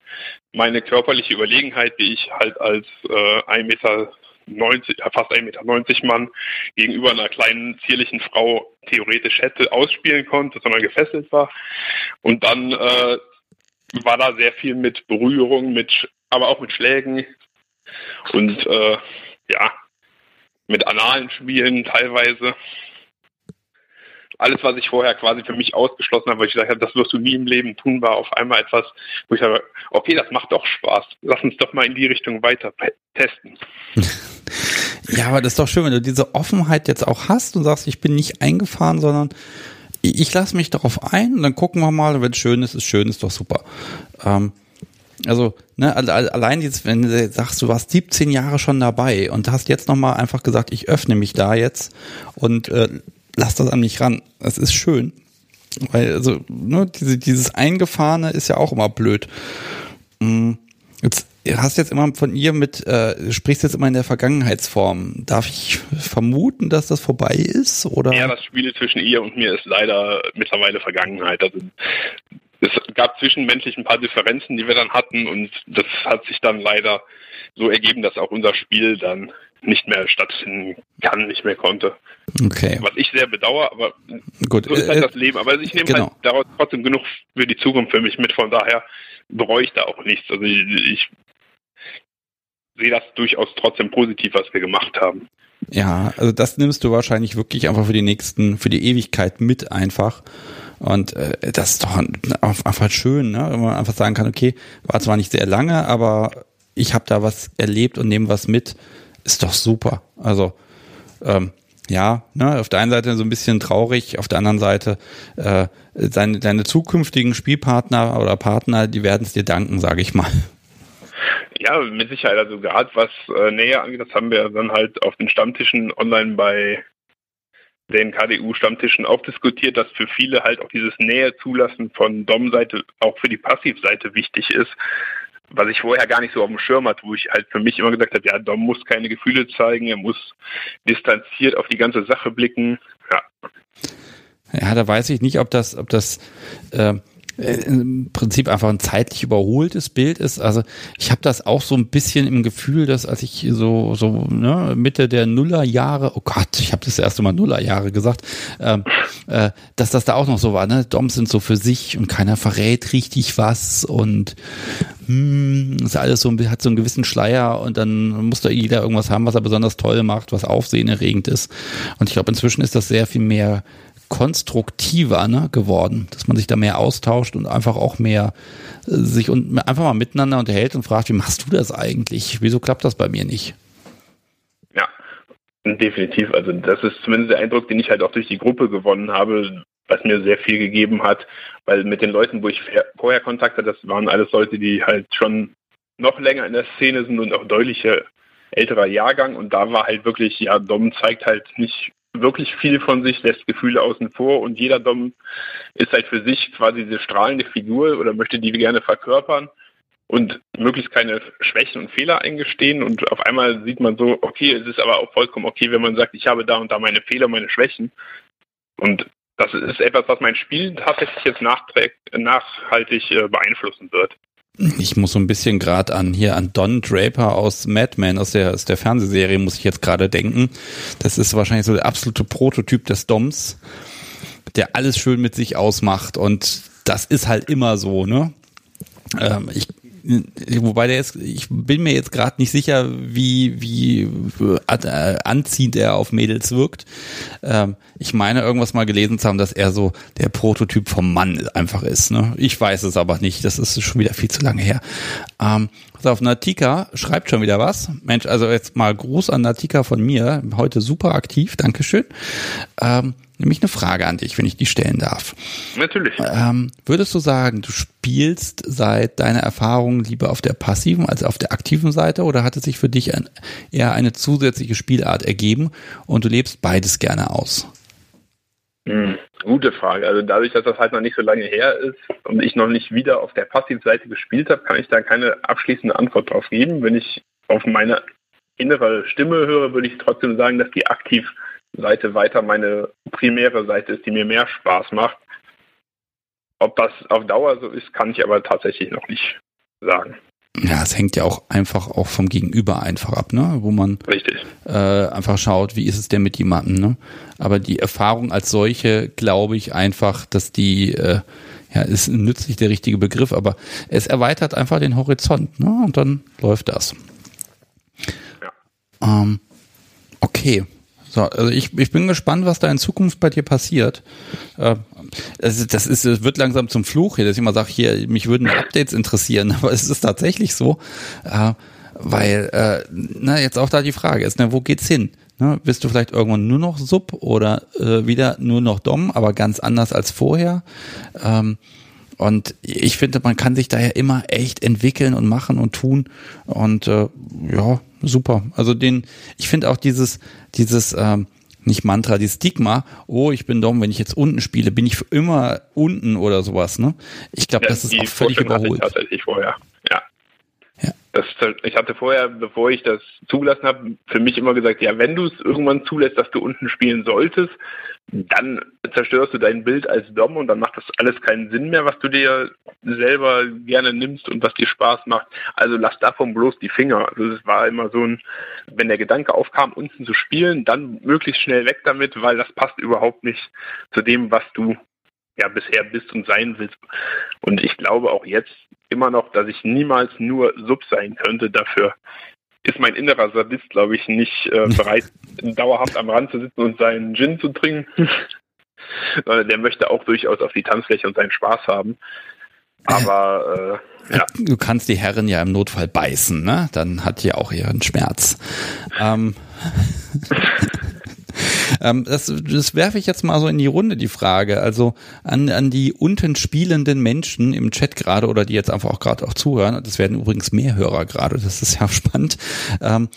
meine körperliche Überlegenheit, die ich halt als äh, 1 Meter 90, fast 1,90 Meter Mann gegenüber einer kleinen, zierlichen Frau theoretisch hätte ausspielen konnte, sondern gefesselt war. Und dann äh, war da sehr viel mit Berührung, mit, aber auch mit Schlägen und äh, ja, mit analen Spielen teilweise alles, was ich vorher quasi für mich ausgeschlossen habe, weil ich gesagt habe, das wirst du nie im Leben tun, war auf einmal etwas, wo ich sage, okay, das macht doch Spaß. Lass uns doch mal in die Richtung weiter testen. Ja, aber das ist doch schön, wenn du diese Offenheit jetzt auch hast und sagst, ich bin nicht eingefahren, sondern ich lasse mich darauf ein und dann gucken wir mal, wenn es schön ist, ist schön, ist doch super. Ähm, also, ne, allein jetzt, wenn du sagst, du warst 17 Jahre schon dabei und hast jetzt nochmal einfach gesagt, ich öffne mich da jetzt und äh, lass das an mich ran. Das ist schön. Weil, also, ne, diese, dieses Eingefahrene ist ja auch immer blöd. Mm, jetzt hast jetzt immer von ihr mit, äh, sprichst jetzt immer in der Vergangenheitsform. Darf ich vermuten, dass das vorbei ist? Oder? Ja, das Spiel zwischen ihr und mir ist leider mittlerweile Vergangenheit. Also es gab zwischenmenschlich ein paar Differenzen, die wir dann hatten und das hat sich dann leider so ergeben, dass auch unser Spiel dann nicht mehr stattfinden kann, nicht mehr konnte. Okay. Was ich sehr bedauere, aber Gut, so ist halt äh, das Leben. Aber ich nehme genau. halt daraus trotzdem genug für die Zukunft für mich mit. Von daher bereue ich da auch nichts. Also ich, ich sehe das durchaus trotzdem positiv, was wir gemacht haben. Ja, also das nimmst du wahrscheinlich wirklich einfach für die nächsten, für die Ewigkeit mit einfach. Und äh, das ist doch einfach schön, ne? wenn man einfach sagen kann, okay, war zwar nicht sehr lange, aber ich habe da was erlebt und nehme was mit ist doch super. Also ähm, ja, ne, auf der einen Seite so ein bisschen traurig, auf der anderen Seite äh, deine, deine zukünftigen Spielpartner oder Partner, die werden es dir danken, sage ich mal. Ja, mit Sicherheit. Also gerade was äh, näher angeht, das haben wir dann halt auf den Stammtischen online bei den KDU-Stammtischen auch diskutiert, dass für viele halt auch dieses Nähe zulassen von Dom-Seite auch für die Passivseite wichtig ist was ich vorher gar nicht so auf dem Schirm hatte, wo ich halt für mich immer gesagt habe, ja, Dom muss keine Gefühle zeigen, er muss distanziert auf die ganze Sache blicken. Ja. Ja, da weiß ich nicht, ob das, ob das äh, im Prinzip einfach ein zeitlich überholtes Bild ist. Also ich habe das auch so ein bisschen im Gefühl, dass als ich so so ne, Mitte der Nullerjahre, oh Gott, ich habe das erste Mal Nullerjahre gesagt, ähm, äh, dass das da auch noch so war. Ne, Doms sind so für sich und keiner verrät richtig was und hm, ist alles so hat so einen gewissen Schleier und dann muss da jeder irgendwas haben, was er besonders toll macht, was aufsehenerregend ist. Und ich glaube, inzwischen ist das sehr viel mehr konstruktiver ne, geworden, dass man sich da mehr austauscht und einfach auch mehr äh, sich und einfach mal miteinander unterhält und fragt, wie machst du das eigentlich? Wieso klappt das bei mir nicht? Ja, Definitiv. Also das ist zumindest der Eindruck, den ich halt auch durch die Gruppe gewonnen habe, was mir sehr viel gegeben hat, weil mit den Leuten, wo ich vorher Kontakt hatte, das waren alles Leute, die halt schon noch länger in der Szene sind und auch deutliche älterer Jahrgang und da war halt wirklich, ja, Dom zeigt halt nicht wirklich viel von sich, lässt Gefühle außen vor und jeder Dom ist halt für sich quasi diese strahlende Figur oder möchte die gerne verkörpern und möglichst keine Schwächen und Fehler eingestehen und auf einmal sieht man so, okay, es ist aber auch vollkommen okay, wenn man sagt, ich habe da und da meine Fehler, meine Schwächen und das ist etwas, was mein Spiel tatsächlich jetzt nachhaltig äh, beeinflussen wird. Ich muss so ein bisschen gerade an hier an Don Draper aus Mad Men aus der aus der Fernsehserie muss ich jetzt gerade denken. Das ist wahrscheinlich so der absolute Prototyp des Doms, der alles schön mit sich ausmacht und das ist halt immer so, ne? Ähm, ich wobei der ist, ich bin mir jetzt gerade nicht sicher, wie, wie äh, anziehend er auf Mädels wirkt. Ähm, ich meine, irgendwas mal gelesen zu haben, dass er so der Prototyp vom Mann einfach ist. Ne? Ich weiß es aber nicht, das ist schon wieder viel zu lange her. Ähm, also auf Natika schreibt schon wieder was. Mensch, also jetzt mal Gruß an Natika von mir. Heute super aktiv, Dankeschön. Ähm, nämlich eine Frage an dich, wenn ich die stellen darf. Natürlich. Ähm, würdest du sagen, du spielst seit deiner Erfahrung lieber auf der passiven als auf der aktiven Seite oder hat es sich für dich ein, eher eine zusätzliche Spielart ergeben und du lebst beides gerne aus? Hm, gute Frage. Also dadurch, dass das halt noch nicht so lange her ist und ich noch nicht wieder auf der Passivseite gespielt habe, kann ich da keine abschließende Antwort drauf geben. Wenn ich auf meine innere Stimme höre, würde ich trotzdem sagen, dass die Aktivseite weiter meine primäre Seite ist, die mir mehr Spaß macht. Ob das auf Dauer so ist, kann ich aber tatsächlich noch nicht sagen. Ja, es hängt ja auch einfach auch vom Gegenüber einfach ab, ne? Wo man. Äh, einfach schaut, wie ist es denn mit jemandem, ne? Aber die Erfahrung als solche, glaube ich einfach, dass die, äh, ja, ist nützlich der richtige Begriff, aber es erweitert einfach den Horizont, ne? Und dann läuft das. Ja. Ähm, okay. So, also ich, ich bin gespannt, was da in Zukunft bei dir passiert. Äh, also das ist, das wird langsam zum Fluch hier, dass ich immer sage, hier, mich würden Updates interessieren, aber es ist tatsächlich so, äh, weil, äh, na, jetzt auch da die Frage ist, ne, wo geht's hin? Ne, bist du vielleicht irgendwann nur noch Sub oder äh, wieder nur noch Dom, aber ganz anders als vorher? Ähm, und ich finde, man kann sich daher immer echt entwickeln und machen und tun. Und äh, ja, super. Also den, ich finde auch dieses, dieses, ähm, nicht Mantra, die Stigma, oh, ich bin dumm, wenn ich jetzt unten spiele, bin ich für immer unten oder sowas, ne? Ich glaube, ja, das ist auch völlig überholt. Hatte ich tatsächlich vorher, ja. ja. Das, ich hatte vorher, bevor ich das zugelassen habe, für mich immer gesagt, ja, wenn du es irgendwann zulässt, dass du unten spielen solltest, dann zerstörst du dein Bild als Dom und dann macht das alles keinen Sinn mehr, was du dir selber gerne nimmst und was dir Spaß macht. Also lass davon bloß die Finger. Also es war immer so ein, wenn der Gedanke aufkam, unten zu spielen, dann möglichst schnell weg damit, weil das passt überhaupt nicht zu dem, was du ja bisher bist und sein willst. Und ich glaube auch jetzt immer noch, dass ich niemals nur Sub sein könnte. Dafür ist mein innerer Sadist, glaube ich, nicht äh, bereit, dauerhaft am Rand zu sitzen und seinen Gin zu trinken. Sondern der möchte auch durchaus auf die Tanzfläche und seinen Spaß haben. Aber äh, ja. Du kannst die Herren ja im Notfall beißen, ne? Dann hat die auch ihren Schmerz. ähm. Ähm, das, das werfe ich jetzt mal so in die Runde, die Frage. Also an, an die unten spielenden Menschen im Chat gerade oder die jetzt einfach auch gerade auch zuhören. Das werden übrigens mehr Hörer gerade, das ist ja spannend. Ähm,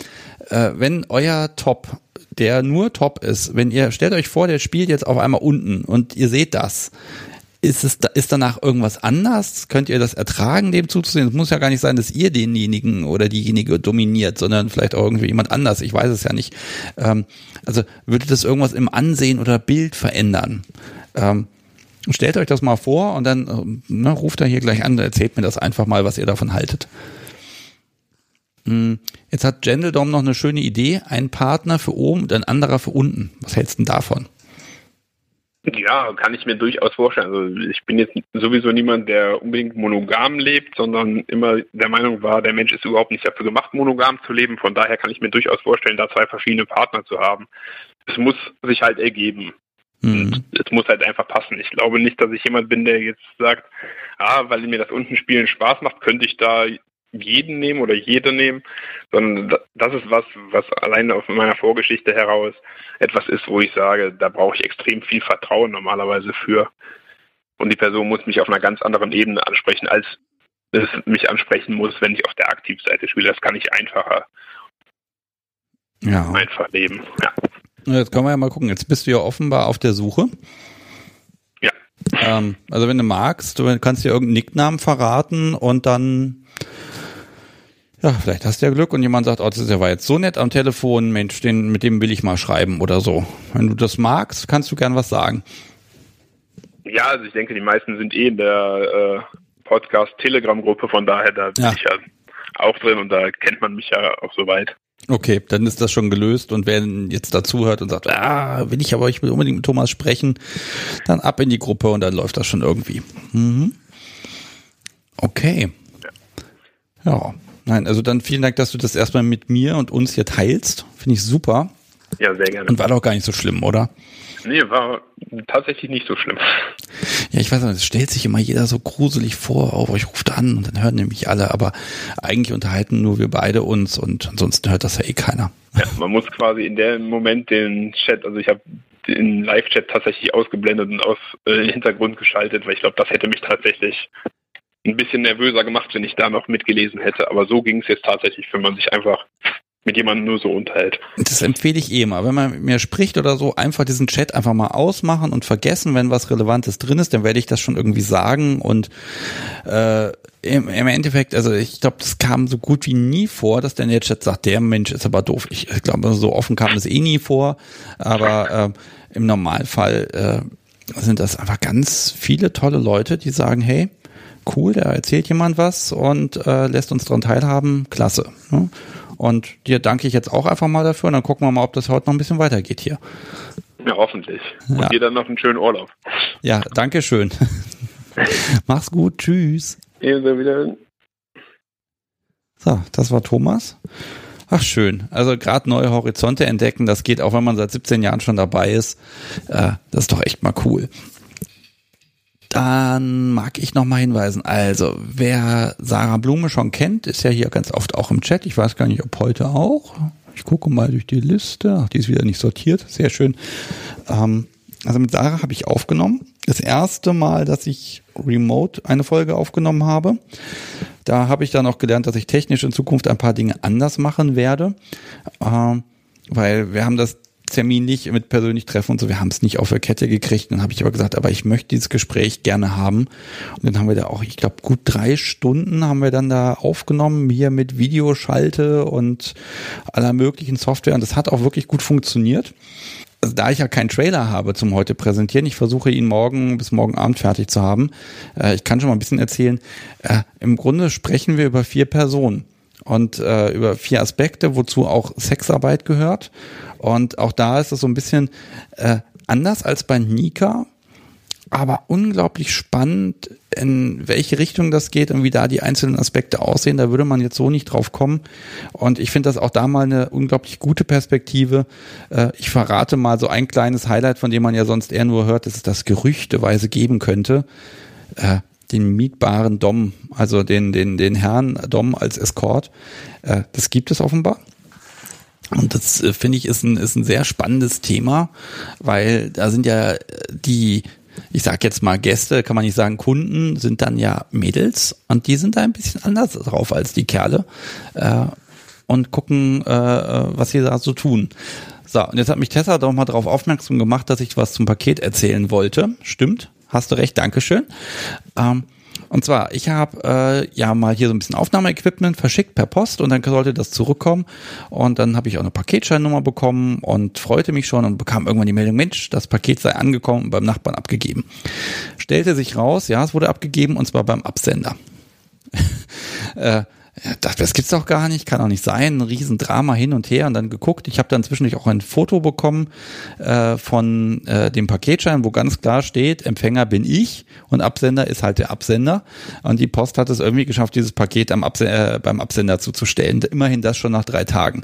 äh, wenn euer Top der nur top ist, wenn ihr, stellt euch vor, der spielt jetzt auf einmal unten und ihr seht das, ist es ist danach irgendwas anders? Könnt ihr das ertragen, dem zuzusehen? Es muss ja gar nicht sein, dass ihr denjenigen oder diejenige dominiert, sondern vielleicht auch irgendwie jemand anders. Ich weiß es ja nicht. Ähm, also würde das irgendwas im Ansehen oder Bild verändern? Ähm, stellt euch das mal vor und dann ähm, ne, ruft er hier gleich an, erzählt mir das einfach mal, was ihr davon haltet. Hm, jetzt hat Gendeldom noch eine schöne Idee. Ein Partner für oben und ein anderer für unten. Was hältst du denn davon? Ja, kann ich mir durchaus vorstellen. Also ich bin jetzt sowieso niemand, der unbedingt monogam lebt, sondern immer der Meinung war, der Mensch ist überhaupt nicht dafür gemacht, monogam zu leben. Von daher kann ich mir durchaus vorstellen, da zwei verschiedene Partner zu haben. Es muss sich halt ergeben. Mhm. Es muss halt einfach passen. Ich glaube nicht, dass ich jemand bin, der jetzt sagt, ah, weil mir das unten spielen Spaß macht, könnte ich da jeden nehmen oder jede nehmen, sondern das ist was, was allein aus meiner Vorgeschichte heraus etwas ist, wo ich sage, da brauche ich extrem viel Vertrauen normalerweise für. Und die Person muss mich auf einer ganz anderen Ebene ansprechen, als es mich ansprechen muss, wenn ich auf der Aktivseite spiele. Das kann ich einfacher ja. einfach leben. Ja. Jetzt können wir ja mal gucken. Jetzt bist du ja offenbar auf der Suche. Ähm, also wenn du magst, du kannst dir irgendeinen Nicknamen verraten und dann ja, vielleicht hast du ja Glück und jemand sagt, oh, das war jetzt so nett am Telefon, Mensch, den, mit dem will ich mal schreiben oder so. Wenn du das magst, kannst du gern was sagen. Ja, also ich denke, die meisten sind eh in der äh, Podcast-Telegram-Gruppe, von daher, da bin Ja. ich ja auch drin und da kennt man mich ja auch soweit. Okay, dann ist das schon gelöst und wer jetzt dazuhört und sagt, ah, will ich aber, ich will unbedingt mit Thomas sprechen, dann ab in die Gruppe und dann läuft das schon irgendwie. Mhm. Okay. Ja. Nein, also dann vielen Dank, dass du das erstmal mit mir und uns hier teilst. Finde ich super. Ja, sehr gerne. Und war doch gar nicht so schlimm, oder? Nee, war tatsächlich nicht so schlimm. Ja, ich weiß nicht, es stellt sich immer jeder so gruselig vor, oh, ich rufe an und dann hören nämlich alle, aber eigentlich unterhalten nur wir beide uns und ansonsten hört das ja eh keiner. Ja, man muss quasi in dem Moment den Chat, also ich habe den Live-Chat tatsächlich ausgeblendet und aus äh, Hintergrund geschaltet, weil ich glaube, das hätte mich tatsächlich ein bisschen nervöser gemacht, wenn ich da noch mitgelesen hätte. Aber so ging es jetzt tatsächlich, wenn man sich einfach mit jemandem nur so unterhält. Das empfehle ich eh mal. Wenn man mit mir spricht oder so, einfach diesen Chat einfach mal ausmachen und vergessen, wenn was Relevantes drin ist, dann werde ich das schon irgendwie sagen. Und äh, im, im Endeffekt, also ich glaube, das kam so gut wie nie vor, dass der Chat sagt, der Mensch ist aber doof. Ich, glaube, so offen kam das eh nie vor. Aber äh, im Normalfall äh, sind das einfach ganz viele tolle Leute, die sagen, hey, cool, da erzählt jemand was und äh, lässt uns daran teilhaben, klasse. Ne? Und dir danke ich jetzt auch einfach mal dafür und dann gucken wir mal, ob das heute noch ein bisschen weitergeht hier. Ja, hoffentlich. Und Ja. dir dann noch einen schönen Urlaub. Ja, danke schön. Mach's gut, tschüss. Ebenso wieder. So, das war Thomas. Ach schön. Also gerade neue Horizonte entdecken, das geht auch, wenn man seit 17 Jahren schon dabei ist. Äh, das ist doch echt mal cool. Dann mag ich noch mal hinweisen. Also, wer Sarah Blume schon kennt, ist ja hier ganz oft auch im Chat. Ich weiß gar nicht, ob heute auch. Ich gucke mal durch die Liste. Ach, die ist wieder nicht sortiert. Sehr schön. Ähm, also mit Sarah habe ich aufgenommen. Das erste Mal, dass ich remote eine Folge aufgenommen habe. Da habe ich dann auch gelernt, dass ich technisch in Zukunft ein paar Dinge anders machen werde. Ähm, weil wir haben das terminlich mit persönlich treffen und so, wir haben es nicht auf der Kette gekriegt. Dann habe ich aber gesagt, aber ich möchte dieses Gespräch gerne haben. Und dann haben wir da auch, ich glaube, gut drei Stunden haben wir dann da aufgenommen, hier mit Videoschalte und aller möglichen Software. Und das hat auch wirklich gut funktioniert. Also da ich ja keinen Trailer habe zum heute präsentieren, ich versuche ihn morgen bis morgen Abend fertig zu haben. Äh, ich kann schon mal ein bisschen erzählen. Äh, Im Grunde sprechen wir über vier Personen und äh, über vier Aspekte, wozu auch Sexarbeit gehört. Und auch da ist es so ein bisschen äh, anders als bei Nika, aber unglaublich spannend, in welche Richtung das geht und wie da die einzelnen Aspekte aussehen. Da würde man jetzt so nicht drauf kommen. Und ich finde das auch da mal eine unglaublich gute Perspektive. Äh, ich verrate mal so ein kleines Highlight, von dem man ja sonst eher nur hört, dass es das gerüchteweise geben könnte. Äh, den mietbaren Dom, also den, den, den Herrn Dom als Escort. Äh, das gibt es offenbar. Und das äh, finde ich ist ein, ist ein sehr spannendes Thema, weil da sind ja äh, die, ich sag jetzt mal Gäste, kann man nicht sagen Kunden, sind dann ja Mädels und die sind da ein bisschen anders drauf als die Kerle äh, und gucken, äh, äh, was sie da so tun. So, und jetzt hat mich Tessa doch mal darauf aufmerksam gemacht, dass ich was zum Paket erzählen wollte. Stimmt, hast du recht, Dankeschön. Ähm, und zwar, ich habe äh, ja mal hier so ein bisschen Aufnahmeequipment verschickt per Post und dann sollte das zurückkommen. Und dann habe ich auch eine Paketscheinnummer bekommen und freute mich schon und bekam irgendwann die Meldung, Mensch, das Paket sei angekommen und beim Nachbarn abgegeben. Stellte sich raus, ja, es wurde abgegeben und zwar beim Absender. äh, ja, das, gibt's doch gar nicht, kann doch nicht sein. Ein Riesendrama hin und her und dann geguckt. Ich habe dann zwischendurch auch ein Foto bekommen äh, von äh, dem Paketschein, wo ganz klar steht, Empfänger bin ich und Absender ist halt der Absender. Und die Post hat es irgendwie geschafft, dieses Paket am Abse äh, beim Absender zuzustellen. Immerhin das schon nach drei Tagen.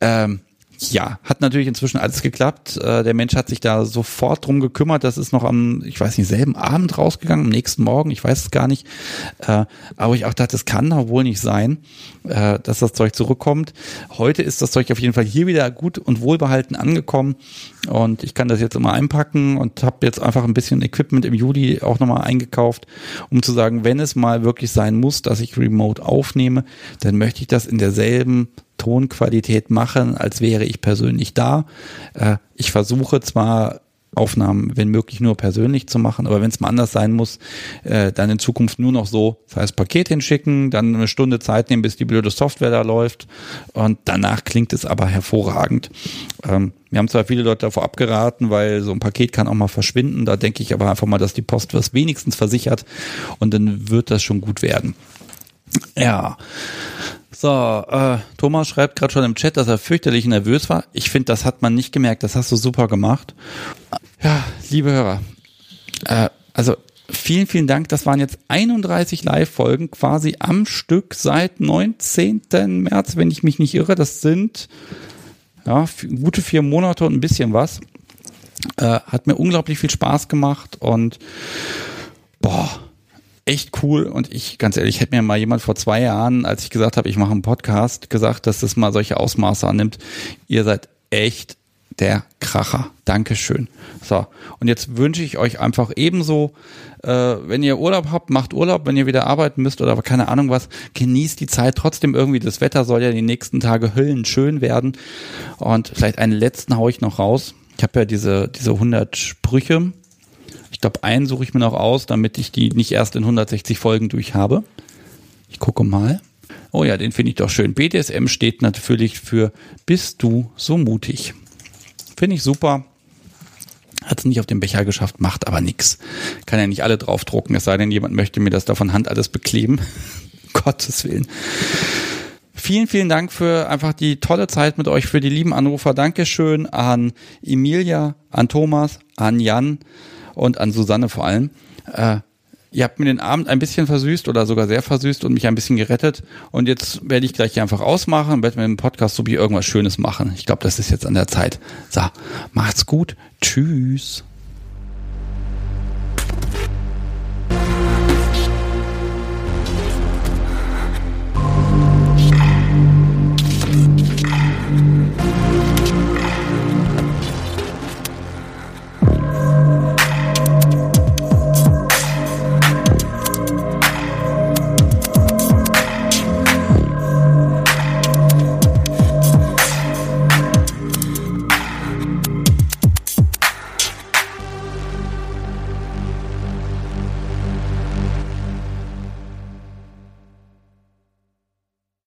Ähm, ja, hat natürlich inzwischen alles geklappt. Äh, der Mensch hat sich da sofort drum gekümmert. Das ist noch am, ich weiß nicht, selben Abend rausgegangen, am nächsten Morgen, ich weiß es gar nicht. Äh, aber ich auch dachte, das kann doch wohl nicht sein, äh, dass das Zeug zurückkommt. Heute ist das Zeug auf jeden Fall hier wieder gut und wohlbehalten angekommen. Und ich kann das jetzt immer einpacken und habe jetzt einfach ein bisschen Equipment im Juli auch nochmal eingekauft, um zu sagen, wenn es mal wirklich sein muss, dass ich remote aufnehme, dann möchte ich das in derselben Tonqualität machen, als wäre ich persönlich da. Äh, ich versuche zwar Aufnahmen, wenn möglich, nur persönlich zu machen. Aber wenn es mal anders sein muss, äh, dann in Zukunft nur noch so, das heißt Paket hinschicken, dann eine Stunde Zeit nehmen, bis die blöde Software da läuft und danach klingt es aber hervorragend. Ähm, wir haben zwar viele Leute davor abgeraten, weil so ein Paket kann auch mal verschwinden. Da denke ich aber einfach mal, dass die Post was wenigstens versichert und dann wird das schon gut werden. Ja. So, äh, Thomas schreibt gerade schon im Chat, dass er fürchterlich nervös war. Ich finde, das hat man nicht gemerkt. Das hast du super gemacht. Ja, liebe Hörer, äh, also vielen, vielen Dank. Das waren jetzt 31 Live-Folgen quasi am Stück seit 19. März, wenn ich mich nicht irre. Das sind ja, gute vier Monate und ein bisschen was. Äh, hat mir unglaublich viel Spaß gemacht und boah, echt cool. Und ich, ganz ehrlich, hätte mir mal jemand vor zwei Jahren, als ich gesagt habe, ich mache einen Podcast, gesagt, dass das mal solche Ausmaße annimmt. Ihr seid echt der Kracher. Dankeschön. So, und jetzt wünsche ich euch einfach ebenso, äh, wenn ihr Urlaub habt, macht Urlaub, wenn ihr wieder arbeiten müsst oder keine Ahnung was, genießt die Zeit trotzdem irgendwie. Das Wetter soll ja die nächsten Tage höllenschön werden. Und vielleicht einen letzten hau ich noch raus. Ich habe ja diese, diese 100 Sprüche ich glaube, einen suche ich mir noch aus, damit ich die nicht erst in 160 Folgen durch habe. Ich gucke mal. Oh ja, den finde ich doch schön. BDSM steht natürlich für Bist du so mutig? Finde ich super. Hat es nicht auf den Becher geschafft, macht aber nichts. Kann ja nicht alle draufdrucken, es sei denn, jemand möchte mir das da von Hand alles bekleben. Gottes Willen. Vielen, vielen Dank für einfach die tolle Zeit mit euch, für die lieben Anrufer. Dankeschön an Emilia, an Thomas, an Jan, und an Susanne vor allem. Äh, ihr habt mir den Abend ein bisschen versüßt oder sogar sehr versüßt und mich ein bisschen gerettet. Und jetzt werde ich gleich hier einfach ausmachen und werde mit dem Podcast so irgendwas Schönes machen. Ich glaube, das ist jetzt an der Zeit. So, macht's gut. Tschüss.